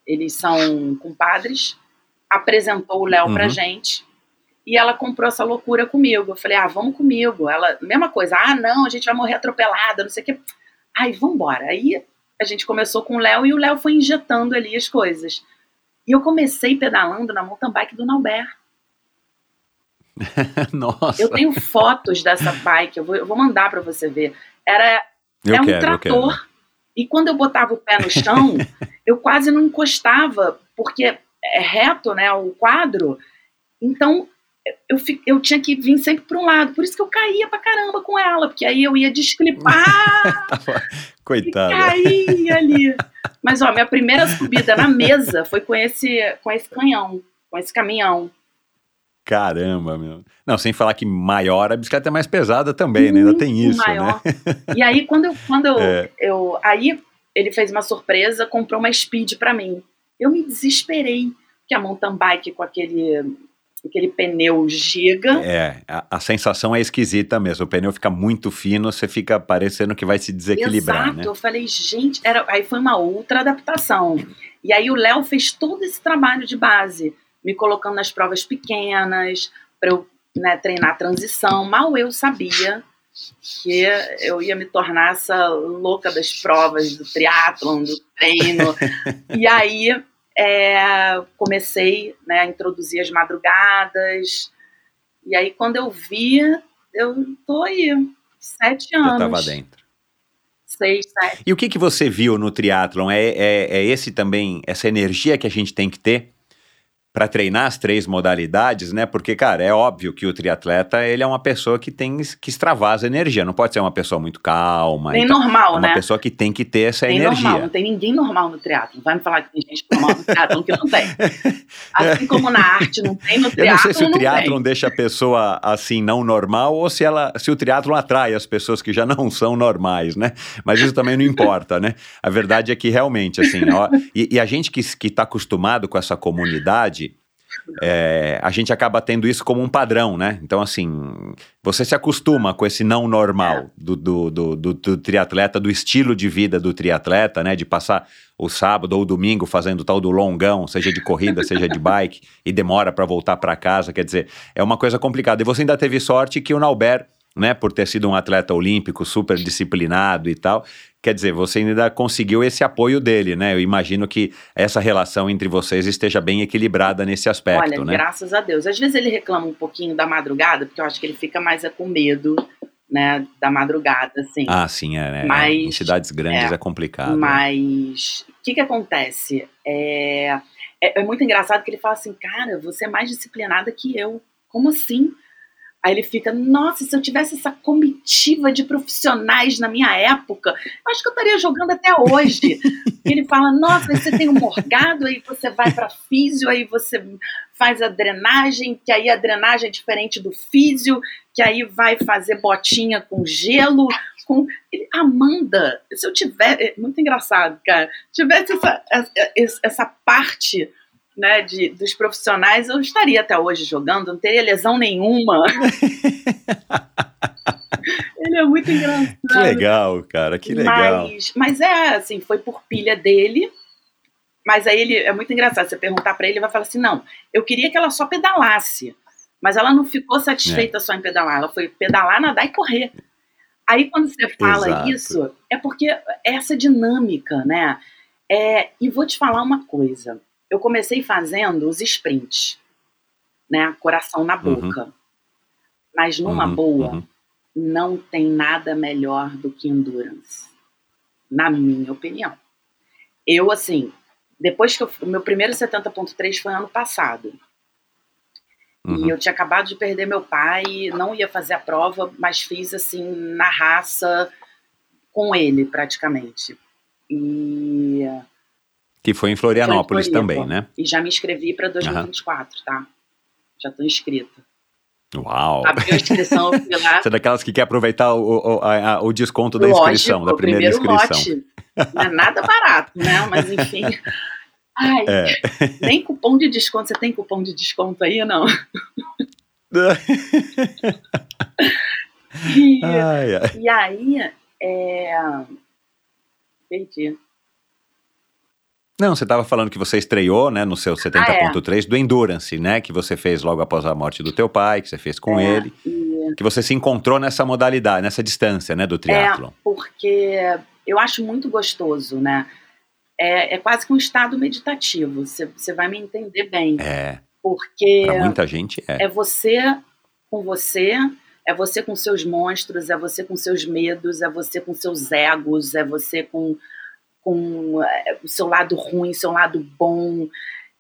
Speaker 1: eles são compadres, apresentou o Léo pra
Speaker 7: Uhum.
Speaker 1: gente. E ela comprou essa loucura comigo. Eu falei, ah, vamos comigo. Ela, mesma coisa, ah, não, a gente vai morrer atropelada, não sei o quê. Ai, vambora. Aí a gente começou com o Léo e o Léo foi injetando ali as coisas. E eu comecei pedalando na mountain bike do Nauber.
Speaker 7: Nossa,
Speaker 1: Eu tenho fotos dessa bike, eu vou, eu vou mandar pra você ver. Era
Speaker 7: eu
Speaker 1: é um
Speaker 7: quero,
Speaker 1: trator. E quando eu botava o pé no chão, eu quase não encostava, porque é reto, né, o quadro. Então, eu, eu tinha que vir sempre para um lado. Por isso que eu caía pra caramba com ela, porque aí eu ia desclipar
Speaker 7: Tava-
Speaker 1: e
Speaker 7: Coitada.
Speaker 1: caía ali. Mas, ó, minha primeira subida na mesa foi com esse, com esse canhão, com esse caminhão.
Speaker 7: Caramba, meu. Não, sem falar que maior, a bicicleta é mais pesada também, né? Ainda tem isso,
Speaker 1: maior.
Speaker 7: né?
Speaker 1: E aí, quando eu, quando eu,
Speaker 7: É.
Speaker 1: eu. Aí ele fez uma surpresa, comprou uma speed pra mim. Eu me desesperei, porque a mountain bike com aquele, aquele pneu giga.
Speaker 7: É, a, a sensação é esquisita mesmo. O pneu fica muito fino, você fica parecendo que vai se desequilibrar,
Speaker 1: Exato,
Speaker 7: né?
Speaker 1: eu falei, gente, era, aí foi uma outra adaptação. E aí o Léo fez todo esse trabalho de base, me colocando nas provas pequenas, para eu né, treinar a transição. Mal eu sabia que eu ia me tornar essa louca das provas, do triatlon, do treino. e aí é, comecei né, a introduzir as madrugadas. E aí quando eu vi, eu tô aí, sete anos.
Speaker 7: estava dentro.
Speaker 1: Seis, sete.
Speaker 7: E o que, que você viu no triatlon? É, é, é esse também, essa energia que a gente tem que ter para treinar as três modalidades, né? Porque, cara, é óbvio que o triatleta, ele é uma pessoa que tem que extravasa energia, não pode ser uma pessoa muito calma.
Speaker 1: Nem
Speaker 7: então,
Speaker 1: normal,
Speaker 7: é uma
Speaker 1: né?
Speaker 7: pessoa que tem que ter essa
Speaker 1: Nem
Speaker 7: energia.
Speaker 1: normal, não tem ninguém normal no triatlo. Vai me falar que tem gente normal no triatlo que não tem. Assim como na arte não tem, no
Speaker 7: Eu
Speaker 1: triatlo
Speaker 7: não sei se o triatlon deixa a pessoa assim não normal ou se ela, se o triatlon atrai as pessoas que já não são normais, né? Mas isso também não importa, né? A verdade é que realmente assim, ó, e, e a gente que está acostumado com essa comunidade é, a gente acaba tendo isso como um padrão, né? Então, assim, você se acostuma com esse não normal do, do, do, do, do triatleta, do estilo de vida do triatleta, né? De passar o sábado ou o domingo fazendo tal do longão, seja de corrida, seja de bike, e demora para voltar para casa. Quer dizer, é uma coisa complicada. E você ainda teve sorte que o Nauber, né, por ter sido um atleta olímpico super disciplinado e tal, quer dizer, você ainda conseguiu esse apoio dele, né? Eu imagino que essa relação entre vocês esteja bem equilibrada nesse aspecto,
Speaker 1: Olha,
Speaker 7: né?
Speaker 1: graças a Deus. Às vezes ele reclama um pouquinho da madrugada, porque eu acho que ele fica mais é com medo, né, da madrugada, assim.
Speaker 7: Ah, sim, é, né?
Speaker 1: Mas-
Speaker 7: em cidades grandes
Speaker 1: é,
Speaker 7: é, complicado. né?
Speaker 1: Mas o que que acontece? É, é, é muito engraçado que ele fala assim, cara, você é mais disciplinada que eu. Como assim? Aí ele fica, nossa, se eu tivesse essa comitiva de profissionais na minha época, acho que eu estaria jogando até hoje. Ele fala, nossa, você tem um morgado, aí você vai para físio, aí você faz a drenagem, que aí a drenagem é diferente do físio, que aí vai fazer botinha com gelo, com ele- Amanda, se eu tiver, é muito engraçado, cara, tivesse essa, essa, essa parte né, de, dos profissionais, eu estaria até hoje jogando, não teria lesão nenhuma. ele é muito engraçado.
Speaker 7: Que legal, cara, que legal.
Speaker 1: Mas, mas é assim, foi por pilha dele. Mas aí ele é muito engraçado. Você perguntar pra ele, ele vai falar assim: não, eu queria que ela só pedalasse. Mas ela não ficou satisfeita só em pedalar, ela foi pedalar, nadar e correr. Aí quando você fala
Speaker 7: Exato.
Speaker 1: isso, é porque é essa dinâmica, né? É, e vou te falar uma coisa. Eu comecei fazendo os sprints, né? Coração na
Speaker 7: Uhum.
Speaker 1: boca. Mas numa
Speaker 7: Uhum,
Speaker 1: boa,
Speaker 7: uhum.
Speaker 1: não tem nada melhor do que endurance, na minha opinião. Eu, assim, depois que eu. o Meu primeiro 70.3 foi ano passado.
Speaker 7: Uhum.
Speaker 1: E eu tinha acabado de perder meu pai, não ia fazer a prova, mas fiz, assim, na raça, com ele, praticamente. E,
Speaker 7: Que foi em Florianópolis também, né?
Speaker 1: e já me inscrevi para 2024, tá? Já tô inscrita.
Speaker 7: Uau!
Speaker 1: Abri a inscrição, eu fui lá.
Speaker 7: Você é daquelas que quer aproveitar o, o, a- o desconto da inscrição, da primeira inscrição.
Speaker 1: lote. Não é nada barato, né? Mas enfim. Ai,
Speaker 7: É.
Speaker 1: nem cupom de desconto. Você tem cupom de desconto aí ou não? E,
Speaker 7: Ai, ai.
Speaker 1: e aí, é... Perdi.
Speaker 7: Não, você estava falando que você estreou, né, no seu
Speaker 1: Ah,
Speaker 7: 70.3 do Endurance, né, que você fez logo após a morte do teu pai, que você fez com
Speaker 1: É,
Speaker 7: ele,
Speaker 1: e-
Speaker 7: que você se encontrou nessa modalidade, nessa distância, né, do triatlon.
Speaker 1: porque eu acho muito gostoso, né? É, é quase que um estado meditativo. Você, você vai me entender bem.
Speaker 7: É,
Speaker 1: Porque
Speaker 7: pra muita gente é.
Speaker 1: é você com você, é você com seus monstros, é você com seus medos, é você com seus egos, é você com, com é, o seu lado ruim, seu lado bom,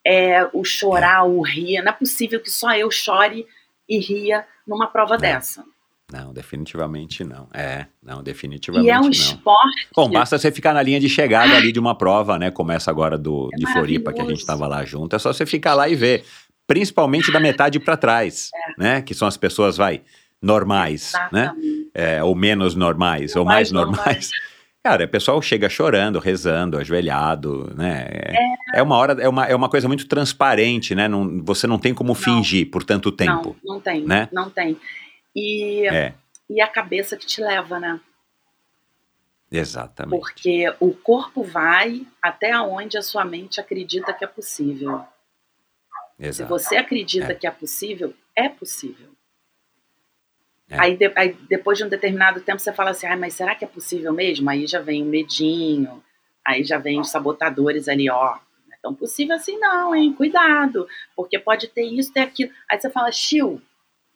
Speaker 1: é o chorar, o rir. Não é possível que só eu chore e ria numa prova dessa.
Speaker 7: Não, definitivamente não. É, não, definitivamente
Speaker 1: E é um
Speaker 7: não.
Speaker 1: esporte.
Speaker 7: Bom, basta você ficar na linha de chegada ali de uma prova, né? Começa agora do,
Speaker 1: É
Speaker 7: de Floripa, que a gente estava lá junto. É só você ficar lá e ver. Principalmente da metade para trás, né? Que são as pessoas, vai, normais, né?
Speaker 1: Exatamente.
Speaker 7: É, ou menos normais, ou mais,
Speaker 1: Mais
Speaker 7: normais.
Speaker 1: normais.
Speaker 7: Cara, o pessoal chega chorando, rezando, ajoelhado, né? É, é uma hora, é uma, é uma coisa muito transparente, né? Não, você não tem como fingir por tanto tempo.
Speaker 1: Não, não tem,
Speaker 7: né?
Speaker 1: não tem. E,
Speaker 7: É,
Speaker 1: e a cabeça que te leva, né?
Speaker 7: exatamente.
Speaker 1: Porque o corpo vai até onde a sua mente acredita que é possível. Se
Speaker 7: Exato.
Speaker 1: você acredita
Speaker 7: É.
Speaker 1: que é possível, é possível.
Speaker 7: É.
Speaker 1: Aí, de- aí, depois de um determinado tempo você fala assim, ah, mas será que é possível mesmo? Aí já vem o medinho, aí já vem os sabotadores ali, ó. Não é tão possível assim não, hein? Cuidado, porque pode ter isso, ter aquilo. Aí você fala, Chiu,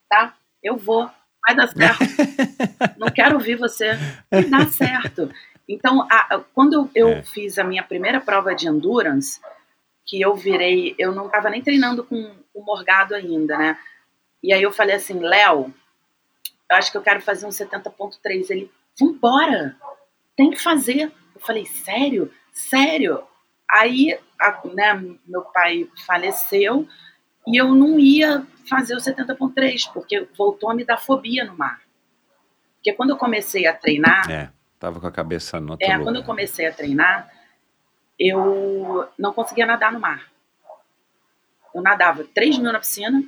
Speaker 1: tá? Eu vou, vai dar certo. não quero ouvir você. E dá certo. Então, a- quando eu, eu
Speaker 7: É.
Speaker 1: fiz a minha primeira prova de endurance, que eu virei, eu não estava nem treinando com o Morgado ainda, né? E aí eu falei assim, Léo, eu acho que eu quero fazer um 70.3. Ele, vambora, tem que fazer. Eu falei, sério? Sério? Aí, a, né, meu pai faleceu e eu não ia fazer o 70.3, porque voltou a me dar fobia no mar. Porque quando eu comecei a treinar...
Speaker 7: É, tava com a cabeça no outro
Speaker 1: É,
Speaker 7: lugar.
Speaker 1: quando eu comecei a treinar, eu não conseguia nadar no mar. Eu nadava 3 mil na piscina,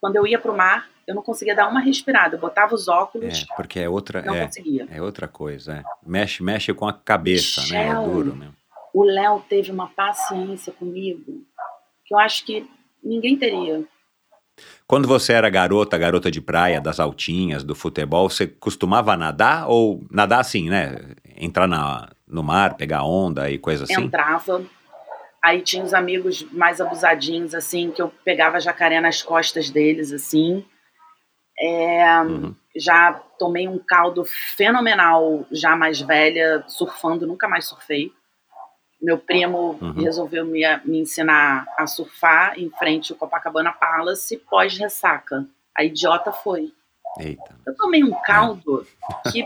Speaker 1: quando eu ia pro mar, eu não conseguia dar uma respirada. Eu botava os óculos,
Speaker 7: É, porque é outra,
Speaker 1: não
Speaker 7: é,
Speaker 1: conseguia.
Speaker 7: é outra coisa. é. Mexe, mexe com a cabeça, né? É
Speaker 1: Michel.
Speaker 7: duro mesmo.
Speaker 1: O Léo teve uma paciência comigo que eu acho que ninguém teria.
Speaker 7: Quando você era garota, garota de praia, das altinhas, do futebol, você costumava nadar ou nadar assim, né? Entrar na, no mar, pegar onda e coisa assim?
Speaker 1: Entrava, aí tinha os amigos mais abusadinhos, assim, que eu pegava jacaré nas costas deles, assim. É,
Speaker 7: Uhum.
Speaker 1: Já tomei um caldo fenomenal, já mais velha, surfando, nunca mais surfei. Meu primo
Speaker 7: Uhum.
Speaker 1: resolveu me, me ensinar a surfar em frente ao Copacabana Palace, pós-ressaca. A idiota foi.
Speaker 7: Eita,
Speaker 1: Eu tomei um caldo que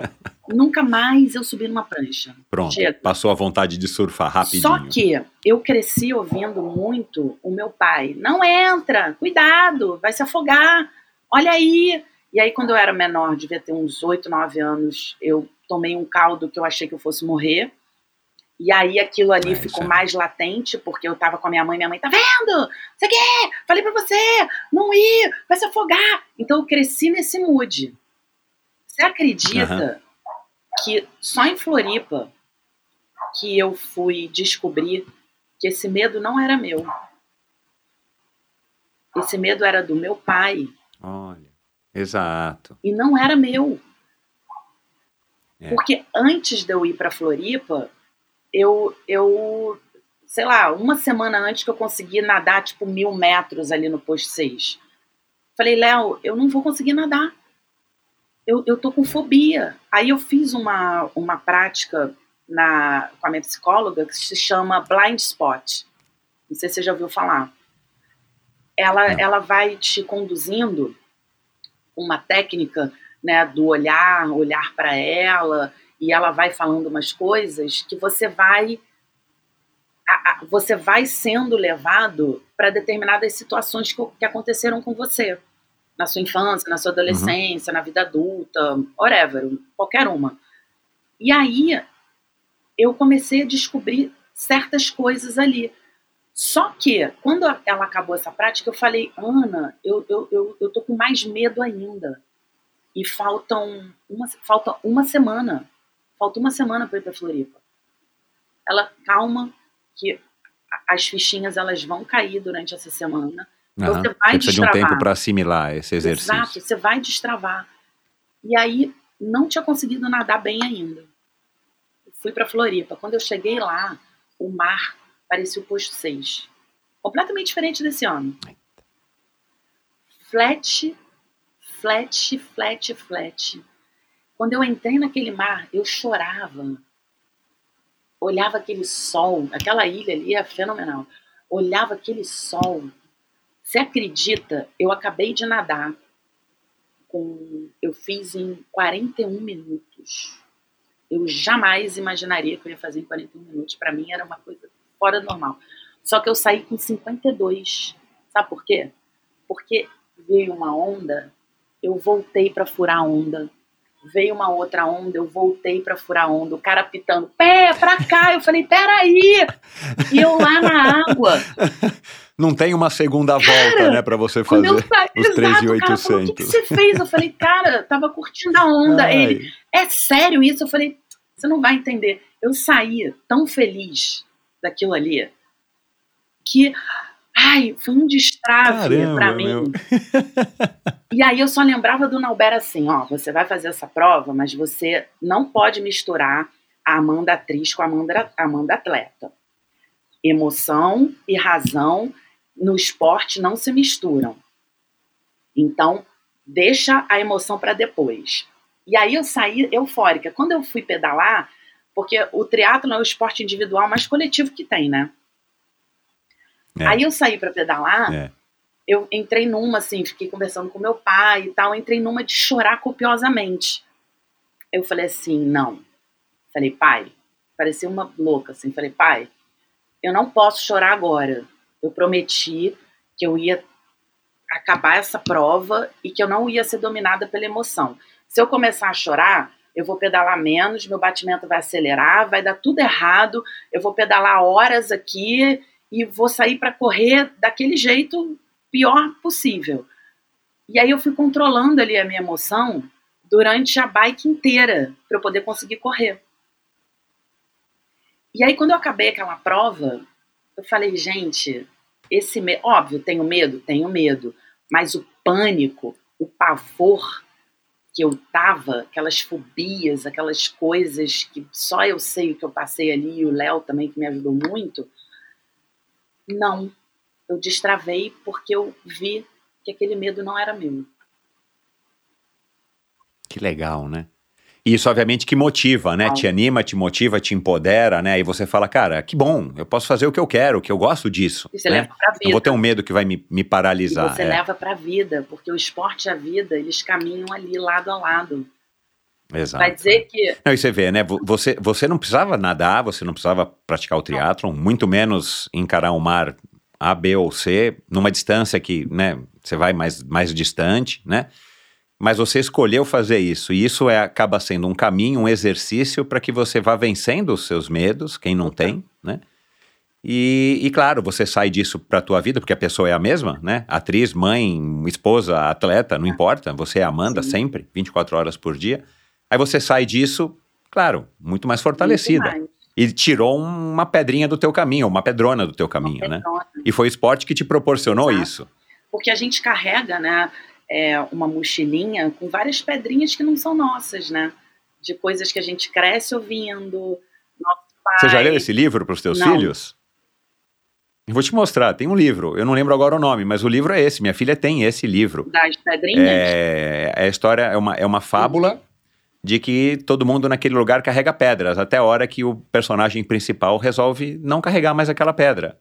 Speaker 1: nunca mais eu subi numa prancha.
Speaker 7: pronto.
Speaker 1: Chega.
Speaker 7: Passou a vontade de surfar rapidinho.
Speaker 1: Só que eu cresci ouvindo muito o meu pai: não entra, cuidado, vai se afogar, olha aí. E aí, quando eu era menor, devia ter uns 8, 9 anos, eu tomei um caldo que eu achei que eu fosse morrer. E aí aquilo ali
Speaker 7: É,
Speaker 1: ficou
Speaker 7: é.
Speaker 1: mais latente, porque eu tava com a minha mãe, minha mãe, tá vendo? Você quer? Falei pra você, não ir, vai se afogar. Então eu cresci nesse mood. Você acredita que só em Floripa que eu fui descobrir que esse medo não era meu. Esse medo era do meu pai
Speaker 7: Olha, exato.
Speaker 1: e não era meu.
Speaker 7: É.
Speaker 1: Porque antes de eu ir para Floripa, eu, eu, sei lá, uma semana antes que eu consegui nadar tipo mil metros ali no posto 6. Falei, Léo, eu não vou conseguir nadar. Eu, eu tô com fobia. Aí eu fiz uma, uma prática na, com a minha psicóloga que se chama Blind Spot. Não sei se você já ouviu falar. Ela,
Speaker 7: Não.
Speaker 1: ela vai te conduzindo uma técnica né, do olhar, olhar para ela, e ela vai falando umas coisas que você vai a- a- você vai sendo levado para determinadas situações que, que aconteceram com você na sua infância, na sua adolescência, na vida adulta, whatever, qualquer uma. E aí eu comecei a descobrir certas coisas ali. Só que, quando ela acabou essa prática, eu falei, Ana, eu, eu, eu, eu tô com mais medo ainda. E faltam uma, falta uma semana. Falta uma semana para ir para Floripa. Ela, calma, que as fichinhas elas vão cair durante essa semana.
Speaker 7: Aham.
Speaker 1: Você vai
Speaker 7: precisa de um
Speaker 1: destravar.
Speaker 7: tempo para assimilar esse exercício.
Speaker 1: Exato, você vai destravar. E aí, não tinha conseguido nadar bem ainda. Fui para Floripa. Quando eu cheguei lá, o mar parecia o posto 6. Completamente diferente desse ano. Flat, flat, flat, flat. Quando eu entrei naquele mar, eu chorava. Olhava aquele sol, aquela ilha ali é fenomenal. Olhava aquele sol. Você acredita? Eu acabei de nadar com. Eu fiz em 41 minutos. Eu jamais imaginaria que eu ia fazer em 41 minutos. Para mim era uma coisa fora do normal. Só que eu saí com 52. Sabe por quê? Porque veio uma onda, eu voltei para furar a onda. Veio uma outra onda, eu voltei para furar a onda. O cara pitando, pé, pra cá. Eu falei, peraí. E eu lá na água.
Speaker 7: Não tem uma segunda volta, né, para você fazer
Speaker 1: saí,
Speaker 7: os
Speaker 1: exato, o cara falou, o que, que
Speaker 7: 3.800.
Speaker 1: você fez? Eu falei, cara, tava curtindo a onda.
Speaker 7: Ai.
Speaker 1: Ele, é sério isso? Eu falei, você não vai entender. Eu saí tão feliz daquilo ali que, ai, foi um destrave pra mim.
Speaker 7: meu.
Speaker 1: E aí eu só lembrava do Nauber assim, ó, você vai fazer essa prova, mas você não pode misturar a Amanda atriz com a Amanda, Amanda atleta. Emoção e razão no esporte não se misturam. Então, deixa a emoção para depois. E aí eu saí eufórica. Quando eu fui pedalar, porque o triatlo é o esporte individual mais coletivo que tem, né?
Speaker 7: É.
Speaker 1: Aí eu saí para pedalar,
Speaker 7: É.
Speaker 1: eu entrei numa, assim, fiquei conversando com meu pai e tal, entrei numa de chorar copiosamente. Eu falei assim, não. Falei, pai, parecia uma louca, assim, falei, pai, eu não posso chorar agora. Eu prometi que eu ia acabar essa prova e que eu não ia ser dominada pela emoção. Se eu começar a chorar, eu vou pedalar menos, meu batimento vai acelerar, vai dar tudo errado, eu vou pedalar horas aqui e vou sair para correr daquele jeito pior possível. E aí eu fui controlando ali a minha emoção durante a bike inteira para eu poder conseguir correr. E aí quando eu acabei aquela prova, eu falei, gente, esse medo, óbvio, tenho medo, tenho medo, mas o pânico, o pavor que eu tava, aquelas fobias, aquelas coisas que só eu sei o que eu passei ali e o Léo também que me ajudou muito, não. Eu destravei porque eu vi que aquele medo não era meu.
Speaker 7: Que legal, né? E isso, obviamente, que motiva, né?
Speaker 1: Ah.
Speaker 7: Te anima, te motiva, te empodera, né? E você fala, cara, que bom, eu posso fazer o que eu quero, que eu gosto disso.
Speaker 1: E você
Speaker 7: né?
Speaker 1: leva pra vida.
Speaker 7: Não vou ter um medo que vai me, me
Speaker 1: E
Speaker 7: paralisar.
Speaker 1: você
Speaker 7: é.
Speaker 1: leva pra vida, porque o esporte e a vida, eles caminham ali lado a lado.
Speaker 7: Exato.
Speaker 1: Vai dizer que
Speaker 7: Não, e você vê, né? vo- Você, você não precisava nadar, você não precisava praticar o triatlon, muito menos encarar um mar A, B ou C, numa distância que, né, você vai mais, mais distante, né? Mas você escolheu fazer isso, e isso é, acaba sendo um caminho, um exercício para que você vá vencendo os seus medos, quem não tem, né? E, e, claro, você sai disso para a tua vida, porque a pessoa é a mesma, né? Atriz, mãe, esposa, atleta, não importa, você é Amanda
Speaker 1: Sim.
Speaker 7: sempre, 24 horas por dia. Aí você sai disso, claro, muito mais fortalecida.
Speaker 1: muito mais.
Speaker 7: E tirou um- uma pedrinha do teu caminho, uma pedrona do teu caminho, né? E foi o esporte que te proporcionou
Speaker 1: Exato.
Speaker 7: isso.
Speaker 1: Porque a gente carrega, né, é, uma mochilinha com várias pedrinhas que não são nossas, né? De coisas que a gente cresce ouvindo.
Speaker 7: Você já leu esse livro para os teus
Speaker 1: Não.
Speaker 7: filhos? Vou te mostrar, tem um livro, eu não lembro agora o nome, mas o livro é esse, minha filha tem esse livro.
Speaker 1: Das pedrinhas?
Speaker 7: É, é a história, é uma, é uma fábula de que todo mundo naquele lugar carrega pedras, até a hora que o personagem principal resolve não carregar mais aquela pedra.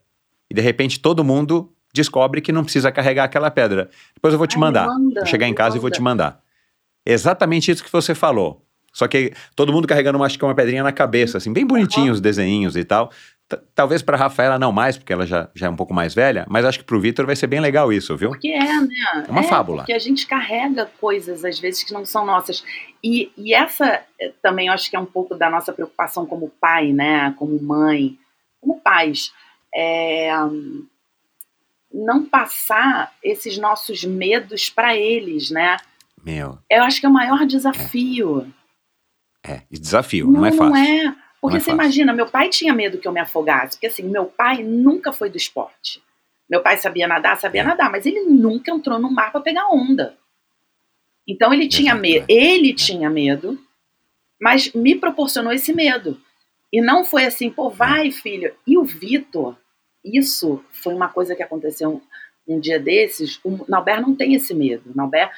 Speaker 7: E de repente todo mundo descobre que não precisa carregar aquela pedra. Depois eu vou te mandar.
Speaker 1: manda,
Speaker 7: vou chegar em casa e vou
Speaker 1: manda.
Speaker 7: te mandar. Exatamente isso que você falou. Só que todo mundo carregando uma, acho que uma pedrinha na cabeça, assim, bem bonitinho os desenhinhos e tal. T- Talvez para Rafaela não mais, porque ela já, já é um pouco mais velha, mas acho que pro Vitor vai ser bem legal isso, viu?
Speaker 1: Porque é, né?
Speaker 7: É uma fábula.
Speaker 1: Porque a gente carrega coisas, às vezes, que não são nossas. E, e essa eh, também eu acho que é um pouco da nossa preocupação como pai, né? Como mãe, como pais. É, não passar esses nossos medos para eles, né?
Speaker 7: Meu,
Speaker 1: Eu acho que é o maior desafio.
Speaker 7: é, e desafio, não, é fácil.
Speaker 1: Não é. Porque
Speaker 7: Não é
Speaker 1: você
Speaker 7: fácil. imagina,
Speaker 1: meu pai tinha medo que eu me afogasse. Porque assim, meu pai nunca foi do esporte. Meu pai sabia nadar, sabia
Speaker 7: É.
Speaker 1: nadar, mas ele nunca entrou no mar para pegar onda. Então ele tinha medo,
Speaker 7: é.
Speaker 1: ele tinha medo, mas me proporcionou esse medo. E não foi assim, pô, vai, filho. E o Vitor, isso foi uma coisa que aconteceu um, um dia desses. O Nauber não tem esse medo. O Nauber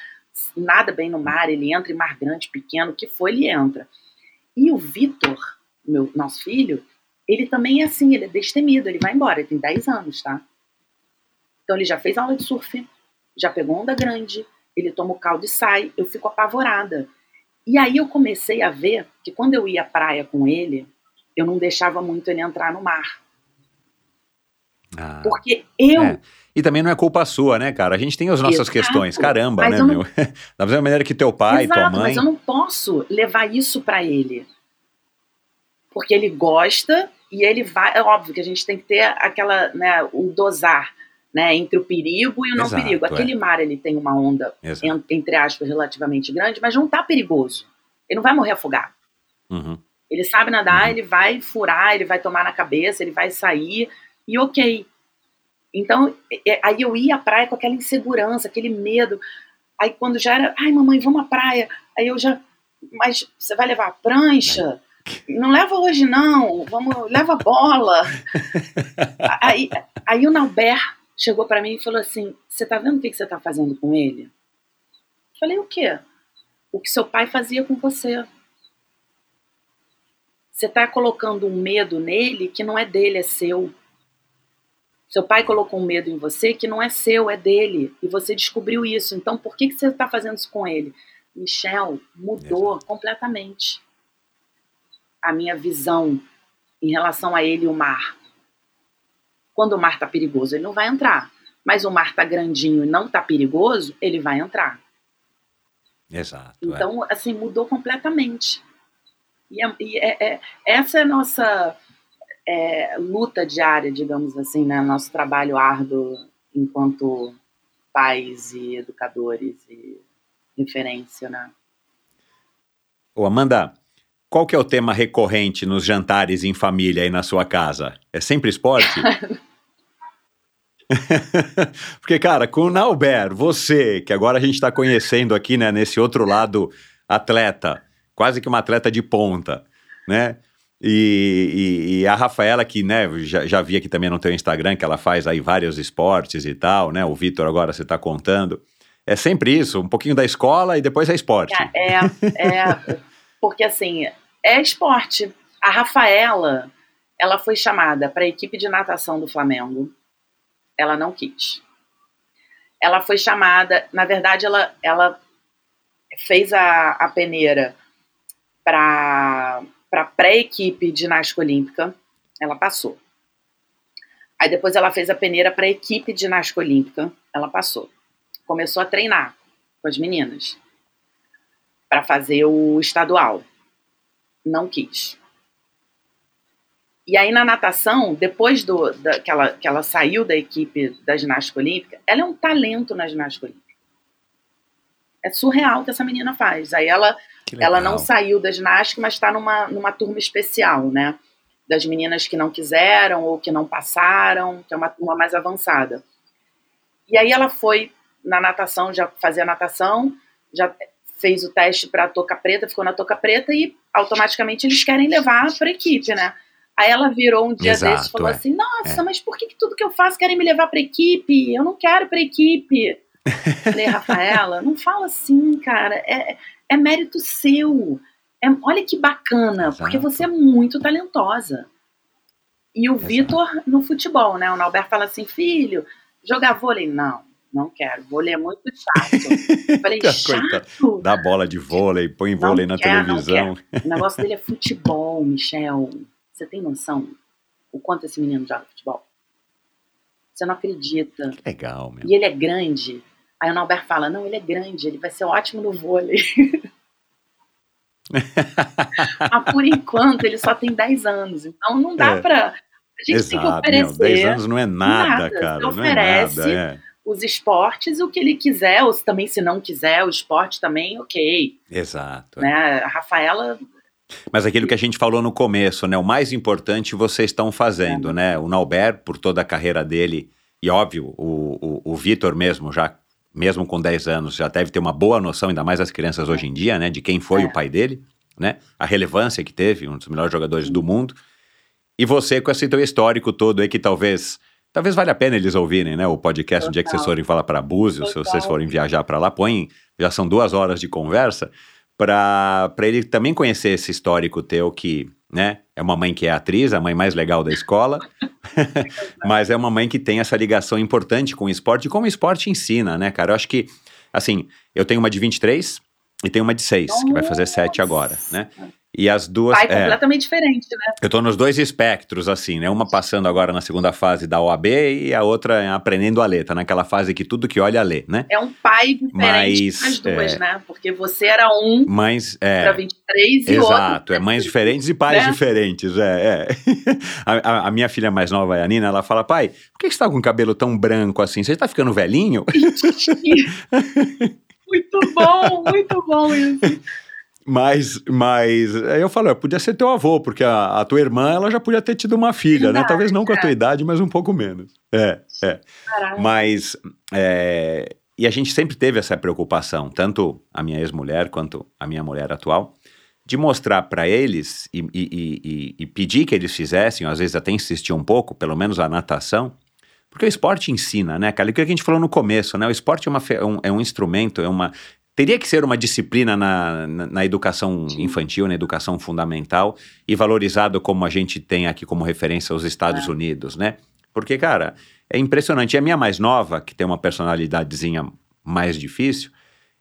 Speaker 1: nada bem no mar, ele entra em mar grande, pequeno, que for, ele entra. E o Vitor, meu nosso filho, ele também é assim, ele é destemido, ele vai embora, ele tem 10 anos, tá? Então ele já fez aula de surf, já pegou onda grande, ele toma o caldo e sai, eu fico apavorada. E aí eu comecei a ver que quando eu ia à praia com ele, eu não deixava muito ele entrar no mar.
Speaker 7: Ah,
Speaker 1: Porque eu
Speaker 7: É. E também não é culpa sua, né, cara? A gente tem as nossas
Speaker 1: Exato.
Speaker 7: questões. Caramba,
Speaker 1: Mas
Speaker 7: né,
Speaker 1: não-
Speaker 7: meu? Da mesma maneira que teu pai, tua
Speaker 1: Exato,
Speaker 7: mãe.
Speaker 1: mas eu não posso levar isso pra ele. Porque ele gosta e ele vai. É óbvio que a gente tem que ter aquela, né, o dosar, né, entre o perigo e o não
Speaker 7: Exato,
Speaker 1: perigo.
Speaker 7: é.
Speaker 1: Aquele mar ele tem uma onda,
Speaker 7: Exato.
Speaker 1: entre aspas, relativamente grande, mas não tá perigoso. Ele não vai morrer afogado.
Speaker 7: Uhum.
Speaker 1: Ele sabe nadar,
Speaker 7: Uhum.
Speaker 1: ele vai furar, ele vai tomar na cabeça, ele vai sair e ok. Então, aí eu ia à praia com aquela insegurança, aquele medo. Aí quando já era, ai mamãe, vamos à praia. Aí eu já, mas você vai levar a prancha? Não leva hoje não, vamos, leva a bola. aí, aí o Nauber chegou pra mim e falou assim, você tá vendo o que que você tá fazendo com ele? Eu falei, o quê? O que seu pai fazia com você. Você está colocando um medo nele que não é dele, é seu. Seu pai colocou um medo em você que não é seu, é dele. E você descobriu isso. Então, por que, que você está fazendo isso com ele? Michel mudou Exato. completamente a minha visão em relação a ele e o mar. Quando o mar está perigoso, ele não vai entrar. Mas o mar está grandinho e não está perigoso, ele vai entrar.
Speaker 7: Exato.
Speaker 1: É. Então, é. assim, mudou completamente. E, é, e é, é, essa é a nossa é, luta diária, digamos assim, né? Nosso trabalho árduo enquanto pais e educadores e referência, né?
Speaker 7: Ô Amanda, qual que é o tema recorrente nos jantares em família aí na sua casa? É sempre esporte? Porque, cara, com o Nauber, você, que agora a gente está conhecendo aqui, né, nesse outro lado atleta, quase que uma atleta de ponta, né? E, e, e, a Rafaela, que né, já, já vi aqui também no teu Instagram, que ela faz aí vários esportes e tal, né? O Vitor agora você está contando. É sempre isso, um pouquinho da escola e depois é esporte.
Speaker 1: É, é porque assim, é esporte. A Rafaela, ela foi chamada para a equipe de natação do Flamengo. Ela não quis. Ela foi chamada, na verdade, ela, ela fez a, a peneira para para pré-equipe de ginástica olímpica, ela passou. Aí depois ela fez a peneira para a equipe de ginástica olímpica, ela passou. Começou a treinar com as meninas para fazer o estadual. Não quis. E aí na natação, depois do, da, que, ela, que ela saiu da equipe da ginástica olímpica, ela é um talento na ginástica olímpica. É surreal o que essa menina faz. Aí ela ela não saiu da ginástica, mas está numa, numa turma especial, né? Das meninas que não quiseram ou que não passaram, que é uma turma mais avançada. E aí ela foi na natação, já fazia natação, já fez o teste para a toca preta, ficou na toca preta e automaticamente eles querem levar para a equipe, né? Aí ela virou um dia Exato, desses e falou é. assim: Nossa, é. mas por que, que, tudo que eu faço querem me levar para a equipe? Eu não quero para a equipe. Falei, Rafaela, não fala assim, cara. É, é mérito seu. É, olha que bacana, Exato. porque você é muito talentosa. E o Vitor no futebol, né? O Nauber fala assim, filho, jogar vôlei? Não, não quero. Vôlei é muito chato. falei, chato?
Speaker 7: Dá bola de vôlei, põe não vôlei na quer, televisão.
Speaker 1: O negócio dele é futebol, Michel. Você tem noção o quanto esse menino joga futebol? Você não acredita.
Speaker 7: Que legal, meu.
Speaker 1: E ele é grande. Aí o Nauber fala: não, ele é grande, ele vai ser ótimo no vôlei. Mas por enquanto ele só tem 10 anos, então não dá é. pra. A gente Exato, tem que oferecer.
Speaker 7: Meu, 10 anos não é nada, nada. cara. Você oferece não é nada, é.
Speaker 1: os esportes, o que ele quiser, ou também se não quiser, o esporte também, ok.
Speaker 7: Exato.
Speaker 1: Né? A Rafaela
Speaker 7: mas aquilo que a gente falou no começo, né? O mais importante vocês estão fazendo, é. né? O Nauber, por toda a carreira dele, e óbvio, o, o, o Vitor mesmo, já mesmo com 10 anos, já deve ter uma boa noção, ainda mais as crianças hoje em dia, né, de quem foi é. o pai dele, né, a relevância que teve, um dos melhores jogadores do mundo. E você com esse teu histórico todo aí que talvez talvez valha a pena eles ouvirem, né, o podcast Total. um dia que vocês forem falar para Búzios, se vocês forem viajar para lá, põem, já são duas horas de conversa, para ele também conhecer esse histórico teu que, né, é uma mãe que é atriz, a mãe mais legal da escola, mas é uma mãe que tem essa ligação importante com o esporte e como o esporte ensina, né, cara? Eu acho que, assim, eu tenho uma de 23 e tenho uma de 6, Nossa. que vai fazer 7 agora, né? E as duas.
Speaker 1: Pai é, completamente diferente, né?
Speaker 7: Eu tô nos dois espectros, assim, né? Uma passando agora na segunda fase da OAB e a outra aprendendo a ler. Tá naquela fase que tudo que olha é ler, né?
Speaker 1: É um pai diferente Mas, as duas, é... né? Porque você era um
Speaker 7: mães, é,
Speaker 1: para 23 e
Speaker 7: Exato. Exato, é mães diferentes e pais né? diferentes, é. é. a, a, minha filha mais nova, a Nina, ela fala: pai, por que você tá com o cabelo tão branco assim? Você tá ficando velhinho?
Speaker 1: muito bom, muito bom isso.
Speaker 7: Mas, mas aí eu falo, podia ser teu avô, porque a, a, tua irmã ela já podia ter tido uma filha, Verdade, né? Talvez não com a tua é. idade, mas um pouco menos. É, é. Caramba. Mas é, e a gente sempre teve essa preocupação, tanto a minha ex-mulher quanto a minha mulher atual, de mostrar para eles e, e, e, e, pedir que eles fizessem, às vezes até insistir um pouco, pelo menos a natação, porque o esporte ensina, né, cara? O que a gente falou no começo, né? O esporte é, uma, é, um, é um instrumento, é uma, teria que ser uma disciplina na, na, na, educação infantil, na educação fundamental, e valorizado como a gente tem aqui como referência os Estados é. Unidos, né? Porque, cara, é impressionante. E a minha mais nova, que tem uma personalidadezinha mais difícil,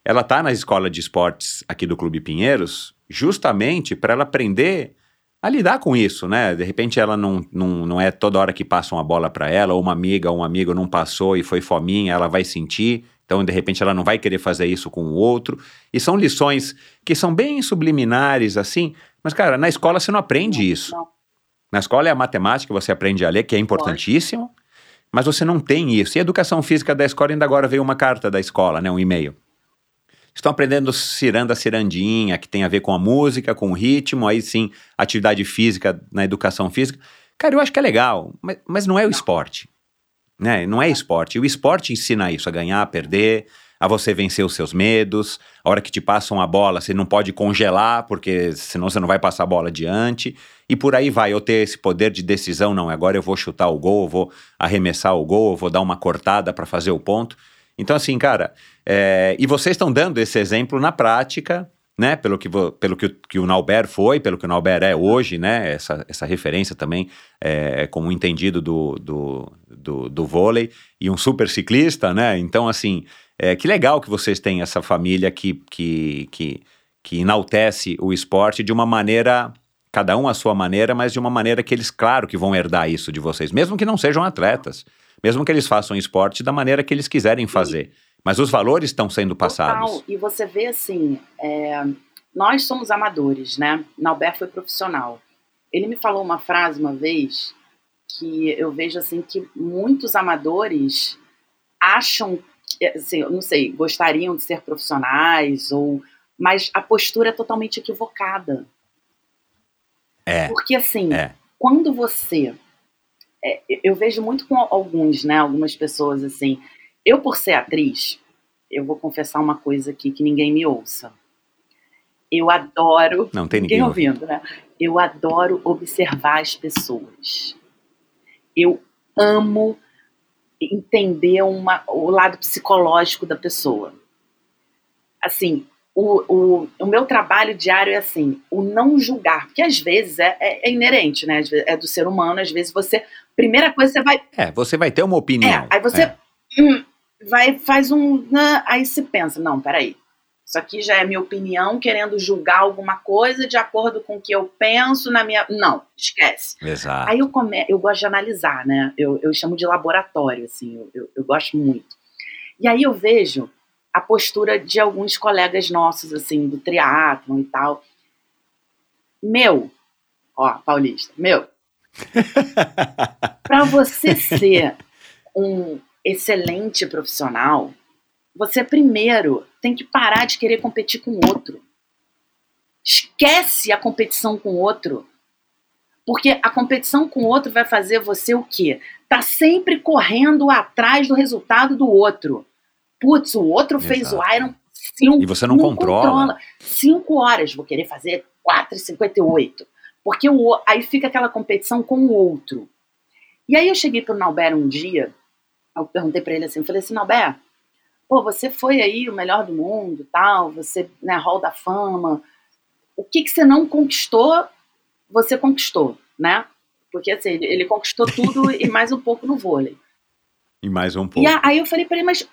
Speaker 7: ela tá na escola de esportes aqui do Clube Pinheiros, justamente para ela aprender a lidar com isso, né? De repente ela não, não, não é toda hora que passa uma bola para ela, ou uma amiga ou um amigo não passou e foi fominha, ela vai sentir. Então, de repente, ela não vai querer fazer isso com o outro. E são lições que são bem subliminares, assim. Mas, cara, na escola você não aprende isso. Na escola é a matemática, você aprende a ler, que é importantíssimo, mas você não tem isso. E a educação física da escola, ainda agora veio uma carta da escola, né, um e-mail. Estão aprendendo ciranda cirandinha, que tem a ver com a música, com o ritmo, aí sim, atividade física na educação física. Cara, eu acho que é legal, mas, mas não é o esporte. Né? Não é esporte. E o esporte ensina isso, a ganhar, a perder, a você vencer os seus medos. A hora que te passam a bola, você não pode congelar, porque senão você não vai passar a bola adiante. E por aí vai, eu ter esse poder de decisão, não, agora eu vou chutar o gol, eu vou arremessar o gol, eu vou dar uma cortada para fazer o ponto. Então, assim, cara, é, e vocês estão dando esse exemplo na prática, né? Pelo que, pelo que, o- que o Nauber foi, pelo que o Nauber é hoje, né? Essa, essa referência também é, como entendido do, do, do, do vôlei e um super ciclista, né? Então, assim, é, que legal que vocês têm essa família que, que, que, que enaltece o esporte de uma maneira, cada um à sua maneira, mas de uma maneira que eles, claro, que vão herdar isso de vocês, mesmo que não sejam atletas, mesmo que eles façam esporte da maneira que eles quiserem fazer. Mas os valores estão sendo passados.
Speaker 1: Total. E você vê assim, é, nós somos amadores, né? Nauber foi profissional. Ele me falou uma frase uma vez que eu vejo assim que muitos amadores acham, assim, eu não sei, gostariam de ser profissionais ou, mas a postura é totalmente equivocada.
Speaker 7: É.
Speaker 1: Porque assim,
Speaker 7: É.
Speaker 1: quando você é, eu vejo muito com alguns, né? Algumas pessoas assim. Eu, por ser atriz, eu vou confessar uma coisa aqui que ninguém me ouça. Eu adoro.
Speaker 7: Não tem
Speaker 1: ninguém
Speaker 7: ninguém ouvindo.
Speaker 1: né? Eu adoro observar as pessoas. Eu amo entender uma, o lado psicológico da pessoa. Assim, o, o, o meu trabalho diário é assim, o não julgar, porque às vezes é, é- é inerente, né? Vezes É do ser humano, às vezes você. Primeira coisa, você vai.
Speaker 7: É, você vai ter uma opinião.
Speaker 1: É, aí você
Speaker 7: É.
Speaker 1: hum, vai, faz um. né, aí você pensa, não, peraí. Isso aqui já é minha opinião, querendo julgar alguma coisa de acordo com o que eu penso na minha. Não, esquece.
Speaker 7: Exato.
Speaker 1: Aí eu, come... eu gosto de analisar, né? Eu, eu chamo de laboratório, assim, eu, eu, eu gosto muito. E aí eu vejo a postura de alguns colegas nossos, assim, do triatlon e tal. Meu, ó, paulista, meu, para você ser um excelente profissional, você primeiro tem que parar de querer competir com o outro. Esquece a competição com o outro. Porque a competição com o outro vai fazer você o quê? Tá sempre correndo atrás do resultado do outro. Putz, o outro fez o
Speaker 7: Exato.
Speaker 1: Iron cinco,
Speaker 7: E você não controla.
Speaker 1: Cinco horas, vou querer fazer 4,58. Porque o- aí fica aquela competição com o outro. E aí eu cheguei pro Nauber um dia, eu perguntei pra ele assim, falei assim, Nauber, pô, você foi aí o melhor do mundo, tal, você, né, hall da fama, o que que você não conquistou, você conquistou, né? Porque assim, ele, ele conquistou tudo e mais um pouco no vôlei.
Speaker 7: E mais um
Speaker 1: E
Speaker 7: pouco.
Speaker 1: a- aí eu falei pra ele, mas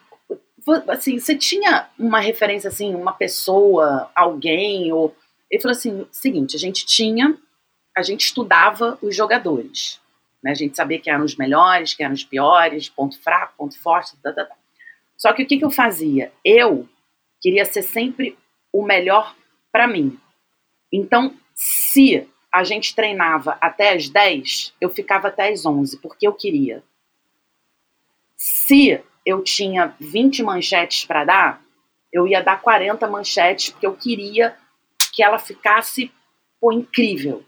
Speaker 1: assim, você tinha uma referência assim, uma pessoa, alguém ou ele falou assim, seguinte, a gente tinha, a gente estudava os jogadores, né? A gente sabia quem eram os melhores, quem eram os piores, ponto fraco, ponto forte, tá, tá, tá. Só que o que, que eu fazia? Eu queria ser sempre o melhor pra mim. Então, se a gente treinava até as 10, eu ficava até as 11, porque eu queria. Se eu tinha 20 manchetes para dar, eu ia dar 40 manchetes, porque eu queria que ela ficasse pô, incrível.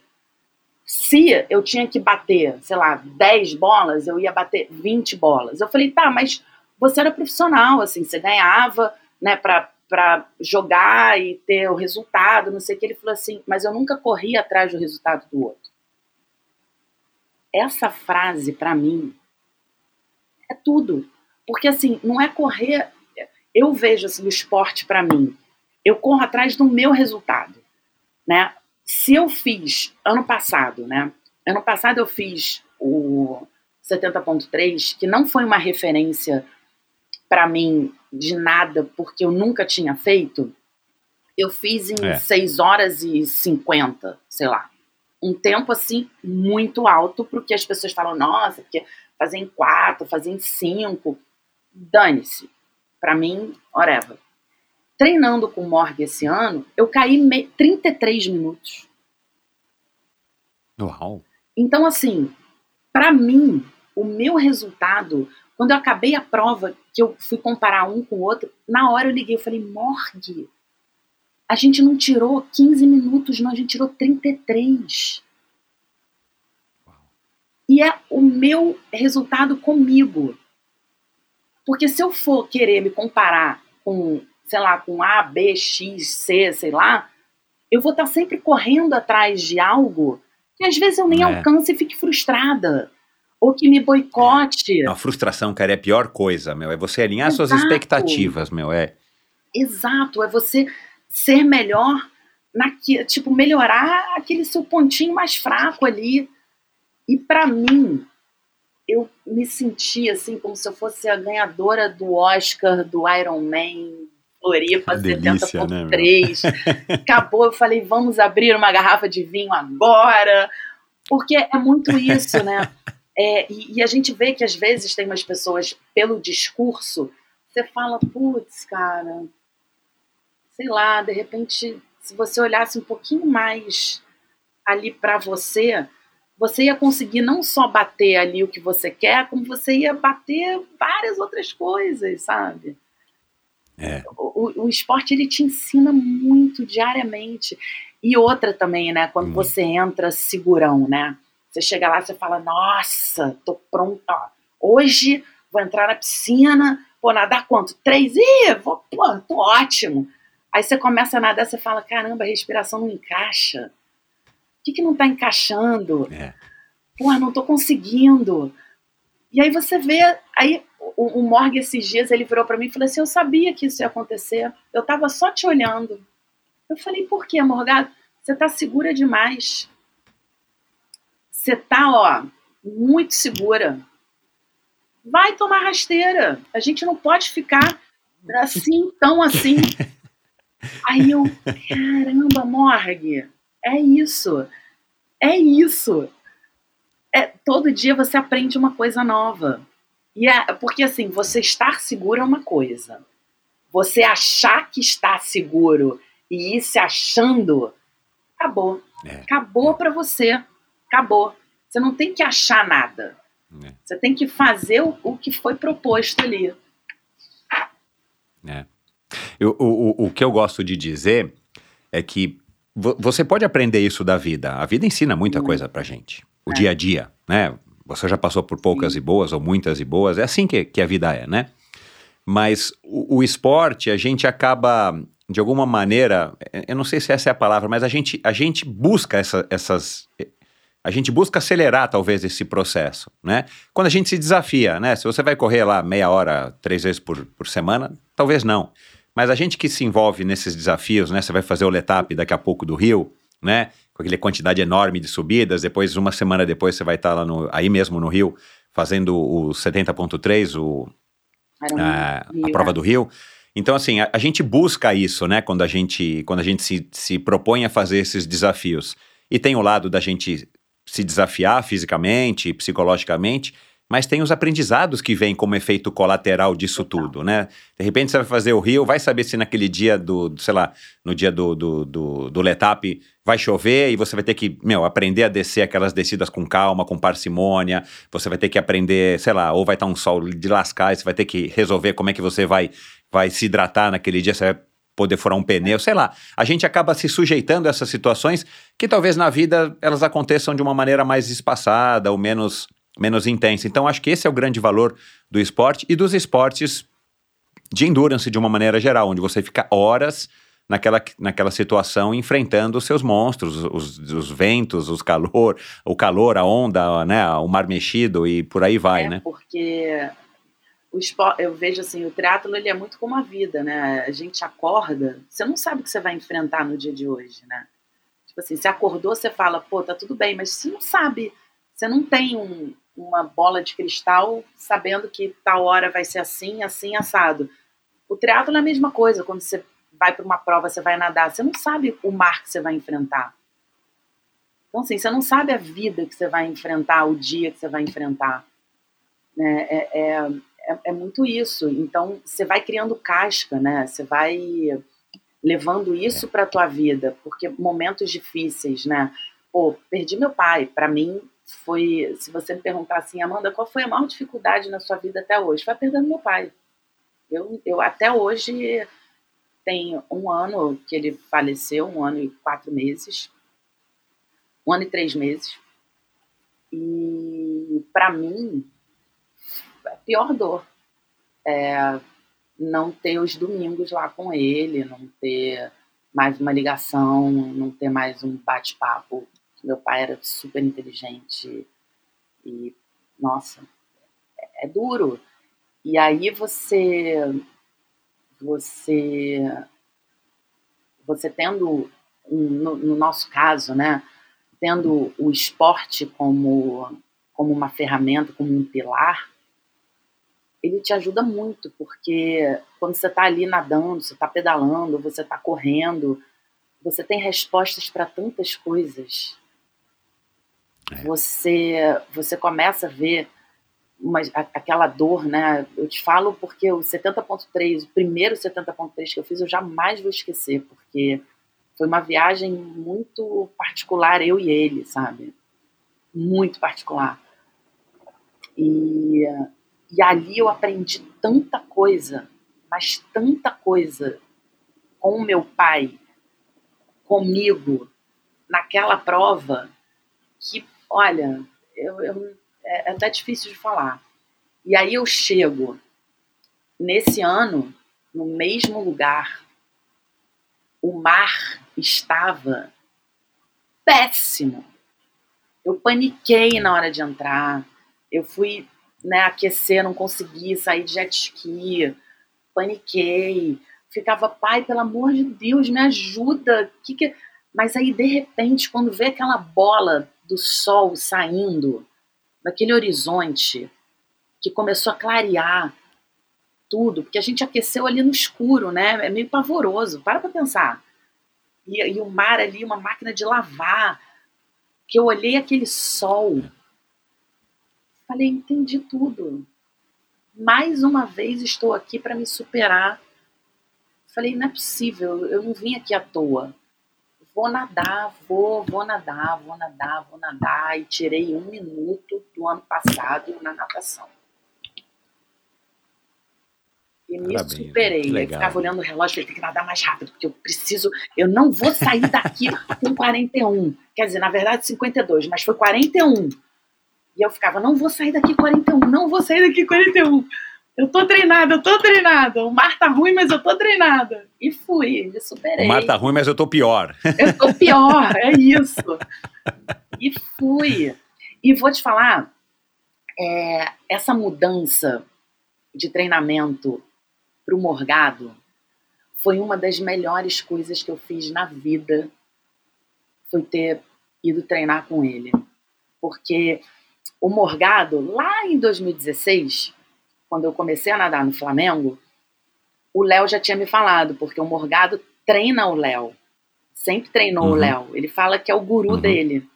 Speaker 1: Se eu tinha que bater, sei lá, 10 bolas, eu ia bater 20 bolas. Eu falei, tá, mas você era profissional, assim, você ganhava, né, pra, pra jogar e ter o resultado, não sei o que. Ele falou assim, mas eu nunca corri atrás do resultado do outro. Essa frase, para mim, é tudo. Porque, assim, não é correr. Eu vejo assim, o esporte para mim. Eu corro atrás do meu resultado. Né? Se eu fiz ano passado, né? Ano passado eu fiz o 70.3, que não foi uma referência para mim de nada, porque eu nunca tinha feito, eu fiz em
Speaker 7: É.
Speaker 1: 6 horas e 50, sei lá. Um tempo assim muito alto, porque as pessoas falam, nossa, porque fazer em 4, fazer em 5. Dane-se. Pra mim, whatever. Treinando com o Morgue esse ano, eu caí me- 33 minutos.
Speaker 7: Uau.
Speaker 1: Então, assim, pra mim, o meu resultado, quando eu acabei a prova, que eu fui comparar um com o outro, na hora eu liguei, eu falei, Morgue, a gente não tirou 15 minutos, não, a gente tirou 33. E é o meu resultado comigo. Porque se eu for querer me comparar com, sei lá, com A, B, X, C, sei lá, eu vou estar sempre correndo atrás de algo que às vezes eu nem
Speaker 7: É.
Speaker 1: alcanço e fique frustrada. Ou que me boicote.
Speaker 7: A frustração, cara, é a pior coisa, meu. É você alinhar suas
Speaker 1: Exato.
Speaker 7: expectativas, meu. É.
Speaker 1: Exato, é você ser melhor naquilo, tipo, melhorar aquele seu pontinho mais fraco ali. E pra mim, eu me senti assim como se eu fosse a ganhadora do Oscar do Iron Man Floripa
Speaker 7: Delícia, né, meu?
Speaker 1: 70.3. Acabou, eu falei, vamos abrir uma garrafa de vinho agora. Porque é muito isso, né? É, e, e a gente vê que às vezes tem umas pessoas, pelo discurso, você fala, putz, cara, sei lá, de repente, se você olhasse um pouquinho mais ali pra você, você ia conseguir não só bater ali o que você quer, como você ia bater várias outras coisas, sabe?
Speaker 7: É.
Speaker 1: O, o- esporte ele te ensina muito diariamente. E outra também, né? Quando
Speaker 7: Muito.
Speaker 1: você entra segurão, né? Você chega lá, você fala, nossa, tô pronta. ó. Hoje vou entrar na piscina, vou nadar quanto? Três? Ih, vou, pô, tô ótimo. Aí você começa a nadar, você fala, caramba, a respiração não encaixa. O que, que não tá encaixando?
Speaker 7: É.
Speaker 1: Pô, não tô conseguindo. E aí você vê, aí o, o Morgan esses dias ele virou pra mim e falou assim: Eu sabia que isso ia acontecer, eu tava só te olhando. Eu falei: Por quê, Morgado? Você tá segura demais. Você tá, ó, muito segura. Vai tomar rasteira. A gente não pode ficar assim, tão assim. Aí eu, caramba, Morgue, é isso. É isso. É, todo dia você aprende uma coisa nova. E é, porque assim, você estar seguro é uma coisa. Você achar que está seguro e ir se achando, acabou.
Speaker 7: É.
Speaker 1: Acabou pra você. Acabou. Você não tem que achar nada.
Speaker 7: É.
Speaker 1: Você tem que fazer o, o que foi proposto ali.
Speaker 7: É. Eu- o, o, que eu gosto de dizer é que vo- você pode aprender isso da vida. A vida ensina muita
Speaker 1: Muito.
Speaker 7: coisa pra gente. O
Speaker 1: É.
Speaker 7: dia a dia, né? Você já passou por poucas e boas ou muitas e boas. É assim que, que a vida é, né? Mas o, o esporte, a gente acaba, de alguma maneira, eh, eu não sei se essa é a palavra, mas a gente, a gente busca essa- essas. A gente busca acelerar, talvez, esse processo, né? Quando a gente se desafia, né? Se você vai correr lá meia hora, três vezes por, por semana, talvez não. Mas a gente que se envolve nesses desafios, né? Você vai fazer o Letap daqui a pouco do Rio, né? Com aquela quantidade enorme de subidas, depois, uma semana depois, você vai estar lá no, aí mesmo no Rio, fazendo o 70.3, o, a, a prova
Speaker 1: né?
Speaker 7: do Rio. Então, assim, a, a gente busca isso, né? Quando a gente, quando a gente se, se propõe a fazer esses desafios. E tem o lado da gente se desafiar fisicamente, psicologicamente, mas tem os aprendizados que vêm como efeito colateral disso tudo, né? De repente você vai fazer o Rio, vai saber se naquele dia do, do, sei lá, no dia do, do, do, do Letap vai chover e você vai ter que, meu, aprender a descer aquelas descidas com calma, com parcimônia, você vai ter que aprender, sei lá, ou vai estar um sol de lascar e você vai ter que resolver como é que você vai, vai se hidratar naquele dia, você vai poder furar um pneu, sei lá. A gente acaba se sujeitando a essas situações que talvez na vida elas aconteçam de uma maneira mais espaçada ou menos, menos intensa. Então acho que esse é o grande valor do esporte e dos esportes de endurance de uma maneira geral, onde você fica horas naquela, naquela situação enfrentando os seus monstros, os, os ventos, os calor, o calor, a onda, né, o mar mexido e por aí vai,
Speaker 1: é
Speaker 7: né?
Speaker 1: porque o esporte, eu vejo assim, o triatlo ele é muito como a vida, né? A gente acorda, você não sabe o que você vai enfrentar no dia de hoje, né? Tipo assim, você acordou, você fala, pô, tá tudo bem, mas você não sabe, você não tem um, uma bola de cristal sabendo que tal hora vai ser assim, assim, assado. O triatlo é a mesma coisa, quando você vai para uma prova, você vai nadar, você não sabe o mar que você vai enfrentar. Então, assim, você não sabe a vida que você vai enfrentar, o dia que você vai enfrentar. Né? É, é, é, é muito isso. Então, você vai criando casca, né? Você vai levando isso para a tua vida, porque momentos difíceis, né? Pô, perdi meu pai. Para mim, foi. Se você me perguntar assim, Amanda, qual foi a maior dificuldade na sua vida até hoje? Foi perdendo meu pai. Eu, eu até hoje tem um ano que ele faleceu, um ano e quatro meses, um ano e três meses. E para mim, a pior dor é não ter os domingos lá com ele, não ter mais uma ligação, não ter mais um bate-papo. Meu pai era super inteligente e, nossa, é, é duro. E aí você você você tendo no, no, nosso caso, né, tendo o esporte como como uma ferramenta, como um pilar, ele te ajuda muito, porque quando você está ali nadando, você está pedalando, você está correndo, você tem respostas para tantas coisas. É. Você você começa a ver uma, aquela dor, né? Eu te falo porque o 70.3, o primeiro 70.3 que eu fiz, eu jamais vou esquecer, porque foi uma viagem muito particular, eu e ele, sabe? Muito particular. E, e ali eu aprendi tanta coisa, mas tanta coisa com o meu pai, comigo, naquela prova, que, olha, eu, eu é, é até difícil de falar. E aí eu chego nesse ano no mesmo lugar. O mar estava péssimo. Eu paniquei na hora de entrar. Eu fui né, aquecer, não consegui sair de jet ski. Paniquei. Ficava, pai, pelo amor de Deus, me ajuda. Que que... Mas aí, de repente, quando vê aquela bola do sol saindo, daquele horizonte que começou a clarear tudo, porque a gente aqueceu ali no escuro, né? É meio pavoroso. Para pra pensar. E, e o mar ali, uma máquina de lavar. Que eu olhei aquele sol. Falei, entendi tudo. Mais uma vez estou aqui para me superar. Falei, não é possível, eu não vim aqui à toa vou nadar, vou, vou nadar, vou nadar, vou nadar. E tirei um minuto do ano passado na natação. E me Parabéns, superei. Eu ficava olhando o relógio, falei, tem que nadar mais rápido, porque eu preciso, eu não vou sair daqui com 41. Quer dizer, na verdade, 52, mas foi 41. E eu ficava, não vou sair daqui 41, não vou sair daqui 41 eu tô treinada, eu tô treinada. O mar tá ruim, mas eu tô treinada. E fui, me superei.
Speaker 7: O mar tá ruim, mas eu tô pior.
Speaker 1: Eu tô pior, é isso. E fui. E vou te falar, é, essa mudança de treinamento pro Morgado foi uma das melhores coisas que eu fiz na vida. Foi ter ido treinar com ele. Porque o Morgado, lá em 2016, quando eu comecei a nadar no Flamengo, o Léo já tinha me falado, porque o Morgado treina o Léo. Sempre treinou uhum. o Léo. Ele fala que é o guru uhum. dele.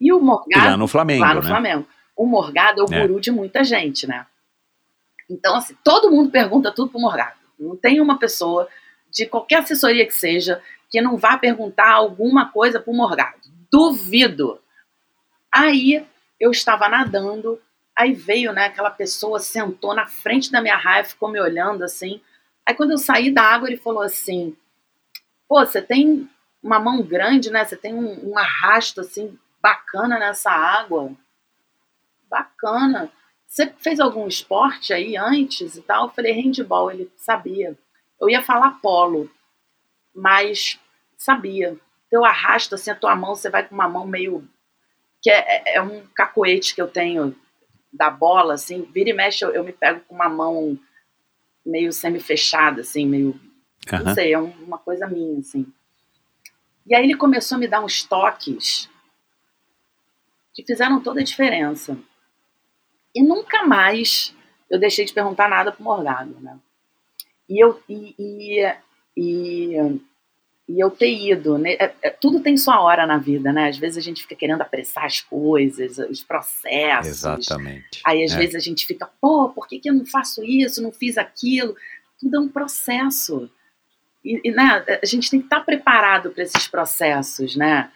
Speaker 1: E o Morgado.
Speaker 7: lá no Flamengo.
Speaker 1: Lá no
Speaker 7: né?
Speaker 1: Flamengo. O Morgado é o é. guru de muita gente, né? Então, assim, todo mundo pergunta tudo pro Morgado. Não tem uma pessoa de qualquer assessoria que seja que não vá perguntar alguma coisa pro Morgado. Duvido. Aí eu estava nadando Aí veio, né, aquela pessoa sentou na frente da minha raia, ficou me olhando assim. Aí quando eu saí da água, ele falou assim: "Pô, você tem uma mão grande, né? Você tem um, um arrasto assim bacana nessa água. Bacana. Você fez algum esporte aí antes e tal?" Eu falei: "Handball", ele sabia. Eu ia falar polo, mas sabia. Teu arrasto assim a tua mão, você vai com uma mão meio que é, é um cacoete que eu tenho da bola, assim, vira e mexe, eu, eu me pego com uma mão meio semi-fechada, assim, meio. Uhum. Não sei, é uma coisa minha, assim. E aí ele começou a me dar uns toques que fizeram toda a diferença. E nunca mais eu deixei de perguntar nada pro Morgado, né? E eu, e, e, e, e eu ter ido, né? É, é, tudo tem sua hora na vida, né? Às vezes a gente fica querendo apressar as coisas, os processos.
Speaker 7: Exatamente.
Speaker 1: Aí às
Speaker 7: É.
Speaker 1: vezes a gente fica, pô, por que, que eu não faço isso, não fiz aquilo? Tudo é um processo. E, e, né, a gente tem que estar preparado para esses processos, né?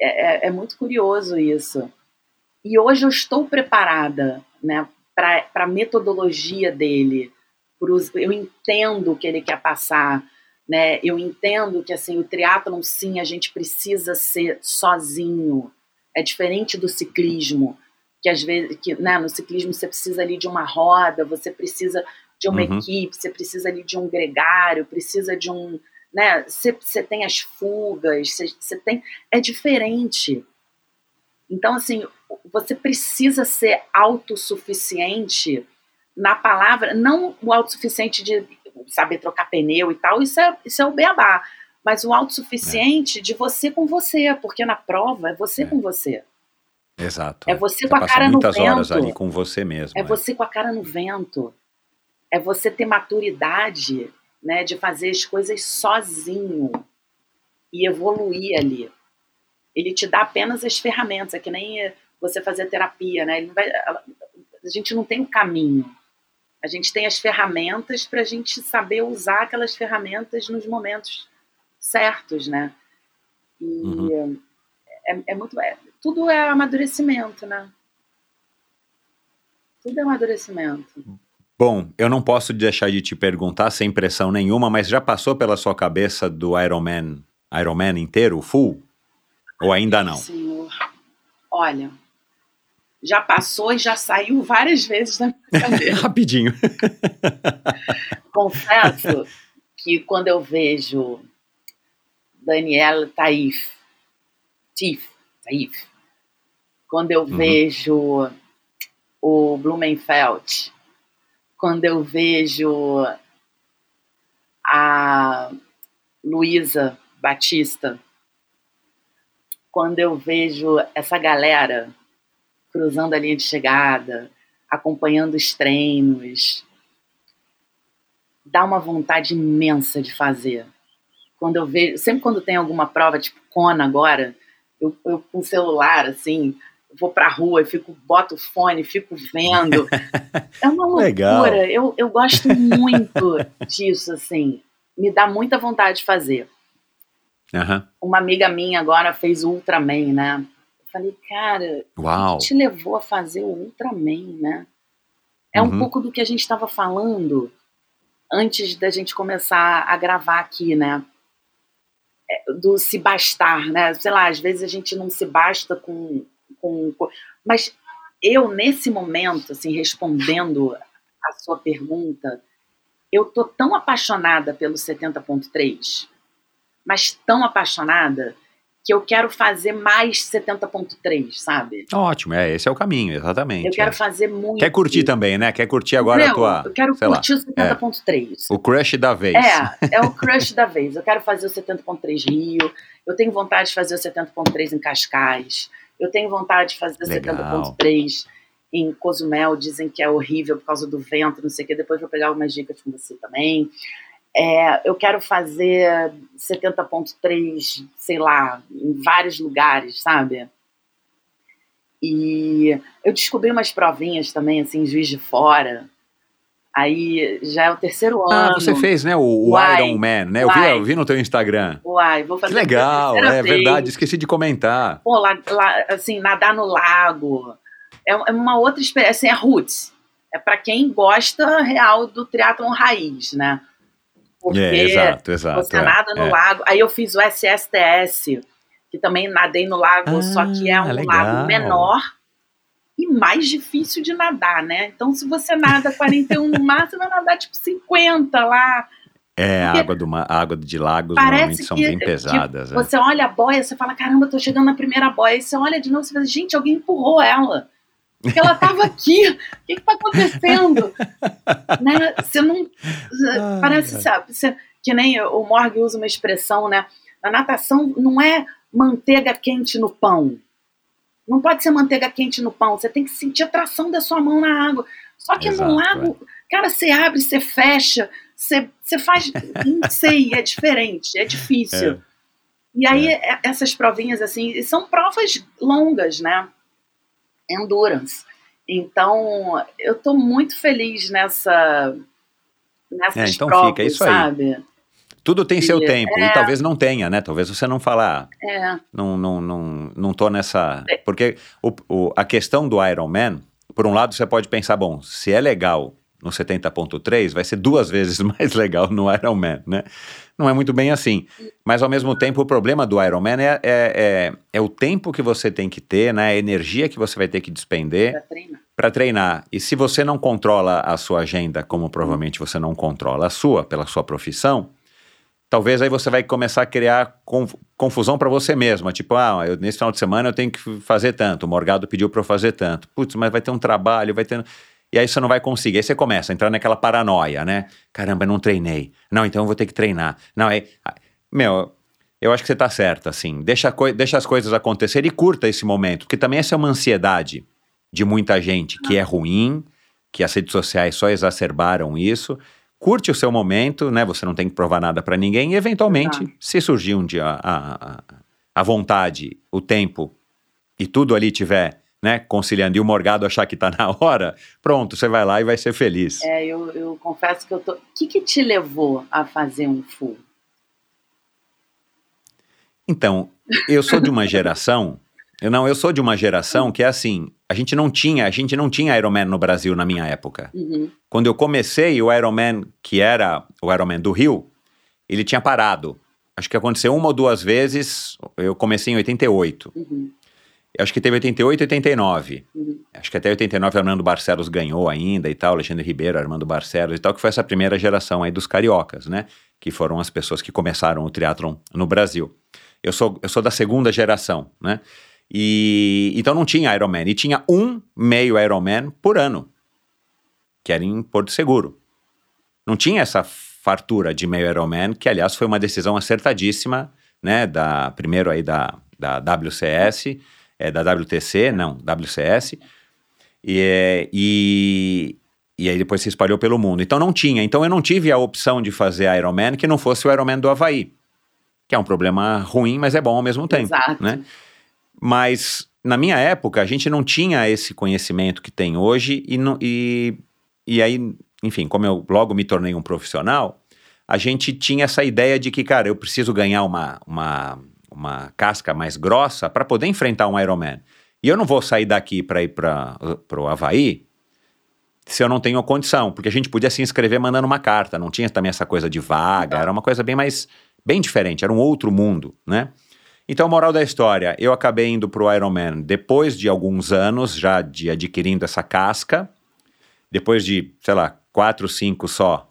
Speaker 1: É, é- é muito curioso isso. E hoje eu estou preparada, né, para a metodologia dele. pros- eu entendo o que ele quer passar, né? Eu entendo que assim o triatlon sim a gente precisa ser sozinho. É diferente do ciclismo, que às vezes que, né, no ciclismo você precisa ali de uma roda, você precisa de uma
Speaker 7: Uhum.
Speaker 1: equipe, você precisa ali de um gregário, precisa de um, né, você, você tem as fugas, você, você tem é diferente. Então assim, você precisa ser autossuficiente na palavra, não o autossuficiente de saber trocar pneu e tal, isso é, isso é o beabá, mas o autossuficiente de você com você, porque na prova é você
Speaker 7: É.
Speaker 1: com você.
Speaker 7: Exato.
Speaker 1: É você
Speaker 7: Você
Speaker 1: com a cara no
Speaker 7: muitas horas
Speaker 1: vento.
Speaker 7: ali com você mesmo.
Speaker 1: É
Speaker 7: é.
Speaker 1: você com a cara no vento. É você ter maturidade, né, de fazer as coisas sozinho e evoluir ali. Ele te dá apenas as ferramentas, é que nem você fazer terapia, né? Vai, a gente não tem o caminho. A gente tem as ferramentas para a gente saber usar aquelas ferramentas nos momentos certos, né? E
Speaker 7: Uhum.
Speaker 1: é, é muito. é- tudo é amadurecimento, né? Tudo é amadurecimento.
Speaker 7: Bom, eu não posso deixar de te perguntar sem pressão nenhuma, mas já passou pela sua cabeça do Iron Man, Iron Man inteiro, full? Ou ainda não?
Speaker 1: Senhor. Olha, já passou e já saiu várias vezes da minha cabeça.
Speaker 7: Rapidinho.
Speaker 1: Confesso que quando eu vejo Daniela Taif, Tif, Taif, quando eu
Speaker 7: Uhum.
Speaker 1: vejo o Blumenfeld, quando eu vejo a Luísa Batista, quando eu vejo essa galera cruzando a linha de chegada, acompanhando os treinos, dá uma vontade imensa de fazer. Quando eu vejo, sempre quando tem alguma prova, tipo Kona agora, eu, eu com o celular, assim, vou pra rua e fico, boto o fone, fico vendo. É uma loucura.
Speaker 7: Legal.
Speaker 1: Eu, eu gosto muito disso, assim. Me dá muita vontade de fazer.
Speaker 7: Aham.
Speaker 1: Uma amiga minha agora fez o Ultraman, né? Falei, cara,
Speaker 7: Uau.
Speaker 1: o que te levou a fazer o Ultraman, né? É um
Speaker 7: Uhum.
Speaker 1: pouco do que a gente estava falando antes da gente começar a gravar aqui, né? É, Do se bastar, né? Sei lá, às vezes a gente não se basta com. com com- mas eu, nesse momento, assim, respondendo a sua pergunta, eu tô tão apaixonada pelo 70.3, mas tão apaixonada que eu quero fazer mais 70.3, sabe?
Speaker 7: Ótimo, é, esse é o caminho, exatamente.
Speaker 1: Eu quero
Speaker 7: é.
Speaker 1: fazer muito.
Speaker 7: Quer curtir também, né? Quer curtir agora
Speaker 1: Não,
Speaker 7: a tua.
Speaker 1: Eu quero
Speaker 7: sei lá,
Speaker 1: curtir o 70.3.
Speaker 7: O crush da vez.
Speaker 1: É, é o crush da vez. Eu quero fazer o 70.3 Rio. Eu tenho vontade de fazer o 70.3 em Cascais. Eu tenho vontade de fazer o
Speaker 7: Legal.
Speaker 1: 70.3 em Cozumel. Dizem que é horrível por causa do vento, não sei o quê. Depois vou pegar algumas dicas com você também. É, eu quero fazer 70.3, sei lá, em vários lugares, sabe? E eu descobri umas provinhas também, assim, Juiz de Fora. Aí já é o terceiro ano.
Speaker 7: Ah, você fez, né? O, o. Iron Man, né? Eu vi, eu vi no teu Instagram.
Speaker 1: Uai, vou
Speaker 7: Que
Speaker 1: fazer
Speaker 7: legal,
Speaker 1: pela terceira
Speaker 7: é
Speaker 1: vez.
Speaker 7: verdade, esqueci de comentar.
Speaker 1: Pô, lá, lá, assim, nadar no lago. É, é uma outra experiência, assim, é roots. É para quem gosta real do triatlon raiz, né? Porque
Speaker 7: é, exato, exato.
Speaker 1: você
Speaker 7: é,
Speaker 1: nada no
Speaker 7: é.
Speaker 1: lago. Aí eu fiz o SSTS, que também nadei no lago,
Speaker 7: Ah,
Speaker 1: só que é um
Speaker 7: legal.
Speaker 1: lago menor e mais difícil de nadar, né? Então, se você nada 41 no mar, você vai nadar tipo 50 lá.
Speaker 7: É, a água, do, ma- a água de lagos normalmente são
Speaker 1: que-
Speaker 7: bem
Speaker 1: que
Speaker 7: pesadas. né?
Speaker 1: Você olha a boia, você fala, caramba, eu tô chegando na primeira boia. Aí você olha de novo, você fala, gente, alguém empurrou ela. Porque ela tava aqui. O que que tá acontecendo? né? Você não...
Speaker 7: Ai,
Speaker 1: parece,
Speaker 7: ai.
Speaker 1: sabe, você- que nem o Morg usa uma expressão, né? Na natação não é manteiga quente no pão. Não pode ser manteiga quente no pão, você tem que sentir a tração da sua mão na água. Só que
Speaker 7: Exato,
Speaker 1: no lago, cara, você abre, você fecha, você, você faz. Não sei, é diferente, é difícil.
Speaker 7: É.
Speaker 1: E aí, é- essas provinhas, assim, são provas longas, né? Endurance. Então, eu tô muito feliz nessa. Nessas
Speaker 7: É, então
Speaker 1: provas,
Speaker 7: fica, é isso aí.
Speaker 1: sabe?
Speaker 7: Tudo tem seu
Speaker 1: E-
Speaker 7: tempo, e
Speaker 1: é.
Speaker 7: talvez não tenha, né? Talvez você não falar,
Speaker 1: É,
Speaker 7: não, não, não, não tô nessa. Porque o, o- a questão do Iron Man, por um lado, você pode pensar, bom, se é legal no 70.3, vai ser duas vezes mais legal no Iron Man, né? Não é muito bem assim. Mas ao mesmo tempo, o problema do Iron Man é, é, é, é o tempo que você tem que ter, né? A energia que você vai ter que despender
Speaker 1: pra treinar.
Speaker 7: para treinar. E se você não controla a sua agenda, como provavelmente você não controla a sua, pela sua profissão, talvez aí você vai começar a criar conf- confusão para você mesma. Tipo, ah, eu, nesse final de semana eu tenho que fazer tanto, o Morgado pediu para eu fazer tanto. Putz, mas vai ter um trabalho, vai ter. E aí você não vai conseguir. Aí você começa a entrar naquela paranoia, né? Caramba, eu não treinei. Não, então eu vou ter que treinar. Não, é. Meu, eu acho que você tá certo, assim. Deixa, deixa as coisas acontecerem e curta esse momento, porque também essa é uma ansiedade de muita gente que é ruim, que as redes sociais só exacerbaram isso. Curte o seu momento, né? Você não tem que provar nada para ninguém e eventualmente,
Speaker 1: Exato.
Speaker 7: se surgir um dia a, a, a vontade, o tempo e tudo ali tiver, né, conciliando e o Morgado achar que tá na hora, pronto, você vai lá e vai ser feliz.
Speaker 1: É, eu, eu confesso que eu tô. O que, que te levou a fazer um full?
Speaker 7: Então, eu sou de uma geração, eu não, eu sou de uma geração que é assim, a gente não tinha, a gente não tinha Iron Man no Brasil na minha época.
Speaker 1: Uhum.
Speaker 7: Quando eu comecei, o Iron Man, que era o Iron Man do Rio, ele tinha parado. Acho que aconteceu uma ou duas vezes, eu comecei em 88.
Speaker 1: Uhum.
Speaker 7: Acho que teve 88 e 89.
Speaker 1: Uhum.
Speaker 7: Acho que até 89 o Armando Barcelos ganhou ainda e tal, Alexandre Ribeiro, Armando Barcelos e tal, que foi essa primeira geração aí dos cariocas, né? Que foram as pessoas que começaram o triatlon no Brasil. Eu sou, eu sou da segunda geração, né? E então não tinha Ironman. E tinha um meio Ironman por ano, que era em Porto Seguro. Não tinha essa fartura de meio Ironman, que aliás foi uma decisão acertadíssima, né? Da, primeiro aí da, da WCS, é, da WTC, não, WCS. E, é, e, e aí depois se espalhou pelo mundo. Então não tinha. Então eu não tive a opção de fazer Ironman que não fosse o Ironman do Havaí. Que é um problema ruim, mas é bom ao mesmo tempo.
Speaker 1: Exato.
Speaker 7: Né? Mas na minha época, a gente não tinha esse conhecimento que tem hoje, e, não- e, e aí, enfim, como eu logo me tornei um profissional, a gente tinha essa ideia de que, cara, eu preciso ganhar uma, uma, uma casca mais grossa para poder enfrentar um Ironman. E eu não vou sair daqui para ir para o Havaí se eu não tenho condição, porque a gente podia se inscrever mandando uma carta, não tinha também essa coisa de vaga, era uma coisa bem mais, bem diferente, era um outro mundo, né? Então, moral da história, eu acabei indo pro Ironman depois de alguns anos já de adquirindo essa casca, depois de, sei lá, quatro, cinco só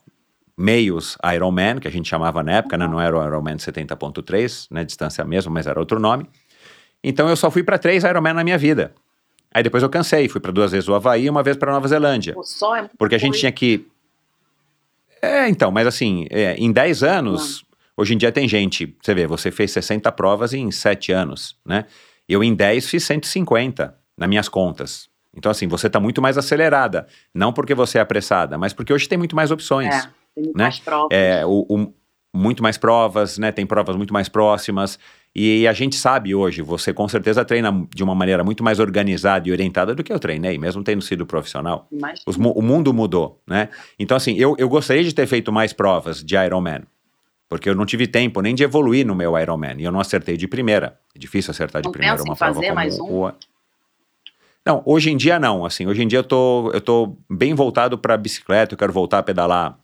Speaker 7: meios Ironman, que a gente chamava na época, né? não era o Ironman 70.3, né? distância mesmo, mas era outro nome. Então eu só fui para três Ironman na minha vida. Aí depois eu cansei, fui para duas vezes o Havaí e uma vez para Nova Zelândia.
Speaker 1: É
Speaker 7: Porque a gente
Speaker 1: coisa.
Speaker 7: tinha que. É, então, mas assim, é, em 10 anos, hoje em dia tem gente. Você vê, você fez 60 provas em 7 anos, né? Eu em 10 fiz 150 nas minhas contas. Então, assim, você está muito mais acelerada. Não porque você é apressada, mas porque hoje tem muito mais opções.
Speaker 1: É, tem muito
Speaker 7: né?
Speaker 1: mais provas.
Speaker 7: É, o, o- muito mais provas, né? Tem provas muito mais próximas. E a gente sabe hoje, você com certeza treina de uma maneira muito mais organizada e orientada do que eu treinei, mesmo tendo sido profissional. Os o mundo mudou, né? Então, assim, eu, eu gostaria de ter feito mais provas de Ironman, porque eu não tive tempo nem de evoluir no meu Ironman, e eu não acertei de primeira. É difícil acertar de
Speaker 1: Não
Speaker 7: primeira
Speaker 1: em
Speaker 7: uma prova
Speaker 1: fazer
Speaker 7: como
Speaker 1: mais um?
Speaker 7: o- Não, hoje em dia não, assim, hoje em dia eu tô, eu tô bem voltado para bicicleta, eu quero voltar a pedalar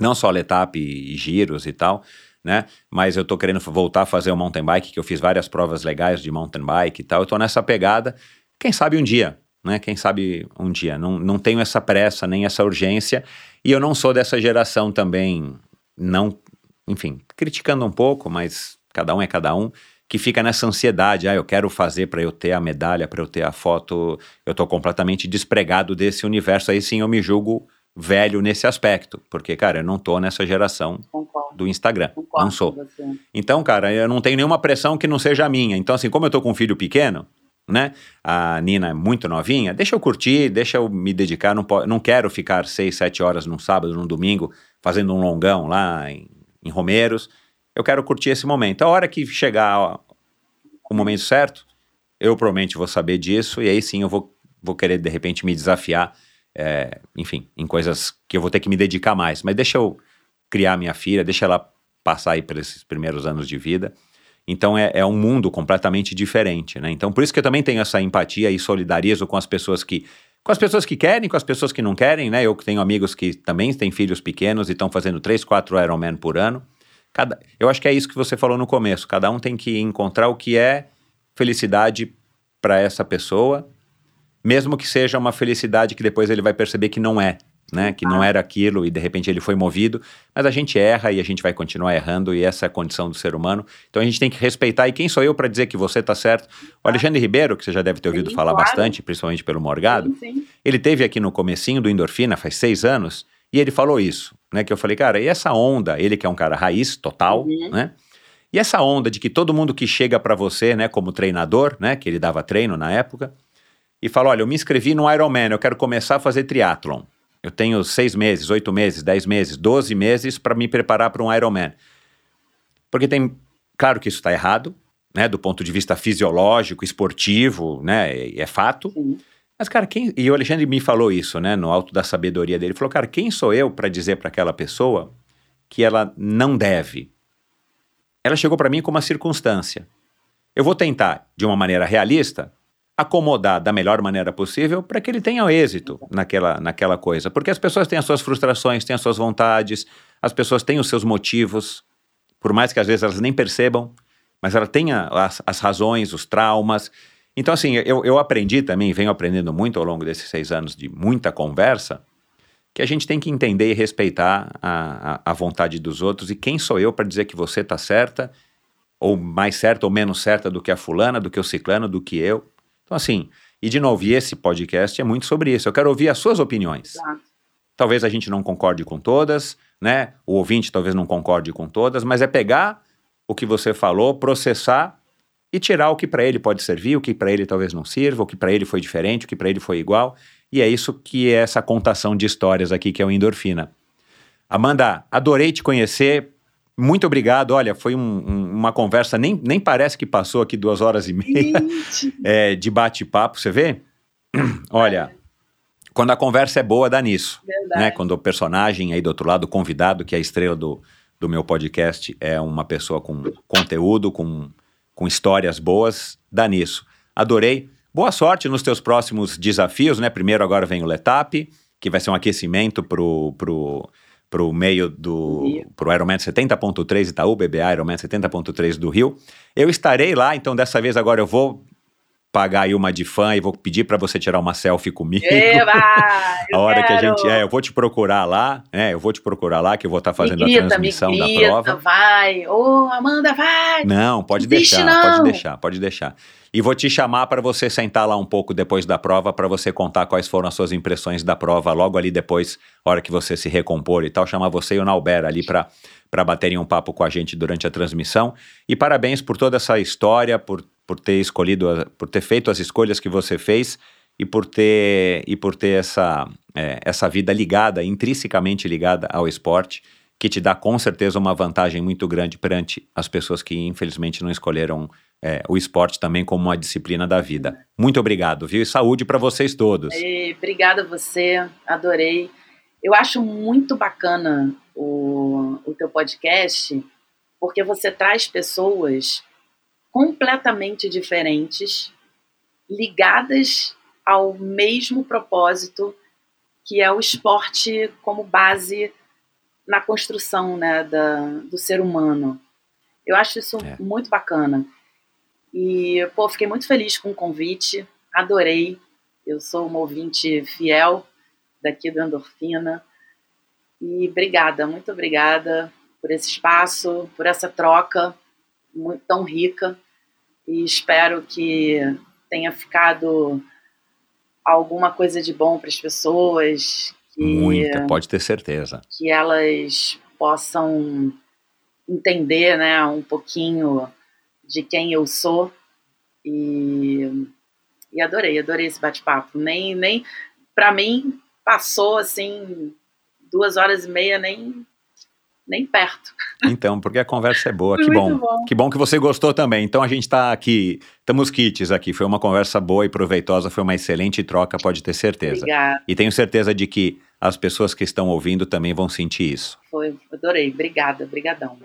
Speaker 7: não só letap e, giros e tal, né? Mas eu tô querendo voltar a fazer o mountain bike, que eu fiz várias provas legais de mountain bike e tal. Eu tô nessa pegada. Quem sabe um dia, né? Quem sabe um dia. Não, não tenho essa pressa nem essa urgência. E eu não sou dessa geração também, não, enfim, criticando um pouco, mas cada um é cada um, que fica nessa ansiedade. Ah, eu quero fazer para eu ter a medalha, para eu ter a foto. Eu tô completamente despregado desse universo. Aí sim eu me julgo velho nesse aspecto, porque, cara, eu não tô nessa geração
Speaker 1: concordo,
Speaker 7: do Instagram.
Speaker 1: concordo
Speaker 7: não sou. Então, cara, eu não tenho nenhuma pressão que não seja a minha. Então, assim, como eu tô com um filho pequeno, né? A Nina é muito novinha, deixa eu curtir, deixa eu me dedicar, não, não quero ficar seis, sete horas num sábado, num domingo, fazendo um longão lá em, em Romeiros. Eu quero curtir esse momento. A hora que chegar ó, o momento certo, eu provavelmente vou saber disso, e aí sim eu vou, vou querer, de repente, me desafiar, é, enfim, em coisas que eu vou ter que me dedicar mais. Mas deixa eu criar minha filha, deixa ela passar aí esses primeiros anos de vida. Então é, é, um mundo completamente diferente, né? Então por isso que eu também tenho essa empatia e solidarizo com as pessoas que com as pessoas que querem, com as pessoas que não querem, né? Eu tenho amigos que também têm filhos pequenos e estão fazendo três, quatro Ironman por ano. Cada, eu acho que é isso que você falou no começo. Cada um tem que encontrar o que é felicidade para essa pessoa, mesmo que seja uma felicidade que depois ele vai perceber que não é né? Que não era aquilo e de repente ele foi movido, mas a gente erra e a gente vai continuar errando e essa é a condição do ser humano. Então a gente tem que respeitar. E quem sou eu para dizer que você está certo? O Alexandre Ribeiro, que você já deve ter ouvido sim, falar claro. bastante, principalmente pelo Morgado, sim, sim. ele teve aqui no comecinho do Endorfina faz seis anos e ele falou isso, né? Que eu falei, cara, e essa onda, ele que é um cara raiz total, uhum. né? E essa onda de que todo mundo que chega para você, né, como treinador, né, que ele dava treino na época, e fala, olha, eu me inscrevi no Ironman, eu quero começar a fazer triatlon. Eu tenho seis meses, oito meses, dez meses, doze meses para me preparar para um Ironman. Porque tem, claro que isso está errado, né, do ponto de vista fisiológico, esportivo, né, é, é fato. Sim. Mas, cara, quem. E o Alexandre me falou isso, né, no alto da sabedoria dele. Ele falou, cara, quem sou eu para dizer para aquela pessoa que ela não deve? Ela chegou para mim com uma circunstância. Eu vou tentar, de uma maneira realista, acomodar da melhor maneira possível para que ele tenha êxito naquela, naquela coisa. Porque as pessoas têm as suas frustrações, têm as suas vontades, as pessoas têm os seus motivos, por mais que às vezes elas nem percebam, mas ela tem as, as razões, os traumas. Então, assim, eu, eu aprendi também, venho aprendendo muito ao longo desses seis anos de muita conversa, que a gente tem que entender e respeitar a, a, a vontade dos outros e quem sou eu para dizer que você está certa, ou mais certa ou menos certa do que a fulana, do que o ciclano, do que eu. Então, assim, e de novo, e esse podcast é muito sobre isso. Eu quero ouvir as suas opiniões. Exato. Talvez a gente não concorde com todas, né? O ouvinte talvez não concorde com todas, mas é pegar o que você falou, processar e tirar o que para ele pode servir, o que para ele talvez não sirva, o que para ele foi diferente, o que para ele foi igual. E é isso que é essa contação de histórias aqui que é o Endorfina. Amanda, adorei te conhecer. Muito obrigado. Olha, foi um, um, uma conversa, nem, nem parece que passou aqui duas horas e meia é, de bate-papo, você vê? Olha, quando a conversa é boa, dá nisso. Né? Quando o personagem aí do outro lado, o convidado, que é a estrela do, do meu podcast, é uma pessoa com conteúdo, com, com histórias boas, dá nisso. Adorei. Boa sorte nos teus próximos desafios, né? Primeiro agora vem o Letap, que vai ser um aquecimento pro, pro para o meio do pro Ironman 70.3 Itaú, BBA Ironman 70.3 do Rio. Eu estarei lá, então dessa vez agora eu vou pagar aí uma de fã e vou pedir para você tirar uma selfie comigo. Eba, a hora quero. que a gente é, eu vou te procurar lá, né? Eu vou te procurar lá que eu vou estar tá fazendo grita, a transmissão grita, da prova.
Speaker 1: Vai, ô oh, Amanda, vai.
Speaker 7: Não, pode deixar, não. pode deixar, pode deixar. E vou te chamar para você sentar lá um pouco depois da prova para você contar quais foram as suas impressões da prova logo ali depois, hora que você se recompor e tal, chamar você e o Nauber ali para para baterem um papo com a gente durante a transmissão. E parabéns por toda essa história, por, por ter escolhido, por ter feito as escolhas que você fez e por ter e por ter essa é, essa vida ligada, intrinsecamente ligada ao esporte que te dá com certeza uma vantagem muito grande perante as pessoas que infelizmente não escolheram é, o esporte também como uma disciplina da vida. Muito obrigado, viu? E saúde para vocês todos.
Speaker 1: Obrigada a você, adorei. Eu acho muito bacana o, o teu podcast, porque você traz pessoas completamente diferentes, ligadas ao mesmo propósito, que é o esporte como base na construção né, da, do ser humano. Eu acho isso é. muito bacana. E, pô, fiquei muito feliz com o convite, adorei. Eu sou uma ouvinte fiel daqui do Endorfina. E obrigada, muito obrigada por esse espaço, por essa troca tão rica. E espero que tenha ficado alguma coisa de bom para as pessoas,
Speaker 7: Muita, pode ter certeza.
Speaker 1: Que elas possam entender né, um pouquinho de quem eu sou e E adorei, adorei esse bate-papo. Nem, nem para mim, passou assim duas horas e meia, nem nem perto.
Speaker 7: Então, porque a conversa é boa, que bom. bom. Que bom que você gostou também. Então a gente está aqui, estamos kits aqui. Foi uma conversa boa e proveitosa, foi uma excelente troca, pode ter certeza.
Speaker 1: Obrigada.
Speaker 7: E tenho certeza de que as pessoas que estão ouvindo também vão sentir isso.
Speaker 1: Foi, adorei. Obrigada, brigadão.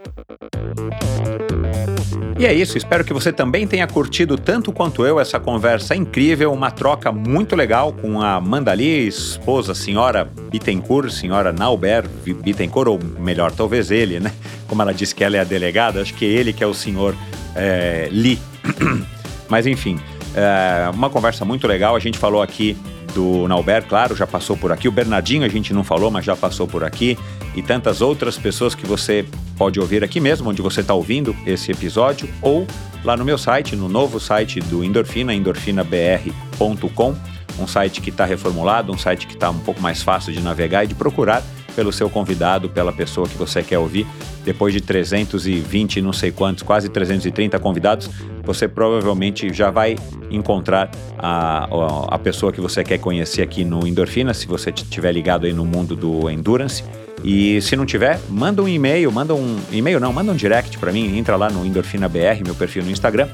Speaker 7: E é isso, espero que você também tenha curtido tanto quanto eu essa conversa incrível, uma troca muito legal com a Mandali, esposa, senhora Bittencourt, senhora Nauber Bittencourt, ou melhor, talvez ele, né? Como ela disse que ela é a delegada, acho que é ele que é o senhor é, Lee. Mas enfim, é uma conversa muito legal, a gente falou aqui do Nauber, claro, já passou por aqui. O Bernardinho a gente não falou, mas já passou por aqui. E tantas outras pessoas que você pode ouvir aqui mesmo, onde você está ouvindo esse episódio, ou lá no meu site, no novo site do Endorfina, endorfinabr.com, um site que está reformulado, um site que está um pouco mais fácil de navegar e de procurar pelo seu convidado, pela pessoa que você quer ouvir. Depois de 320, não sei quantos, quase 330 convidados, você provavelmente já vai encontrar a, a pessoa que você quer conhecer aqui no Endorfina, se você estiver ligado aí no mundo do Endurance. E se não tiver, manda um e-mail, manda um e-mail não, manda um direct para mim, entra lá no Endorfina BR, meu perfil no Instagram,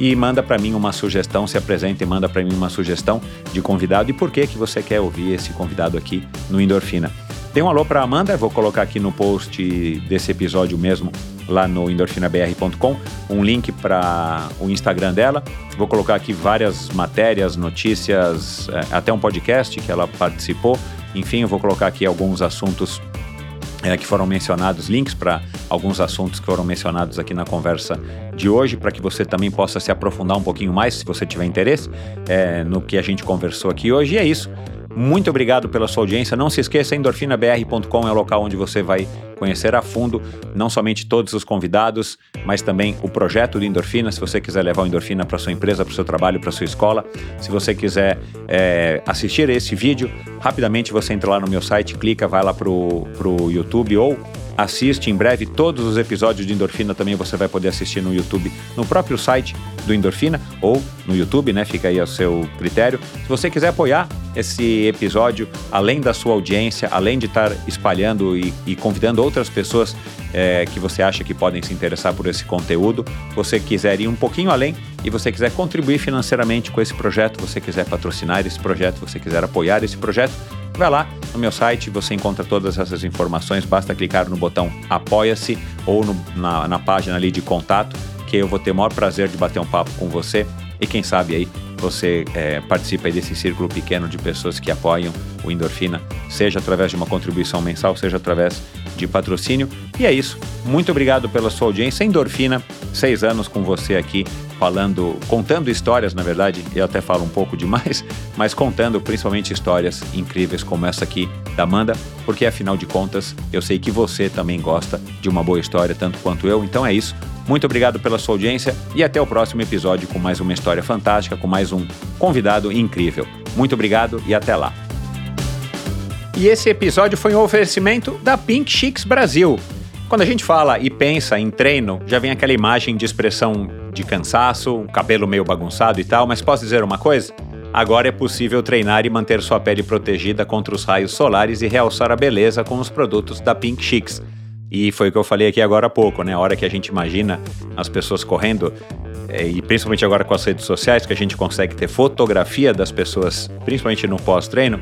Speaker 7: e manda para mim uma sugestão, se apresenta e manda para mim uma sugestão de convidado e por que que você quer ouvir esse convidado aqui no Endorfina. Tem um alô para Amanda, vou colocar aqui no post desse episódio mesmo, lá no endorfinabr.com, um link para o Instagram dela. Vou colocar aqui várias matérias, notícias, é, até um podcast que ela participou. Enfim, eu vou colocar aqui alguns assuntos é, que foram mencionados, links para alguns assuntos que foram mencionados aqui na conversa de hoje, para que você também possa se aprofundar um pouquinho mais, se você tiver interesse, é, no que a gente conversou aqui hoje. E é isso. Muito obrigado pela sua audiência. Não se esqueça, endorfinabr.com é o local onde você vai conhecer a fundo não somente todos os convidados, mas também o projeto do Endorfina. Se você quiser levar o Endorfina para sua empresa, para o seu trabalho, para sua escola, se você quiser é, assistir esse vídeo, rapidamente você entra lá no meu site, clica, vai lá para o YouTube ou assiste em breve todos os episódios de Endorfina também você vai poder assistir no YouTube, no próprio site do Endorfina ou no YouTube, né? Fica aí ao seu critério. Se você quiser apoiar esse episódio, além da sua audiência, além de estar espalhando e, e convidando outras pessoas é, que você acha que podem se interessar por esse conteúdo, você quiser ir um pouquinho além e você quiser contribuir financeiramente com esse projeto, você quiser patrocinar esse projeto, você quiser apoiar esse projeto, vai lá no meu site, você encontra todas essas informações, basta clicar no botão Apoia-se ou no, na, na página ali de contato, eu vou ter o maior prazer de bater um papo com você. E quem sabe aí você é, participa desse círculo pequeno de pessoas que apoiam o Endorfina, seja através de uma contribuição mensal, seja através de patrocínio. E é isso. Muito obrigado pela sua audiência. Endorfina, seis anos com você aqui, falando, contando histórias, na verdade, eu até falo um pouco demais, mas contando principalmente histórias incríveis como essa aqui da Amanda, porque afinal de contas, eu sei que você também gosta de uma boa história, tanto quanto eu. Então é isso. Muito obrigado pela sua audiência e até o próximo episódio com mais uma história fantástica, com mais um convidado incrível. Muito obrigado e até lá. E esse episódio foi um oferecimento da Pink Chicks Brasil. Quando a gente fala e pensa em treino, já vem aquela imagem de expressão de cansaço, cabelo meio bagunçado e tal, mas posso dizer uma coisa? Agora é possível treinar e manter sua pele protegida contra os raios solares e realçar a beleza com os produtos da Pink Chicks. E foi o que eu falei aqui agora há pouco, né? A hora que a gente imagina as pessoas correndo, é, e principalmente agora com as redes sociais, que a gente consegue ter fotografia das pessoas, principalmente no pós-treino,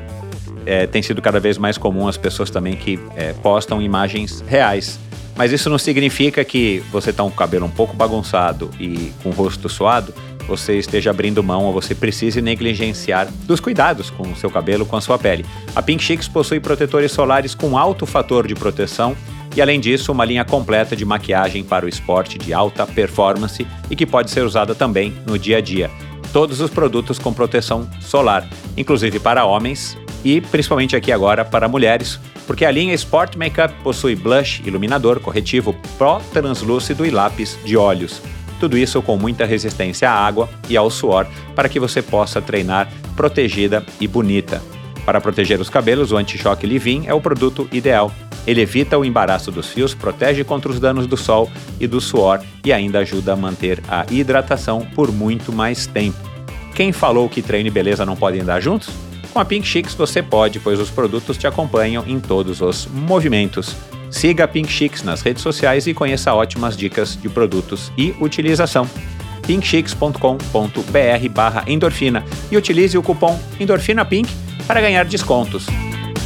Speaker 7: é, tem sido cada vez mais comum as pessoas também que é, postam imagens reais. Mas isso não significa que você está com o cabelo um pouco bagunçado e com o rosto suado, você esteja abrindo mão ou você precise negligenciar dos cuidados com o seu cabelo, com a sua pele. A Pink Chicks possui protetores solares com alto fator de proteção e, além disso, uma linha completa de maquiagem para o esporte de alta performance e que pode ser usada também no dia a dia. Todos os produtos com proteção solar, inclusive para homens e principalmente aqui agora para mulheres, porque a linha Sport Makeup possui blush, iluminador, corretivo, pró translúcido e lápis de olhos. Tudo isso com muita resistência à água e ao suor para que você possa treinar protegida e bonita. Para proteger os cabelos, o anti-choque Livin é o produto ideal. Ele evita o embaraço dos fios, protege contra os danos do sol e do suor e ainda ajuda a manter a hidratação por muito mais tempo. Quem falou que treino e beleza não podem andar juntos? Com a Pink Chicks você pode, pois os produtos te acompanham em todos os movimentos. Siga a Pink Chicks nas redes sociais e conheça ótimas dicas de produtos e utilização. pinkchicks.com.br barra endorfina e utilize o cupom ENDORFINAPINK para ganhar descontos.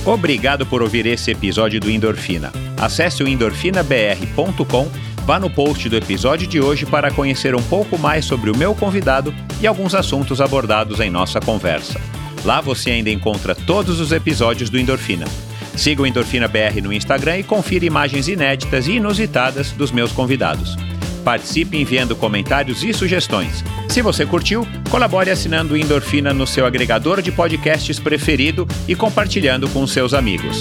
Speaker 7: Obrigado por ouvir esse episódio do Endorfina. Acesse o endorfinabr.com, vá no post do episódio de hoje para conhecer um pouco mais sobre o meu convidado e alguns assuntos abordados em nossa conversa. Lá você ainda encontra todos os episódios do Endorfina. Siga o Endorfina BR no Instagram e confira imagens inéditas e inusitadas dos meus convidados. Participe enviando comentários e sugestões. Se você curtiu, colabore assinando o Endorfina no seu agregador de podcasts preferido e compartilhando com seus amigos.